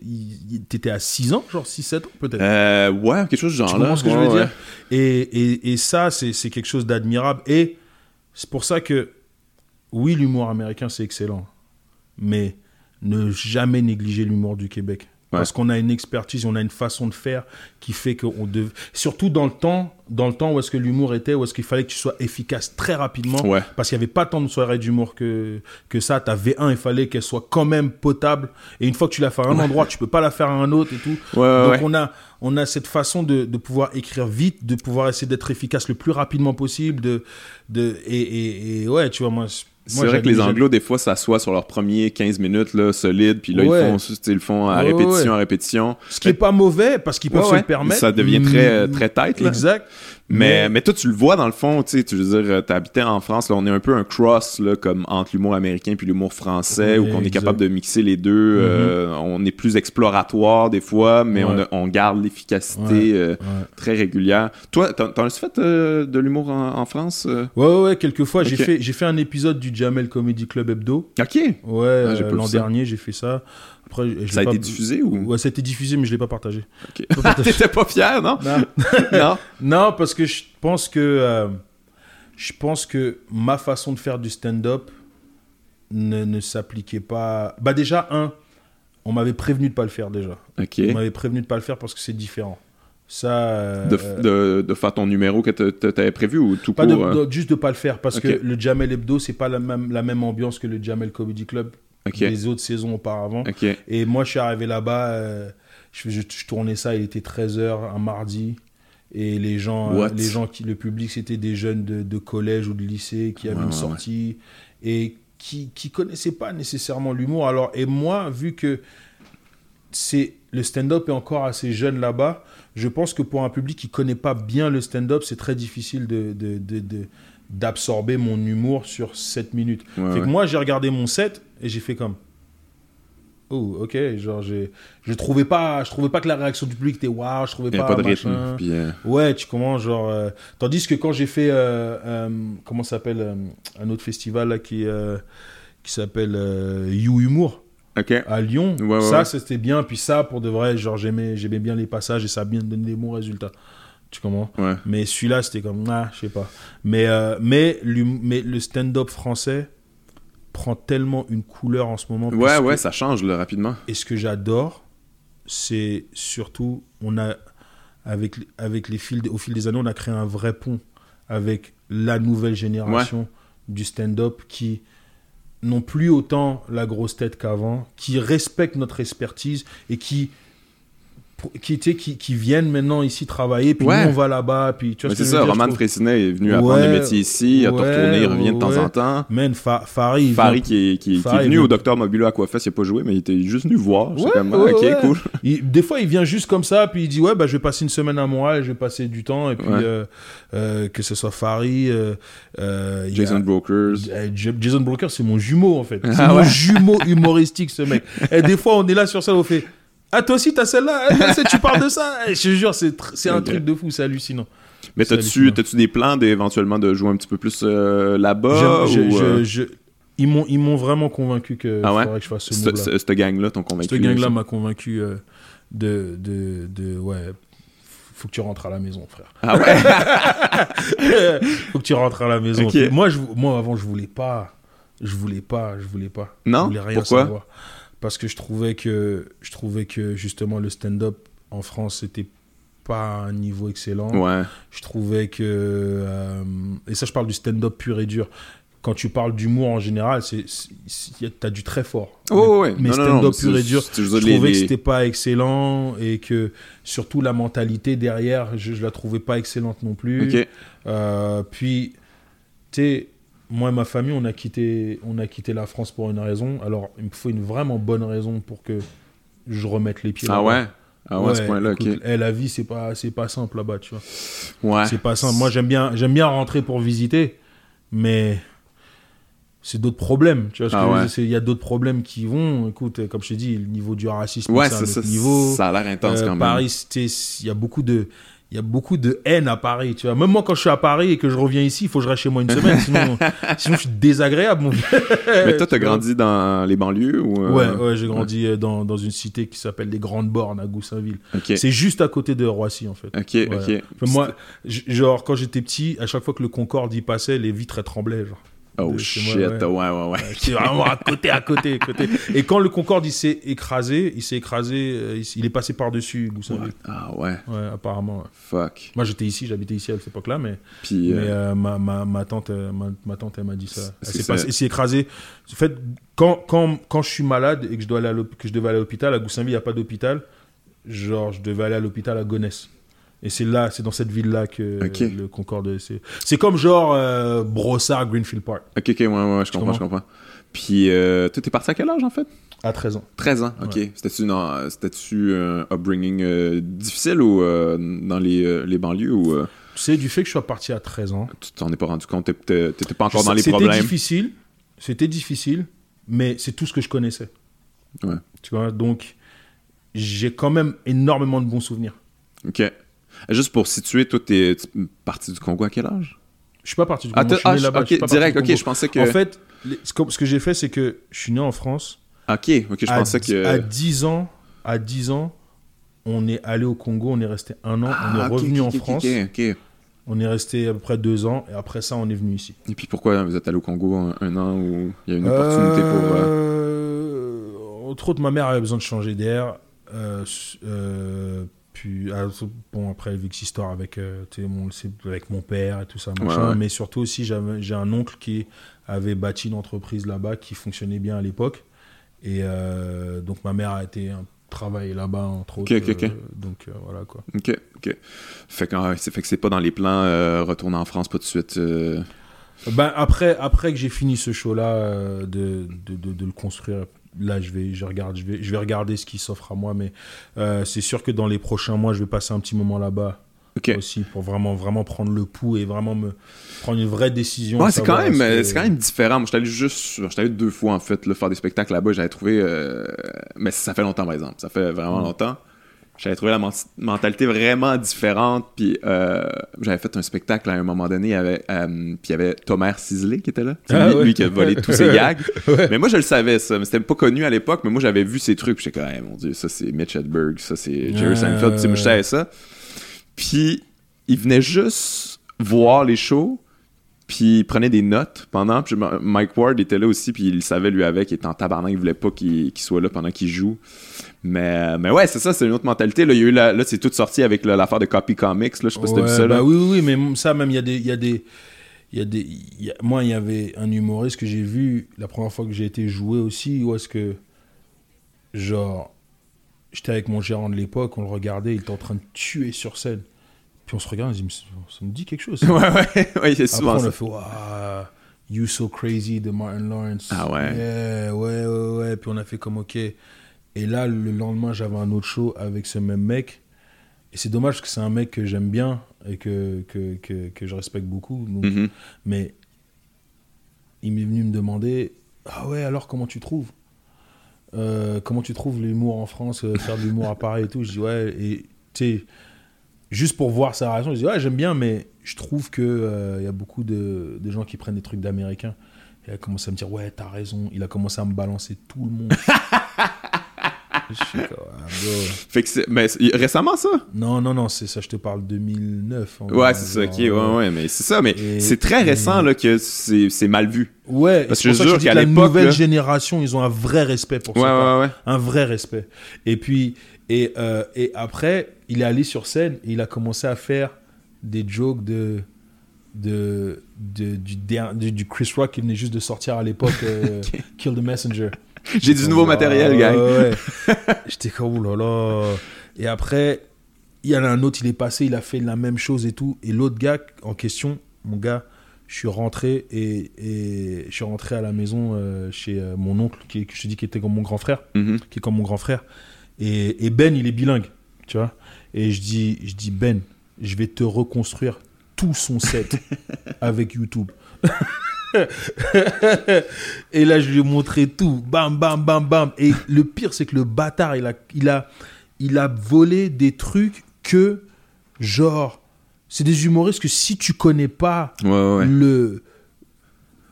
t'étais à 6 ans, genre 6-7 ans peut-être. Euh, ouais, quelque chose du genre Tu là. ce que je veux ouais. dire et, et, et ça, c'est quelque chose d'admirable. Et c'est pour ça que, oui, l'humour américain, c'est excellent. Mais ne jamais négliger l'humour du Québec. Parce qu'on a une expertise, on a une façon de faire qui fait qu'on dev... Surtout dans le temps, dans le temps où est-ce que l'humour était, où est-ce qu'il fallait que tu sois efficace très rapidement. Ouais. Parce qu'il n'y avait pas tant de soirées d'humour que, que ça. Ta V1, il fallait qu'elle soit quand même potable. Et une fois que tu l'as fait à un endroit, tu peux pas la faire à un autre et tout. Ouais, Donc on a on a cette façon de, de pouvoir écrire vite, de pouvoir essayer d'être efficace le plus rapidement possible, de de et, et, et ouais, tu vois moi. C'est vrai que les Anglos, des fois, s'assoient sur leurs premiers 15 minutes là, solides, puis là, Ouais. ils, font, ils le font à Ouais, répétition, à répétition. Ce qui est pas mauvais parce qu'ils peuvent se le permettre. Ça devient très, Mm, très tight, là. Exact. Mais, mais toi, tu le vois dans le fond, tu sais, tu veux dire, euh, t'habitais en France, là, on est un peu un cross, là, comme entre l'humour américain puis l'humour français, Ouais, où on est capable de mixer les deux. euh, on est plus exploratoire des fois, mais on, Ouais. a- on garde l'efficacité Ouais, euh, très régulière. Toi, t'en as-tu fait euh, de l'humour en, en France? euh? Ouais, ouais, quelquefois, j'ai Ok. fait, j'ai fait un épisode du Jamel Comedy Club Hebdo. Ok. Ouais, Ah, euh, l'an dernier, j'ai fait ça. Après, je Ça a été diffusé ou? Ouais, ça a été diffusé, mais je l'ai pas partagé. Ok. T'étais pas fier, non? Non. non? Non, parce que je pense que euh, je pense que ma façon de faire du stand-up ne, ne s'appliquait pas. Bah déjà un, on m'avait prévenu de pas le faire déjà. Ok. On m'avait prévenu de pas le faire parce que c'est différent. Ça. euh, De, de, de faire ton numéro que t'a- t'a- t'avais prévu ou tout pas court? euh? de- juste de pas le faire parce que le Jamel Hebdo c'est pas la même la même ambiance que le Jamel Comedy Club Ok. des autres saisons auparavant. Et moi, je suis arrivé là-bas, euh, je, je, je tournais ça, il était 13h un mardi. Et les gens, euh, What? les gens qui, le public, c'était des jeunes de, collège ou de lycée qui avaient une ouais, sortie et qui qui connaissaient pas nécessairement l'humour. Alors, et moi, vu que c'est le stand-up est encore assez jeune là-bas. Je pense que pour un public qui connaît pas bien le stand-up, c'est très difficile de, de- de- de- d'absorber mon humour sur 7 minutes. Ouais, fait ouais. que moi, j'ai regardé mon set et j'ai fait comme. Oh, ok. Genre, j'ai, je trouvais pas, je trouvais pas que la réaction du public était waouh. Je trouvais pas. pas de rythme. Puis, euh, Ouais, tu commences genre. euh, Tandis que quand j'ai fait. euh, comment ça s'appelle Un autre festival là qui, qui s'appelle You Humour à Lyon. Ouais, ça, ouais. c'était bien. Puis ça, pour de vrai, genre, j'aimais, j'aimais bien les passages et ça a bien donné des bons résultats. Tu comprends? Ouais. Mais celui-là, c'était comme. Ah, je sais pas. Mais, euh, mais, le stand-up français prend tellement une couleur en ce moment. Ouais, ouais, ça change là, rapidement. et ce que j'adore, c'est surtout, on a, avec, avec les fils, au fil des années, on a créé un vrai pont avec la nouvelle génération du stand-up qui n'ont plus autant la grosse tête qu'avant, qui respectent notre expertise et qui qui, qui, qui viennent maintenant ici travailler, puis Ouais. nous on va là-bas, puis tu vois ce c'est veux ça, dire, Roman Frécinet est venu apprendre Ouais, le métier ici, il a ouais, retourné, il revient de temps en temps. Man, Fa- Farid vient- qui est, qui, est venu au Docteur Mobilo Aquafest, il a pas joué, mais il était juste venu voir. Comme, ah, ok, cool. Il- des fois, il vient juste comme ça, puis il dit Ouais, bah, je vais passer une semaine à Montréal, je vais passer du temps. Et puis, euh, euh, que ce soit Farid, euh, y a- Jason Brokers. Jason Broker, c'est mon jumeau en fait. C'est Ah mon jumeau humoristique, ce mec. Et des fois, on est là sur ça, on fait Ah, toi aussi, t'as celle-là? Ah, Tu parles de ça? Je te jure, c'est un truc de fou, c'est hallucinant. Mais t'as-tu des plans d'éventuellement de jouer un petit peu plus euh, là-bas euh, ils m'ont ils m'ont vraiment convaincu que Ah ouais? faudrait que je fasse ce move-là. ce- cette gang-là t'ont convaincu Cette gang-là ça? m'a convaincu euh, de, de, de. Ouais, faut que tu rentres à la maison, frère. Ah ouais? faut que tu rentres à la maison. Moi, je, moi, avant, je voulais pas. Je voulais pas, je voulais pas. Non? Je voulais rien Pourquoi? savoir. Parce que je trouvais que, je trouvais que justement, le stand-up en France, c'était pas un niveau excellent. Ouais. Je trouvais que. euh, et ça, je parle du stand-up pur et dur. Quand tu parles d'humour en général, c'est, t'as du très fort. Oh, ouais. Mais Non, non, stand-up pur et dur, je trouvais les- que c'était pas excellent et que surtout la mentalité derrière, je, je la trouvais pas excellente non plus. Ok. Euh, puis, tu sais, moi et ma famille, on a, quitté, on a quitté la France pour une raison. Alors, il me faut une vraiment bonne raison pour que je remette les pieds Ah ouais? Ah ouais, à ce point-là, ok. eh, la vie, c'est pas, c'est pas simple là-bas, tu vois. Ouais. C'est pas simple. Moi, j'aime bien, j'aime bien rentrer pour visiter, mais c'est d'autres problèmes. Tu vois Ah ouais. Il y a d'autres problèmes qui vont. Écoute, comme je t'ai dit, le niveau du racisme, Ouais, c'est un c'est autre ça. niveau. Ça a l'air intense Euh, quand même. Paris, il y a beaucoup de. Il y a beaucoup de haine à Paris, tu vois. Même moi, quand je suis à Paris et que je reviens ici, il faut que je reste chez moi une semaine, sinon, sinon je suis désagréable. mon. Mais toi, t'as grandi dans les banlieues ou. euh, Ouais, ouais, j'ai grandi euh, dans, dans une cité qui s'appelle les Grandes Bornes à Goussainville. C'est juste à côté de Roissy, en fait. Ok, Ouais. ok. Enfin, moi, genre, quand j'étais petit, à chaque fois que le Concorde y passait, les vitres elles tremblaient. Genre. Oh shit, ouais, ouais. ouais, ouais. C'est vraiment à côté, à côté, à côté. Et quand le Concorde il s'est écrasé, il s'est écrasé, euh, il, est passé par-dessus Goussainville. Ah ouais, Ouais, apparemment. fuck. Moi, j'étais ici, j'habitais ici à cette époque-là, mais, Puis. mais euh, euh, ma, ma, ma tante, ma, ma tante, elle m'a dit ça. Elle s'est elle écrasée. En fait, quand, quand, quand je suis malade et que je, dois aller à que je devais aller à l'hôpital, à Goussainville, il n'y a pas d'hôpital. Genre, je devais aller à l'hôpital à Gonesse. Et c'est là, c'est dans cette ville-là que le Concorde. C'est, c'est comme genre euh, Brossard, Greenfield Park, Ok, ok, ouais, ouais, je comprends, je comprends. Puis, euh, toi, t'es parti à quel âge en fait? À 13 ans. 13 ans, ok. Ouais. C'était-tu une, euh, un upbringing euh, difficile ou euh, dans les, les banlieues ou Tu sais, du fait que je sois parti à 13 ans, tu t'en es pas rendu compte, t'étais pas encore Je dans les C'était problèmes? difficile, c'était difficile, mais c'est tout ce que je connaissais. Ouais. Tu vois, donc j'ai quand même énormément de bons souvenirs. Ok. Juste pour situer, toi, t'es parti du Congo à quel âge? Je suis pas parti du Ah, Congo. t'es- je suis ah, né là-bas, je suis pas direct, ok, je pensais que. En fait, les- ce que ce que j'ai fait, c'est que je suis né en France. Ok, ok, je à, pensais que. à 10 ans, à 10 ans, on est allé au Congo, on est resté un an, on est Ah, revenu en France, Ok, ok. on est resté à peu près deux ans, et après ça, on est venu ici. Et puis pourquoi vous êtes allé au Congo un, un an où il y a une opportunité pour. euh, Euh, Entre autres, ma mère avait besoin de changer d'air. Euh, euh, puis, ah, bon, après, que histoire avec, euh, mon, avec mon père et tout ça, machin. Ouais, ouais. Mais surtout aussi, j'ai un oncle qui avait bâti une entreprise là-bas qui fonctionnait bien à l'époque. Et euh, donc, ma mère a été hein, travailler là-bas, entre autres. Ok, ok, ok. euh, donc, euh, voilà, quoi. Ok, ok. Fait que, c'est fait que c'est pas dans les plans euh, retourner en France pas de suite. Ben, après, après que j'ai fini ce de, de, de, de le construire, là, je vais, je regarde, je vais, je vais regarder ce qui s'offre à moi, mais euh, c'est sûr que dans les prochains mois, je vais passer un petit moment là-bas aussi pour vraiment, vraiment prendre le pouls et vraiment me prendre une vraie décision. Ouais, c'est quand même, que- c'est quand même différent. Moi, j'étais allé juste, j'étais allé deux fois en fait, là, faire des spectacles là-bas. J'avais trouvé, euh, mais ça fait longtemps par exemple. Ça fait vraiment Mm. longtemps. J'avais trouvé la men- mentalité vraiment différente. Puis euh, j'avais fait un spectacle à un moment donné, euh, puis il y avait Thomas Cisley qui était là. Ah lui, ouais. lui qui a volé tous ses gags. Ouais. Mais moi, je le savais ça. Mais c'était pas connu à l'époque. Mais moi, j'avais vu ces trucs. Puis j'étais comme, Hey, mon dieu, ça c'est Mitch Hedberg, ça c'est Jerry Ah, Seinfeld. Tu sais, moi, je savais ça. Puis il venait juste voir les shows. Puis il prenait des notes pendant. Puis Mike Ward était là aussi. Puis il le savait lui avec. Il était en tabarnak. Il voulait pas qu'il qu'il soit là pendant qu'il joue. Mais, mais ouais, c'est ça. C'est une autre mentalité. Là, il y a eu la- là c'est tout sorti avec l'affaire de Copy Comics. Là, je sais pas si t'as vu Ouais, ça. Là. bah oui, oui, mais ça, même, il y a des. Y a des il y a des il y a- moi, il y avait un humoriste que j'ai vu la première fois que j'ai été joué aussi, où est-ce que. Genre. J'étais avec mon gérant de l'époque, on le regardait, il était en train de tuer sur scène. Puis on se regarde, on se dit, ça, me dit quelque chose. ça. Ouais, ouais, ouais, y a Après, souvent on a fait You So Crazy de Martin Lawrence. Ah ouais. Yeah, ouais, ouais, ouais. Puis on a fait comme OK. Et là, le lendemain, j'avais un autre show avec ce même mec. Et c'est dommage parce que c'est un mec que j'aime bien et que, que, que, que je respecte beaucoup. Donc, Mhm. Mais il m'est venu me demander Ah ouais, alors comment tu trouves? Euh, Comment tu trouves l'humour en France euh, Faire de l'humour à Paris et tout Je dis Ouais, et tu sais, juste pour voir sa réaction, je dis Ouais, j'aime bien, mais je trouve qu'il il y a beaucoup de, de gens qui prennent des trucs d'américains. Il a commencé à me dire Ouais, t'as raison. Il a commencé à me balancer tout le monde. je suis comme, Ah, bro. Fait que c'est- mais c'est- récemment ça? Non, non, non, c'est ça, je te parle 2009. en Ouais, c'est ça, ok, ouais, ouais, mais c'est ça, mais Et- c'est très récent là, que c'est c'est mal vu. Ouais, Parce que je que jure dis qu'à que la l'époque, nouvelle là- génération, ils ont un vrai respect pour Ouais, ça. ouais, ouais. Un vrai respect. Et puis, et, euh, et après, il est allé sur scène et il a commencé à faire des jokes de, de, de- du, der- du, du Chris Rock qui venait juste de sortir à l'époque, euh, Kill the Messenger. J'ai du nouveau matériel, gang. J'étais comme, oh là là. Et après, il y en a un autre, il est passé, il a fait la même chose et tout. Et l'autre gars en question, mon gars, je suis rentré et, et je suis rentré à la maison euh, chez euh, mon oncle, qui, que je te dis qui était comme mon grand frère, Mhm. qui est comme mon grand frère. Et, et Ben, il est bilingue, tu vois. Et je dis, je dis Ben, je vais te reconstruire tout son set avec YouTube. Et là, je lui ai montré tout. Bam, bam, bam, bam. Et le pire, c'est que le bâtard, il a, il a, il a volé des trucs que, genre, c'est des humoristes que si tu connais pas Ouais, ouais. le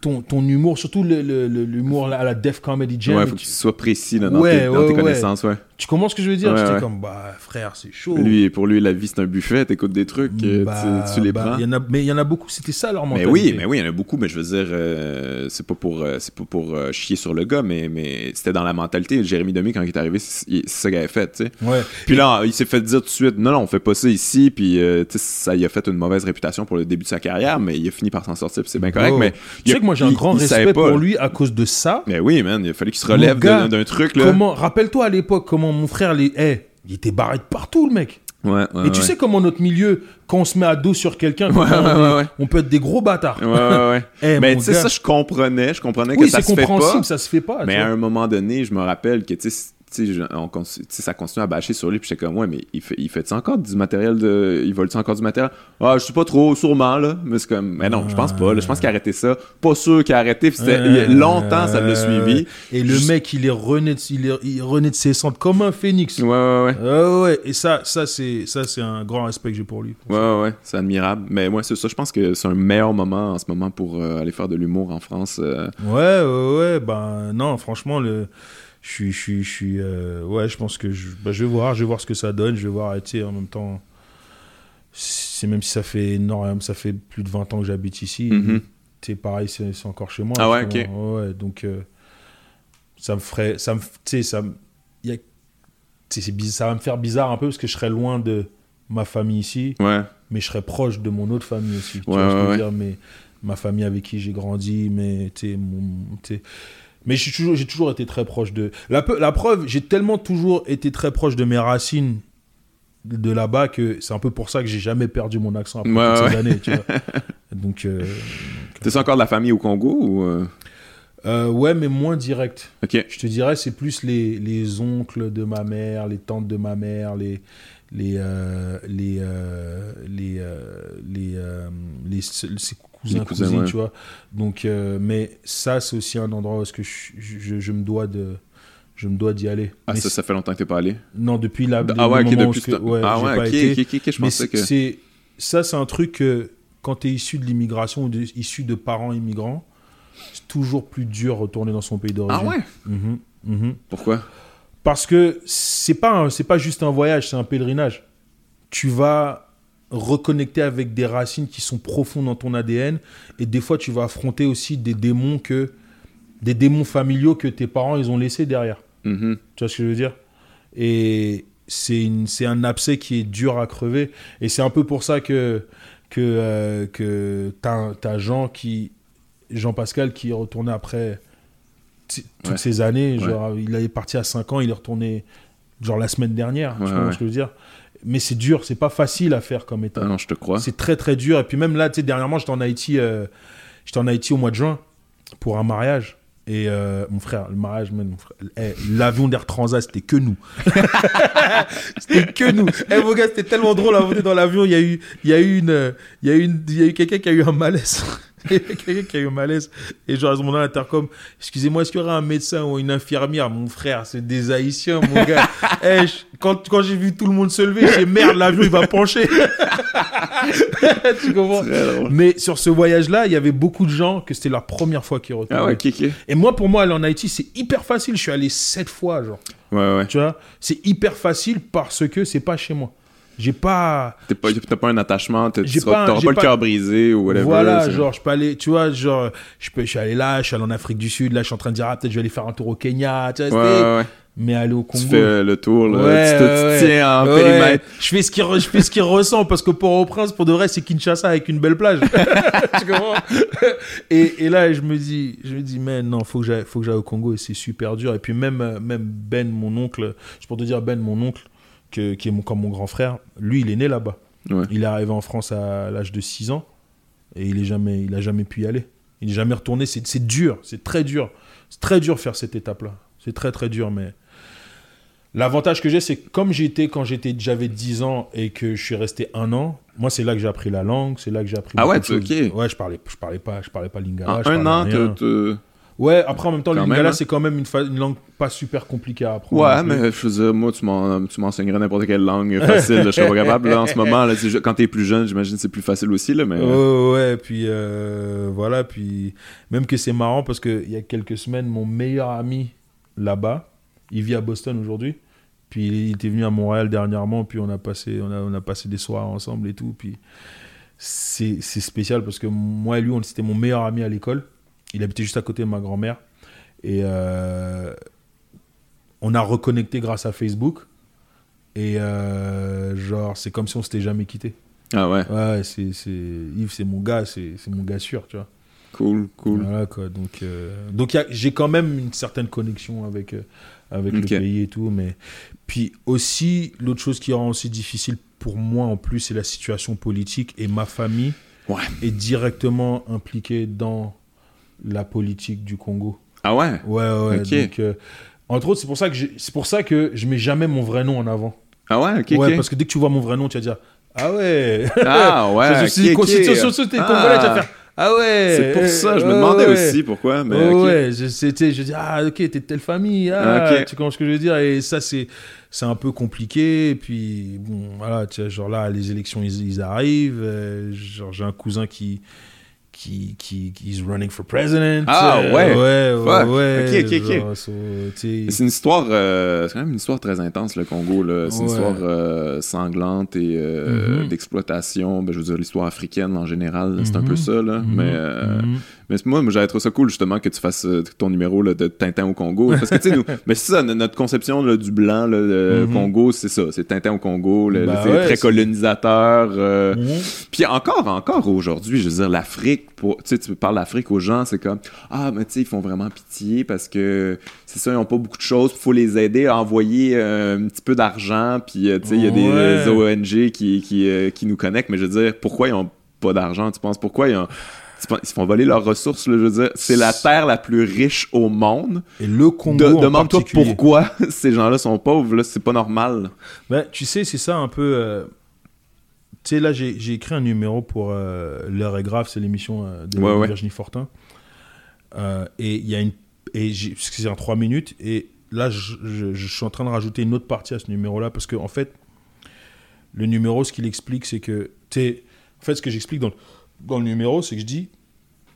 ton, ton humour, surtout le- le- le- l'humour à la Def Comedy Jam, Ouais, faut que tu, sois précis dans, Ouais, tes, dans tes connaissances, ouais. Tu comprends ce que je veux dire Ouais, J'étais ouais. comme, bah frère, c'est chaud. Lui, pour lui, la vie, c'est un buffet, t'écoutes des trucs, euh, Bah, tu, tu les bah, prends. il y en a, mais il y en a beaucoup, c'était ça leur Mais mentalité. oui, mais oui, il y en a beaucoup, mais je veux dire, euh, c'est pas pour, euh, c'est pas pour euh, chier sur le gars, mais, mais c'était dans la mentalité. Jérémy Demi, quand il est arrivé, c'est ça qu'il avait fait, tu sais. Ouais. Puis là, il s'est fait dire tout de suite, non, non, on fait pas ça ici, puis ça il a fait une mauvaise réputation pour le début de sa carrière, mais il a fini par s'en sortir, c'est bien correct, Oh. mais... Tu sais que moi j'ai un grand respect pour lui à cause de ça. Mais oui, man, il a fallu qu'il se relève d'un d'un truc, là. Comment, rappelle-toi à l'époque comment mon frère, les, eh, il était barré de partout le mec. Ouais, ouais, Et tu ouais. sais comment notre milieu, quand on se met à dos sur quelqu'un, on, peut être des gros bâtards. Eh, mais tu sais, ça, je comprenais, je comprenais oui, que ça c'est se fait pas. compréhensible, ça se fait pas. Mais à un moment donné, je me rappelle que, tu sais, on ça continue à bâcher sur lui, puis j'étais comme, ouais, mais il fait, il fait encore du matériel de. Il vole-tu encore du matériel? Ah, je sais pas trop, sûrement, là. Mais c'est comme, mais non, je pense pas, là. Je pense qu'il a arrêté ça. Pas sûr qu'il a arrêté, puis a longtemps, ça l'a suivi. Et le mec, il est rené de, il est, il est rené de ses cendres comme un phénix. Ouais, ouais, ouais. Ah ouais, et ça, ça c'est, ça c'est un grand respect que j'ai pour lui. Ouais, ouais, ouais, c'est admirable. Mais moi, c'est ça, je pense que c'est un meilleur moment en ce moment pour euh, aller faire de l'humour en France. euh. Ouais, ouais, ouais, ben non, franchement, le, je suis, je suis, je suis, euh, ouais, je pense que je, ben, je vais voir, je vais voir ce que ça donne, je vais voir, tu sais, en même temps, c'est même si ça fait énorme, ça fait plus de 20 ans que j'habite ici, Mhm. tu sais, pareil, c'est encore chez moi. Ah ouais, justement. Ouais, ouais, donc euh, ça me ferait, ça me, tu sais, ça me, y a- ça va me faire bizarre un peu parce que je serais loin de ma famille ici, Ouais, mais je serais proche de mon autre famille aussi. Tu Ouais, vois ce que ouais, je veux ouais. dire mais ma famille avec qui j'ai grandi, mais tu sais, mon- tu sais. Mais j'ai toujours, j'ai toujours été très proche de. La, la preuve, j'ai tellement toujours été très proche de mes racines de, là-bas que c'est un peu pour ça que j'ai jamais perdu mon accent après Ouais, toutes ouais. ces années. Tu vois. Donc, euh, T'es encore de la famille au Congo ou. euh? Euh, ouais, mais moins direct. Ok. Je te dirais, c'est plus les, les oncles de ma mère, les tantes de ma mère, les les euh, les euh, les euh, les, euh, les- cousines, ouais. tu vois. Donc, euh, mais ça, c'est aussi un endroit où est-ce que je, je, je me dois de je me dois d'y aller. Ah, Mais ça, ça fait longtemps que t'es pas allé? non, depuis la. Ah ouais, le ok, moment où depuis que- ouais, ah ouais, pas ok, été. ok, je Mais pensais que. c'est ça, c'est un truc que quand tu es issu de l'immigration ou de- issu de parents immigrants, c'est toujours plus dur de retourner dans son pays d'origine. Ah ouais? Mhm, mhm. Pourquoi? Parce que c'est pas c'est pas juste un voyage, c'est un pèlerinage. Tu vas reconnecter avec des racines qui sont profondes dans ton ADN et des fois tu vas affronter aussi des démons que des démons familiaux que tes parents ils ont laissés derrière. Mhm. Tu vois ce que je veux dire? Et c'est un abcès qui est dur à crever. Et c'est un peu pour ça que, que, euh, que t'as as Jean qui. Jean-Pascal qui est retourné après toutes Ouais. ces années. Ouais. Il est parti à 5 ans, il est retourné genre la semaine dernière. Ouais, tu vois ce que je veux dire? Mais c'est dur, c'est pas facile à faire comme état. Ah non, je te crois. C'est très très dur. Et puis même là, tu sais, dernièrement, j'étais en Haïti, euh, j'étais en Haïti au mois de juin pour un mariage. Et euh, mon frère, le mariage, man, mon frère, eh, l'avion d'Air Transat, c'était que nous. c'était que nous. Eh mon gars, c'était tellement drôle. Avant d'être dans l'avion, il y a eu, il y a eu une, euh, il y a eu une, il y a eu quelqu'un qui a eu un malaise. Il y a quelqu'un qui a eu un malaise. Et genre, ils ont demandé à l'intercom, excusez-moi, est-ce qu'il y aurait un médecin ou une infirmière? Mon frère, c'est des Haïtiens, mon gars. Eh, je- quand, quand j'ai vu tout le monde se lever, j'ai dit, merde, l'avion, il va pencher. tu comprends? Mais sur ce voyage-là, il y avait beaucoup de gens que c'était leur première fois qu'ils retournaient. Ah ouais, ok. Et moi, pour moi, aller en Haïti, c'est hyper facile. Je suis allé sept fois, genre. Ouais, ouais. Tu vois, c'est hyper facile parce que c'est pas chez moi. J'ai pas. T'es pas- T'as pas un attachement, t'as- tu pas un- t'auras j'ai pas le pas- cœur brisé ou whatever. voilà, genre, je peux aller, tu vois, genre, je, peux, je suis allé là, je suis allé en Afrique du Sud, là, je suis en train de dire, ah, peut-être je vais aller faire un tour au Kenya, tu vois, Ouais, ouais, mais aller au Tu Congo. fais euh, le tour, là. Ouais, tu te tu tiens en Ouais. périmètre. Je fais ce qu'il je fais ce qu'il ressent parce que Port-au-Prince, pour de vrai, c'est Kinshasa avec une belle plage. tu comprends? Et, et là, je me dis, je me dis, man, non, faut que j'aille, faut que j'aille au Congo et c'est super dur. Et puis même, euh, même Ben, mon oncle, je pour te dire Ben, mon oncle, que, qui est mon, comme mon grand frère, lui, il est né là-bas. Ouais. Il est arrivé en France à l'âge de 6 ans et il est jamais, il a jamais pu y aller. Il n'est jamais retourné. C'est, dur, c'est très dur. C'est très dur faire cette étape-là. C'est très très dur, mais l'avantage que j'ai, c'est que comme j'étais quand j'étais, j'avais 10 ans et que je suis resté un an. Moi, c'est là que j'ai appris la langue, c'est là que j'ai appris. Ah ouais, ok. Ouais, je parlais, je parlais pas, je parlais pas lingala. Je un an, rien. t'as- Ouais, après en même temps, le lingala, hein. c'est quand même une, une langue pas super compliquée à apprendre. Ouais, mais je veux dire, moi, tu m'en- tu m'enseignerais n'importe quelle langue facile, je serais pas capable. Là, en ce moment, là, quand t'es plus jeune, j'imagine que c'est plus facile aussi, là, mais... Ouais, ouais, puis euh, voilà, puis même que c'est marrant parce qu'il y a quelques semaines, mon meilleur ami là-bas, il vit à Boston aujourd'hui, puis il était venu à Montréal dernièrement, puis on a passé, on a, on a passé des soirs ensemble et tout, puis c'est spécial parce que moi et lui, on- c'était mon meilleur ami à l'école, il habitait juste à côté de ma grand-mère, et euh, on a reconnecté grâce à Facebook, et euh, genre, c'est comme si on s'était jamais quitté. Ah ouais, Ouais, c'est, c'est... Yves, c'est mon gars, c'est, c'est mon gars sûr, tu vois. cool, cool. Voilà, quoi. Donc, euh, donc y a- j'ai quand même une certaine connexion avec, avec le pays et tout. Mais... Puis aussi, l'autre chose qui rend aussi difficile pour moi en plus, c'est la situation politique. Et ma famille Ouais. est directement impliquée dans la politique du Congo. Ah ouais? Ouais, ouais. Ok. Donc, euh, entre autres, c'est pour, ça que c'est pour ça que je mets jamais mon vrai nom en avant. Ah ouais, ok, ouais, parce que dès que tu vois mon vrai nom, tu vas dire Ah ouais Ah ouais, sur tes Ah. Congolais, tu vas faire Ah ouais C'est pour ça, je me demandais ouais. aussi pourquoi, mais Ouais, c'était- je dis, ah, ok, t'es de telle famille, ah, tu comprends ce que je veux dire, et ça, c'est, c'est un peu compliqué, et puis, bon, voilà, tu vois, genre là, les élections, ils, ils arrivent, euh, genre, j'ai un cousin qui, qui, qui, qui running for president. Ah, euh, ouais. Ouais, ouais, Fuck. ouais. Ok, ok, ok. genre, so, tu sais, C'est une histoire, euh, c'est quand même une histoire très intense, le Congo. là. C'est une histoire euh, sanglante et euh, Mhm. d'exploitation. Ben, je veux dire, l'histoire africaine en général, c'est un Mhm. peu ça. Là. Mais, mhm. Mais moi, moi j'avais trouvé ça cool justement que tu fasses euh, ton numéro là, de Tintin au Congo. Parce que tu sais, nous, mais c'est ça, no- notre conception là, du blanc, là, le Mhm. Congo, c'est ça. C'est Tintin au Congo, le, ouais, très colonisateur. euh, Mhm. puis encore, encore aujourd'hui, je veux dire, l'Afrique, pour, tu sais, tu parles d'Afrique aux gens, c'est comme, ah, mais tu sais, ils font vraiment pitié parce que, c'est ça, ils ont pas beaucoup de choses, faut les aider à envoyer euh, un petit peu d'argent, puis, euh, tu sais, il y a des Ouais. euh, ONG qui, qui, euh, qui nous connectent, mais je veux dire, pourquoi ils ont pas d'argent, tu penses, pourquoi ils ont... Ils se font voler leurs ressources, là, je veux dire. C'est la terre la plus riche au monde. Et le Congo De- Demande-toi pourquoi ces gens-là sont pauvres, là. C'est pas normal. Ben, tu sais, c'est ça un peu. euh, Tu sais, là, j'ai j'ai écrit un numéro pour euh, L'heure est grave, c'est l'émission euh, de, Ouais, de ouais. Virginie Fortin. Et il y a une. Et c'est en 3 minutes. Et là, je, je- je suis en train de rajouter une autre partie à ce numéro-là. Parce que, en fait, le numéro, ce qu'il explique, c'est que. Tu sais, en fait, ce que j'explique dans, le- dans le numéro, c'est que je dis.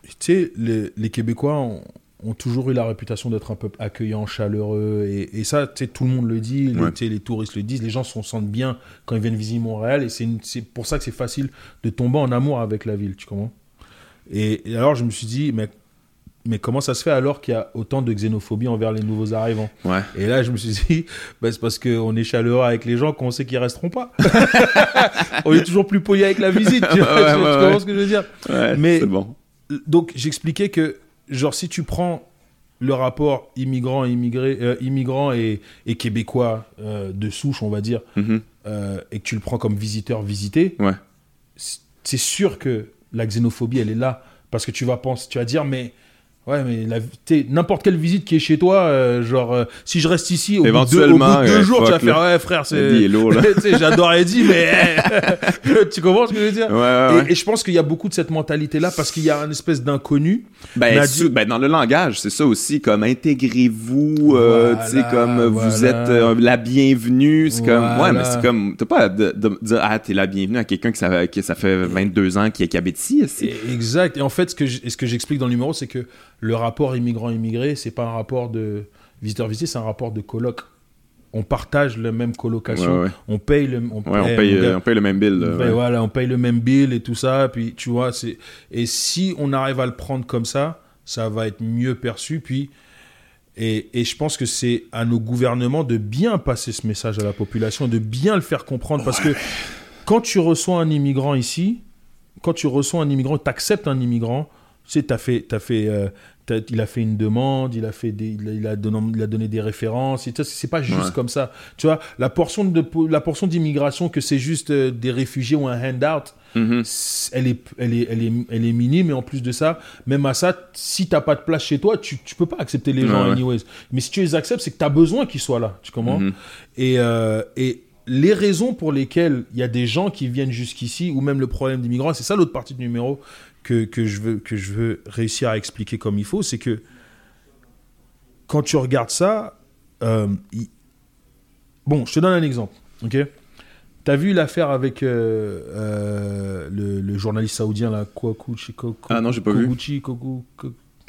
Tu sais, les, les Québécois ont, ont toujours eu la réputation d'être un peu accueillants, chaleureux. Et, et ça, tu sais, tout le monde le dit. les- Ouais. touristes le disent. Les gens se sentent bien quand ils viennent visiter Montréal. Et c'est pour ça que c'est facile de tomber en amour avec la ville, tu comprends? Et, et alors, je me suis dit, mais, mais comment ça se fait alors qu'il y a autant de xénophobie envers les nouveaux arrivants Ouais. Et là, je me suis dit, bah, c'est parce qu'on est chaleureux avec les gens qu'on sait qu'ils resteront pas. On est toujours plus poli avec la visite, tu, vois, Ouais, tu- tu ouais, comprends ce que je veux dire Mais- bon. donc j'expliquais que genre si tu prends le rapport immigrant immigré euh, immigrant et, et québécois euh, de souche on va dire Mhm. euh, et que tu le prends comme visiteur visité c'est sûr que la xénophobie elle est là parce que tu vas penser tu vas dire mais ouais mais n'importe quelle visite qui est chez toi euh, genre euh, si je reste ici au bout de deux, au bout de deux ouais, jours tu vas faire là. ouais frère c'est Eddie est lourd, là. Tu sais, j'adore Eddie mais tu comprends ce que je veux dire? Ouais, ouais, et, et je pense qu'il y a beaucoup de cette mentalité-là parce qu'il y a une espèce d'inconnu. Ben, ben, dans le langage, c'est ça aussi, comme intégrez-vous, euh, Voilà, tu sais, comme euh, vous êtes la bienvenue, c'est comme, ouais, mais c'est comme, t'as pas à de, de dire, ah, t'es la bienvenue à quelqu'un que ça, ça fait 22 ans qui, qui c'est- Et- Exact. Et en fait, ce que j'explique dans le numéro, c'est que le rapport immigrant-immigré, c'est pas un rapport de visiteur-visité, c'est un rapport de coloc. On partage la même colocation. Ouais, ouais. On paye le. On, Ouais, on paye, on paye le même bill, là, Ben ouais. voilà, on paye le même bill et tout ça. Puis tu vois, c'est et si on arrive à le prendre comme ça, ça va être mieux perçu. Puis et, et je pense que c'est à nos gouvernements de bien passer ce message à la population, de bien le faire comprendre, parce que quand tu reçois un immigrant ici, quand tu reçois un immigrant, tu acceptes un immigrant, sais, t'as fait, t'as fait, euh, t'as- il a fait une demande, il a fait des, il a, il a donné, il a donné des références, et tu c'est pas juste Ouais. comme ça. Tu vois, la portion de, la portion d'immigration que c'est juste euh, des réfugiés ou un handout, Mhm. c'est- elle est, elle est, elle est, elle est minime. Et en plus de ça, même à ça, si t'as pas de place chez toi, tu, tu peux pas accepter les gens Ouais, ouais. anyways. Mais si tu les acceptes, c'est que tu as besoin qu'ils soient là. Tu comprends? Mhm. et, euh, et les raisons pour lesquelles il y a des gens qui viennent jusqu'ici, ou même le problème d'immigrants, c'est ça l'autre partie du numéro que, que, je veux, que je veux réussir à expliquer comme il faut, c'est que quand tu regardes ça, euh, il- bon, je te donne un exemple, ok? T'as vu l'affaire avec euh, euh, le, le journaliste saoudien là, Kouakouchi, Ko- Ko- Ah non, j'ai pas vu. Kogu-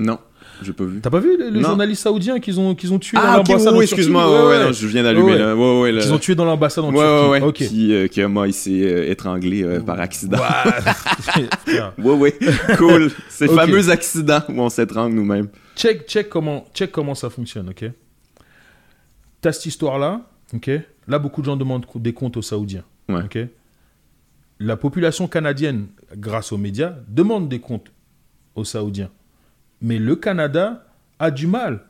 Non, j'ai pas vu. T'as pas vu le, le journaliste saoudien qu'ils ont, qu'ils ont tué dans Ah, ok, oui, l'ambassade Turquie excuse-moi, Ouais, ouais, ouais, ouais. non, je viens d'allumer, là. Ouais, ouais, là. Qu'ils ont tué dans l'ambassade en Ouais, ouais, Turquie. ouais. Ok. Qui, euh, qui, moi, il s'est euh, étranglé euh, par accident. Ouais, ouais, cool. Ok. fameux accident où on s'étrangle nous-mêmes. check, check, comment, check comment ça fonctionne, ok? T'as cette histoire-là, ok? Là, beaucoup de gens demandent des comptes aux Saoudiens, ok? La population canadienne, grâce aux médias, demande des comptes aux Saoudiens. Mais le Canada a du mal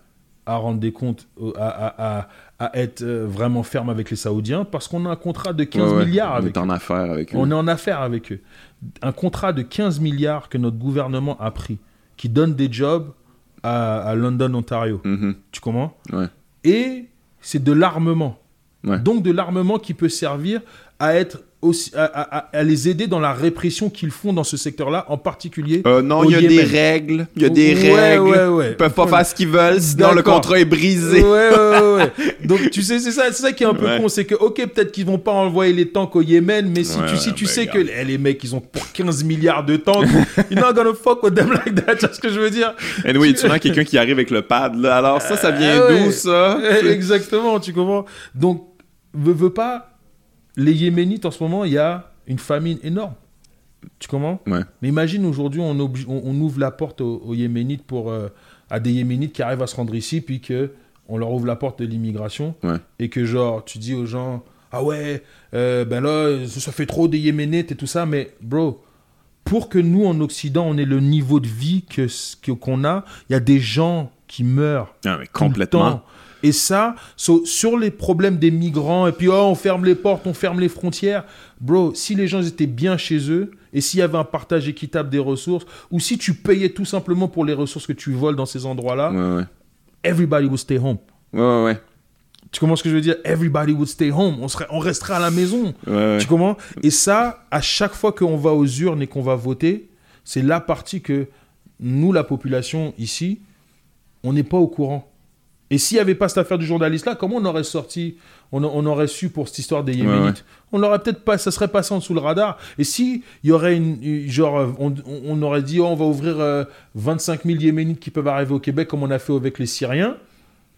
à rendre des comptes, au- à, à- à- à être euh, vraiment ferme avec les Saoudiens parce qu'on a un contrat de 15 Ouais, ouais. milliards On avec est en affaire avec eux. On est en affaire avec eux. Un contrat de 15 milliards que notre gouvernement a pris, qui donne des jobs à, à London, Ontario. Mhm. Tu comprends? Ouais. Et c'est de l'armement. Ouais. Donc de l'armement qui peut servir à être aussi, à, à- à- à les aider dans la répression qu'ils font dans ce secteur-là, en particulier. Euh, non, il y a Yémen. des règles. Il y a des Ouais, règles. ouais, ouais. Ils peuvent pas faire ce qu'ils veulent, sinon le contrat est brisé. Ouais, ouais, ouais, ouais. Donc, tu sais, c'est ça, ça qui est un peu con. C'est que, ok, peut-être qu'ils vont pas envoyer les tanks au Yémen, mais si tu, si tu sais regarde. que eh, les mecs, ils ont pour 15 milliards de tanks, you're not gonna fuck with them like that. Tu vois ce que je veux dire? Et oui, tu vois quelqu'un qui arrive avec le pad, là. Alors ça, ça vient Ah d'où, ça? Eh, Exactement, tu comprends? Donc, veux, veux pas, les Yéménites, en ce moment, il y a une famine énorme. Tu comprends? Ouais. Mais imagine aujourd'hui, on, obli- on, on ouvre la porte aux, aux Yéménites pour, euh, à des Yéménites qui arrivent à se rendre ici, puis que on leur ouvre la porte de l'immigration, Ouais. et que genre, tu dis aux gens, ah ouais, euh, ben là, ça, fait trop des Yéménites et tout ça, mais bro, pour que nous, en Occident, on ait le niveau de vie que ce- que- qu'on a, il y a des gens qui meurent. Ah, mais tout le complètement. temps. Et ça, so- sur les problèmes des migrants, et puis oh, on ferme les portes, on ferme les frontières. Bro, si les gens étaient bien chez eux, et s'il y avait un partage équitable des ressources, ou si tu payais tout simplement pour les ressources que tu voles dans ces endroits-là, Ouais, ouais. everybody would stay home. Ouais, ouais, ouais. Tu comprends ce que je veux dire? Everybody would stay home. On, serait, on resterait à la maison. Ouais. Tu comprends? Et ça, à chaque fois qu'on va aux urnes et qu'on va voter, c'est la partie que nous, la population ici, on n'est pas au courant. Et s'il n'y avait pas cette affaire du journaliste-là, comment on aurait sorti, on, on aurait su pour cette histoire des Yéménites Ouais, ouais. On l'aurait peut-être pas, ça serait passé en dessous le radar. Et si il y aurait une, genre, euh, on, on- on aurait dit, oh, on va ouvrir euh, 25 000 Yéménites qui peuvent arriver au Québec, comme on a fait avec les Syriens.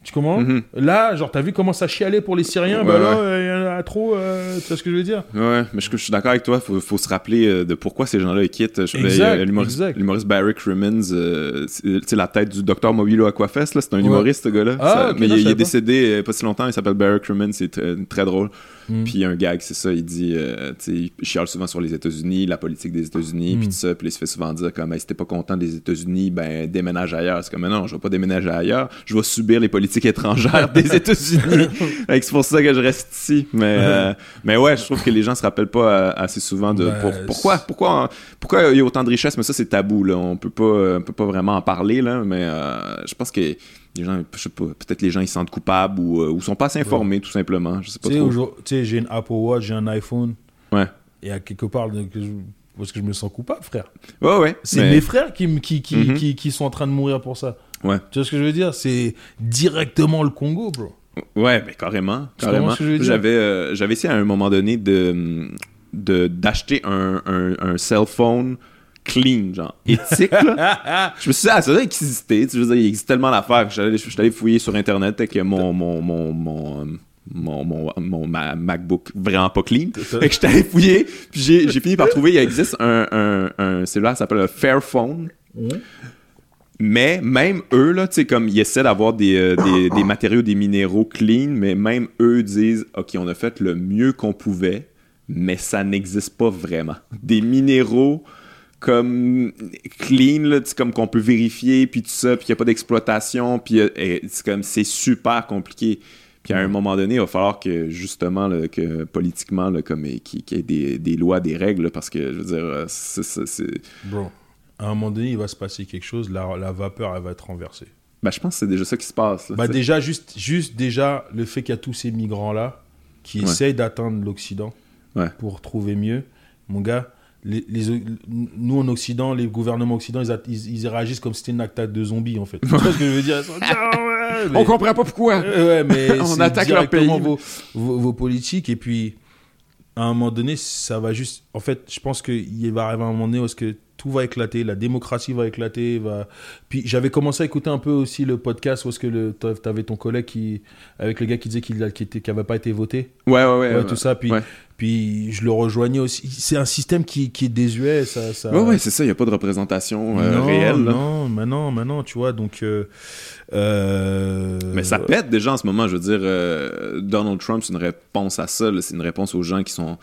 Tu comprends Mhm. Là, genre, t'as vu comment ça chialait pour les Syriens Ouais, Bah là, ouais. euh, il y en a trop. euh, tu vois ce que je veux dire Ouais, mais je, je suis d'accord avec toi. Faut, faut se rappeler euh, de pourquoi ces gens-là quittent. A l'humoriste, Barry Crimmins, euh, c'est la tête du docteur Mobilo Aquafest. là. C'est un Ouais. humoriste, ce gars-là. Ah, mais non, il, il est pas. décédé euh, pas si longtemps. Il s'appelle Barry Crimmins. C'est très drôle. Mm. Puis un gag, c'est ça. Il dit, euh, tu sais, il chiale souvent sur les États-Unis, la politique des États-Unis, Mm. puis tout ça. Puis il se fait souvent dire comme, Hey, si t'es pas content des États-Unis, ben déménage ailleurs. C'est comme, non, je vais pas déménager ailleurs. Je vais subir les politiques étrangères des États-Unis. C'est pour ça que je reste ici. Mais, euh, mais ouais, je trouve que les gens se rappellent pas euh, assez souvent de Ben, pour- pourquoi, pourquoi, pourquoi il y a autant de richesses. Mais ça, c'est tabou. Là. On peut pas, on peut pas vraiment en parler. Là. Mais euh, je pense que les gens, je sais pas, peut-être les gens ils se sentent coupables ou, euh, ou sont pas assez informés, tout simplement. Je sais pas Tu sais, trop. aujourd'hui- tu sais, j'ai une Apple Watch, j'ai un iPhone. Ouais. Et à quelque part, que je- parce que je me sens coupable, frère? Ouais, ouais. C'est mais- mes frères qui, qui, Mhm. qui, qui sont en train de mourir pour ça. Ouais. Tu vois ce que je veux dire? C'est directement le Congo, bro. Ouais, mais carrément. Carrément. J'avais, euh, essayé à un moment donné de, de, d'acheter un, un, un cell phone clean, genre éthique. là. je me suis dit, ah, ça doit exister. Tu veux il existe tellement d'affaires. Je suis allé- je suis allé fouiller sur Internet avec mon, mon, mon, mon, mon, mon, mon ma- MacBook vraiment pas clean. Fait que j'étais allé fouiller, puis j'ai, j'ai fini par trouver, il existe un, un, un cellulaire qui s'appelle un Fairphone. Mais même eux, là, tu sais, comme ils essaient d'avoir des, euh, des, des matériaux, des minéraux clean, mais même eux disent, OK, on a fait le mieux qu'on pouvait, mais ça n'existe pas vraiment. Des minéraux comme clean, là, comme qu'on peut vérifier, puis tout ça, puis il n'y a pas d'exploitation, puis euh, c'est comme, c'est super compliqué. Puis à un moment donné, il va falloir que, justement, là, que politiquement, là, comme, qu'il qu'il y ait des, des lois, des règles, là, parce que, je veux dire, euh, c'est- Bro, à un moment donné, il va se passer quelque chose, la, la vapeur, elle va être renversée. Ben, je pense que c'est déjà ça qui se passe. là, Bah déjà, juste, juste déjà, le fait qu'il y a tous ces migrants-là qui Ouais. essayent d'atteindre l'Occident Ouais. pour trouver mieux, mon gars, les, les- nous en Occident, les gouvernements occidentaux, ils, a- ils, ils réagissent comme si c'était une attaque de zombies, en fait. tu vois ce que je veux dire? Ouais, mais- On comprend pas pourquoi. Ouais, ouais, mais On attaque leur pays. Vos, vos, vos politiques et puis à un moment donné, ça va juste. En fait, je pense qu'il va arriver un moment donné où est-ce que tout va éclater, la démocratie va éclater. Va... Puis j'avais commencé à écouter un peu aussi le podcast est-ce que le... t'avais ton collègue qui avec le gars qui disait qu'il n'avait pas été voté, Ouais, ouais, ouais. ouais, tout ça. Puis ouais. puis je le rejoignais aussi. C'est un système qui, qui est désuet, ça. ça... Ouais, ouais, c'est ça, il n'y a pas de représentation euh, non, réelle. là. Non, maintenant, maintenant, tu vois, donc. euh, euh, Mais ça pète déjà en ce moment, je veux dire, euh, Donald Trump, c'est une réponse à ça, c'est une réponse aux gens qui sont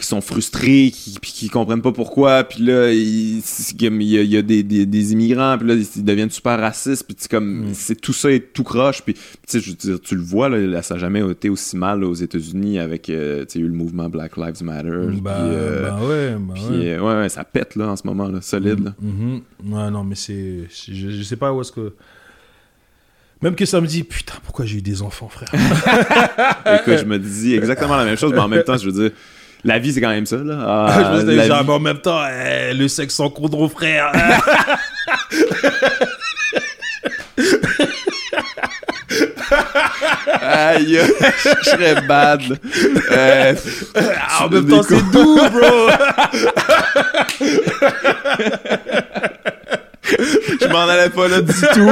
qui sont frustrés, qui, puis qui comprennent pas pourquoi, puis là, il, il y a, il y a des, des, des immigrants, puis là, ils deviennent super racistes, puis c'est comme, Mm. c'est tout ça est tout croche, puis tu sais, je veux dire, tu le vois, là, ça n'a jamais été aussi mal là, aux États-Unis avec, euh, tu sais, eu le mouvement Black Lives Matter, Bah, puis, euh, bah ouais, puis, ouais. euh, ouais, ouais, ça pète, là, en ce moment, là, solide, là. Mhm. Ouais, non, mais c'est. c'est- Je, je sais pas où est-ce que. Même que ça me dit, putain, pourquoi j'ai eu des enfants, frère? Écoute, je me dis exactement la même chose, mais en même temps, je veux dire, la vie, c'est quand même ça, là. Je me genre, vie- mais en même temps, eh, le sexe sans condom, frère Aïe, je serais bad. Euh, En même temps, c'est doux, bro je m'en allais pas là du tout,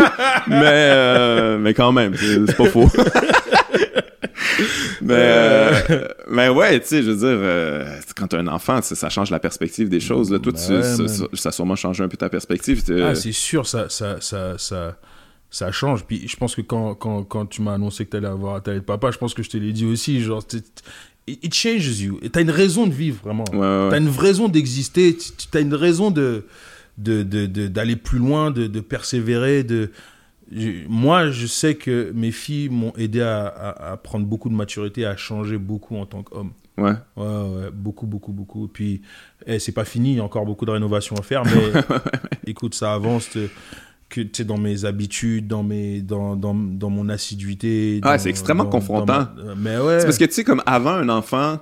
mais, euh, mais quand même, c'est pas faux. mais, euh, mais ouais, tu sais, je veux dire, euh, quand t'as un enfant, ça, change la perspective des choses. Là. Toi, Ben tu- ouais, ça, man. ça, ça a sûrement changé un peu ta perspective. Ah, c'est sûr, ça, ça, ça, ça, ça change. Puis je pense que quand, quand, quand tu m'as annoncé que t'allais avoir, t'allais être papa, je pense que je te l'ai dit aussi. Genre, it changes you. T'as une raison de vivre, vraiment. Ouais, ouais. T'as une raison d'exister. T'as une raison de de- de- de- d'aller plus loin, de, de persévérer, de je- moi, je sais que mes filles m'ont aidé à, à- à prendre beaucoup de maturité, à changer beaucoup en tant qu'homme. Ouais. Ouais, ouais, beaucoup, beaucoup, beaucoup. Et puis, eh, c'est pas fini, il y a encore beaucoup de rénovations à faire, mais écoute, ça avance. te- Que tu dans mes habitudes, dans mes, dans, dans, dans mon assiduité. Ah, c'est extrêmement dans- confrontant. dans ma- Mais ouais. C'est parce que, tu sais, comme avant un enfant,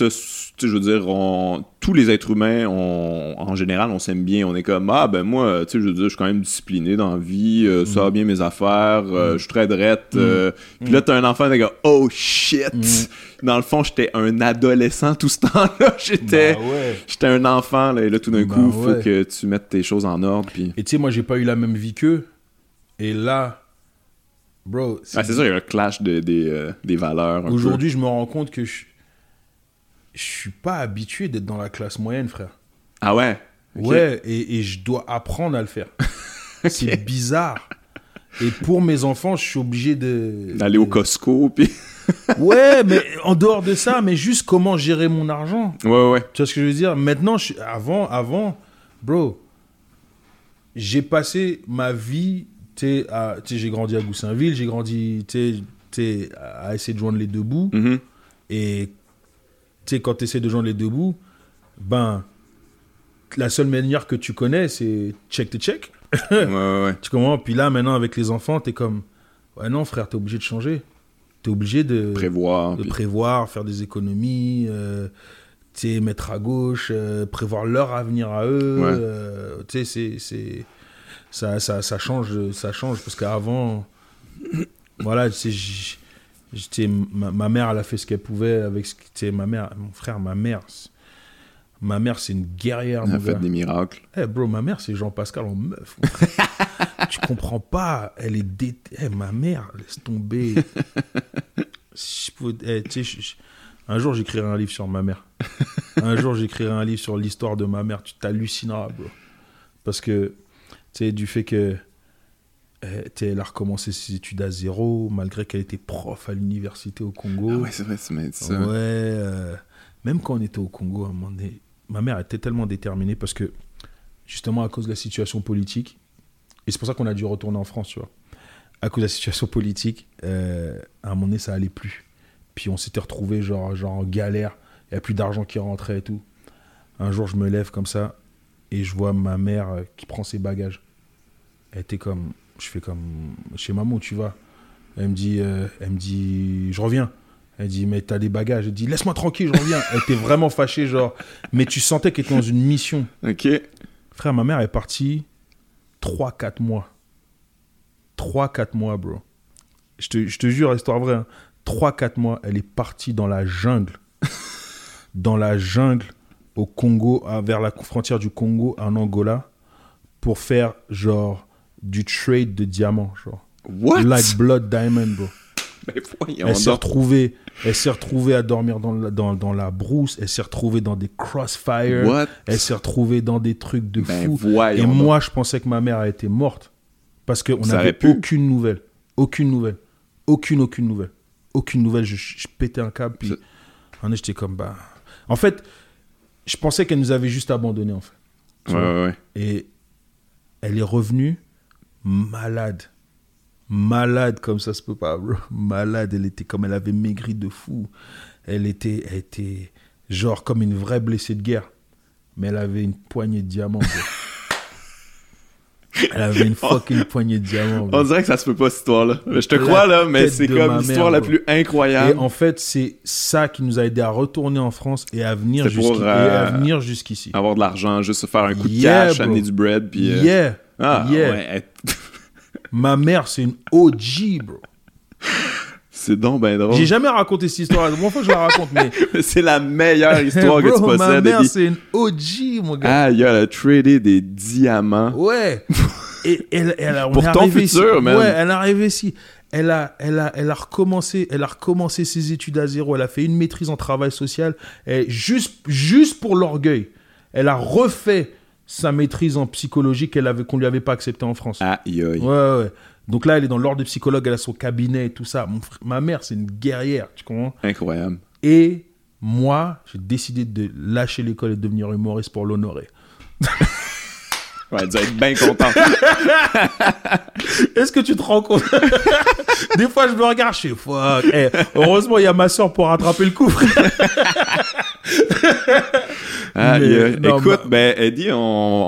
je veux dire, on- tous les êtres humains, on- en général, on s'aime bien. On est comme, ah, ben moi, tu sais, je veux dire, je suis quand même discipliné dans la vie, euh, ça va bien mes affaires, euh, je suis très drette. euh, Puis là, t'as un enfant, t'es comme, oh shit! Dans le fond, j'étais un adolescent tout ce temps-là. J'étais Bah ouais. j'étais un enfant, là, et là, tout d'un Bah coup, faut ouais. que tu mettes tes choses en ordre. Puis... Et tu sais, moi, j'ai pas eu la même vie qu'eux. Et là, bro, c'est- Ah, c'est sûr, il y a un clash de- des, euh, des valeurs. aujourd'hui, je me rends compte que je, je suis pas habitué d'être dans la classe moyenne, frère. Ah ouais? Ok. Ouais, et, et je dois apprendre à le faire. C'est bizarre. Et pour mes enfants, je suis obligé de. D'aller au Costco, puis. Ouais, mais en dehors de ça, mais juste comment gérer mon argent. Ouais, ouais. Tu vois ce que je veux dire? Maintenant, je avant, avant, bro, j'ai passé ma vie, tu à- j'ai grandi à Goussainville, j'ai grandi, tu à essayer de joindre les deux bouts. Mhm. Et tu sais, quand tu essaies de joindre les deux bouts, ben, la seule manière que tu connais, c'est check to check. ouais, ouais, ouais. Tu comprends? Puis là, maintenant, avec les enfants, t'es comme, ouais, non, frère, t'es obligé de changer. T'es obligé de Prévoir. de puis- prévoir, faire des économies, euh, tu sais, mettre à gauche, euh, prévoir leur avenir à eux. Ouais. euh, tu sais, c'est, c'est, ça, ça, ça change, ça change parce qu'avant, voilà, tu sais, ma, ma mère, elle a fait ce qu'elle pouvait avec, ce que- ma mère, mon frère, ma mère, ma mère, c'est une guerrière, mon a fait des miracles. Eh bro, ma mère, c'est Jean-Pascal en meuf. tu comprends pas. Elle est dé... Eh, ma mère, laisse tomber. Si je pouvais- eh, je- je- Un jour, j'écrirai un livre sur ma mère. Un jour, j'écrirai un livre sur l'histoire de ma mère. Tu t'hallucineras, bro. Parce que, tu sais, du fait que. Eh, elle a recommencé ses études à zéro, malgré qu'elle était prof à l'université au Congo. Ah ouais, c'est vrai, dit ça. Ouais. euh, même quand on était au Congo, à un moment donné, ma mère était tellement déterminée parce que, justement, à cause de la situation politique, et c'est pour ça qu'on a dû retourner en France, tu vois. À cause de la situation politique, euh, à un moment donné, ça allait plus. Puis on s'était retrouvé genre, genre en galère. Il n'y a plus d'argent qui rentrait et tout. Un jour, je me lève comme ça et je vois ma mère euh, qui prend ses bagages. Elle était comme. Je fais comme. Chez maman, tu vas. Elle me dit, euh, elle me dit, je reviens. Elle dit, mais t'as des bagages. Elle dit, laisse-moi tranquille, je reviens. Elle était vraiment fâchée, genre. Mais tu sentais qu'elle était dans une mission. Ok. Frère, ma mère est partie 3-4 mois. 3-4 mois, bro. Je te, je te jure, histoire vraie. hein. 3-4 mois, elle est partie dans la jungle. dans la jungle au Congo, à- vers la frontière du Congo en Angola, pour faire genre du trade de diamants, genre. What? Like blood diamond, bro. Voyons Elle s'est retrouvée, elle s'est retrouvée à dormir dans la, dans, dans la brousse, elle s'est retrouvée dans des crossfires, What? elle s'est retrouvée dans des trucs de Ben fou. Et moi, je pensais que ma mère a été morte parce qu'on n'avait aucune nouvelle, aucune nouvelle, aucune aucune nouvelle, aucune nouvelle. Je, je pétais un câble puis j'étais comme bah. En fait, je pensais qu'elle nous avait juste abandonnés en fait. Ouais, ouais, ouais. Et elle est revenue malade. Malade comme ça se peut pas, bro. Malade, elle était comme elle avait maigri de fou. Elle était, elle était genre comme une vraie blessée de guerre. Mais elle avait une poignée de diamants, bro. Elle avait une fucking poignée de diamants. bro. On dirait que ça se peut pas, cette histoire-là. Je te La crois, là, mais c'est comme l'histoire la plus Et incroyable. en fait, c'est ça qui nous a aidé à retourner en France et à venir et euh, jusqu'ici. Avoir de l'argent, juste se faire un coup de Yeah, cash, bro. amener du bread, puis... euh, Yeah. Ah, yeah. ouais. Ma mère, c'est une OG, bro. C'est donc ben drôle. J'ai jamais raconté cette histoire. Une fois, je la raconte, mais. C'est la meilleure histoire que tu ma possèdes. mère, Eddie. c'est une OG, mon gars. Ah, il a tradé des diamants. Ouais. Et elle, elle a, on Pour ton futur, ici. man. Ouais, elle est arrivée ici. Elle a, elle a, elle a recommencé, elle a recommencé ses études à zéro. Elle a fait une maîtrise en travail social. Et juste, juste pour l'orgueil, elle a refait sa maîtrise en psychologie qu'elle avait, qu'on lui avait pas acceptée en France. Aïe, aïe. Ouais, ouais. Donc là, elle est dans l'ordre des psychologues, elle a son cabinet et tout ça. Mon ma mère, c'est une guerrière, tu comprends? Incroyable. Et moi, j'ai décidé de lâcher l'école et de devenir humoriste pour l'honorer. Ouais, elle doit être bien contente. Est-ce que tu te rends compte? Des fois, je me regarde, je suis fuck. Eh, heureusement, il y a ma soeur pour rattraper le coup, frère. Ah, Mais- il y a- non, écoute, bah- ben Eddie, on,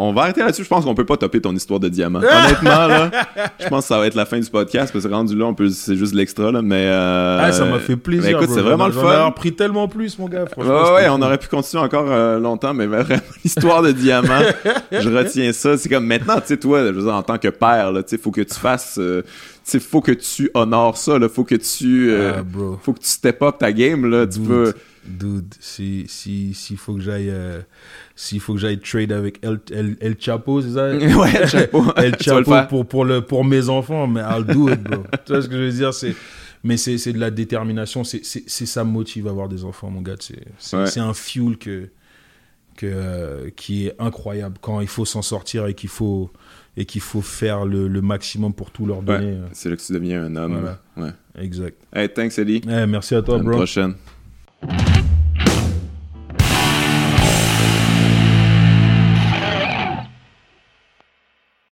on va arrêter là-dessus. Je pense qu'on peut pas topper ton histoire de diamant. Honnêtement, là, je pense que ça va être la fin du podcast parce que rendu là, on peut, c'est juste l'extra là, mais. euh, Ah, ça m'a fait plaisir. ben, écoute, bro. c'est vraiment le J'en ai fun. appris tellement plus, mon gars. Franchement, ouais, on aurait pu continuer encore euh, longtemps, mais vraiment, l'histoire de diamant, je retiens ça. C'est comme maintenant, tu sais, toi, je veux dire, en tant que père, là, tu sais, faut que tu fasses, euh, sais, faut que tu honores ça, là, faut que tu, euh, Ah, faut que tu step up ta game, là, tu peux. Dude, si si s'il faut que j'aille euh, s'il faut que j'aille trade avec El, El, El Chapo, c'est ça? Ouais. El vas le Chapo pour pour le pour mes enfants, mais I'll do it, bro. tu vois ce que je veux dire, c'est mais c'est de la détermination, c'est ça motive à avoir des enfants, mon gars, c'est c'est Ouais. un fuel que que euh, qui est incroyable quand il faut s'en sortir et qu'il faut et qu'il faut faire le, le maximum pour tout leur donner. C'est là que tu deviens un homme. Voilà. Ouais. euh, Exact. Hey, thanks, Eddie. Eh, merci à toi, À la bro. prochaine. Thank you.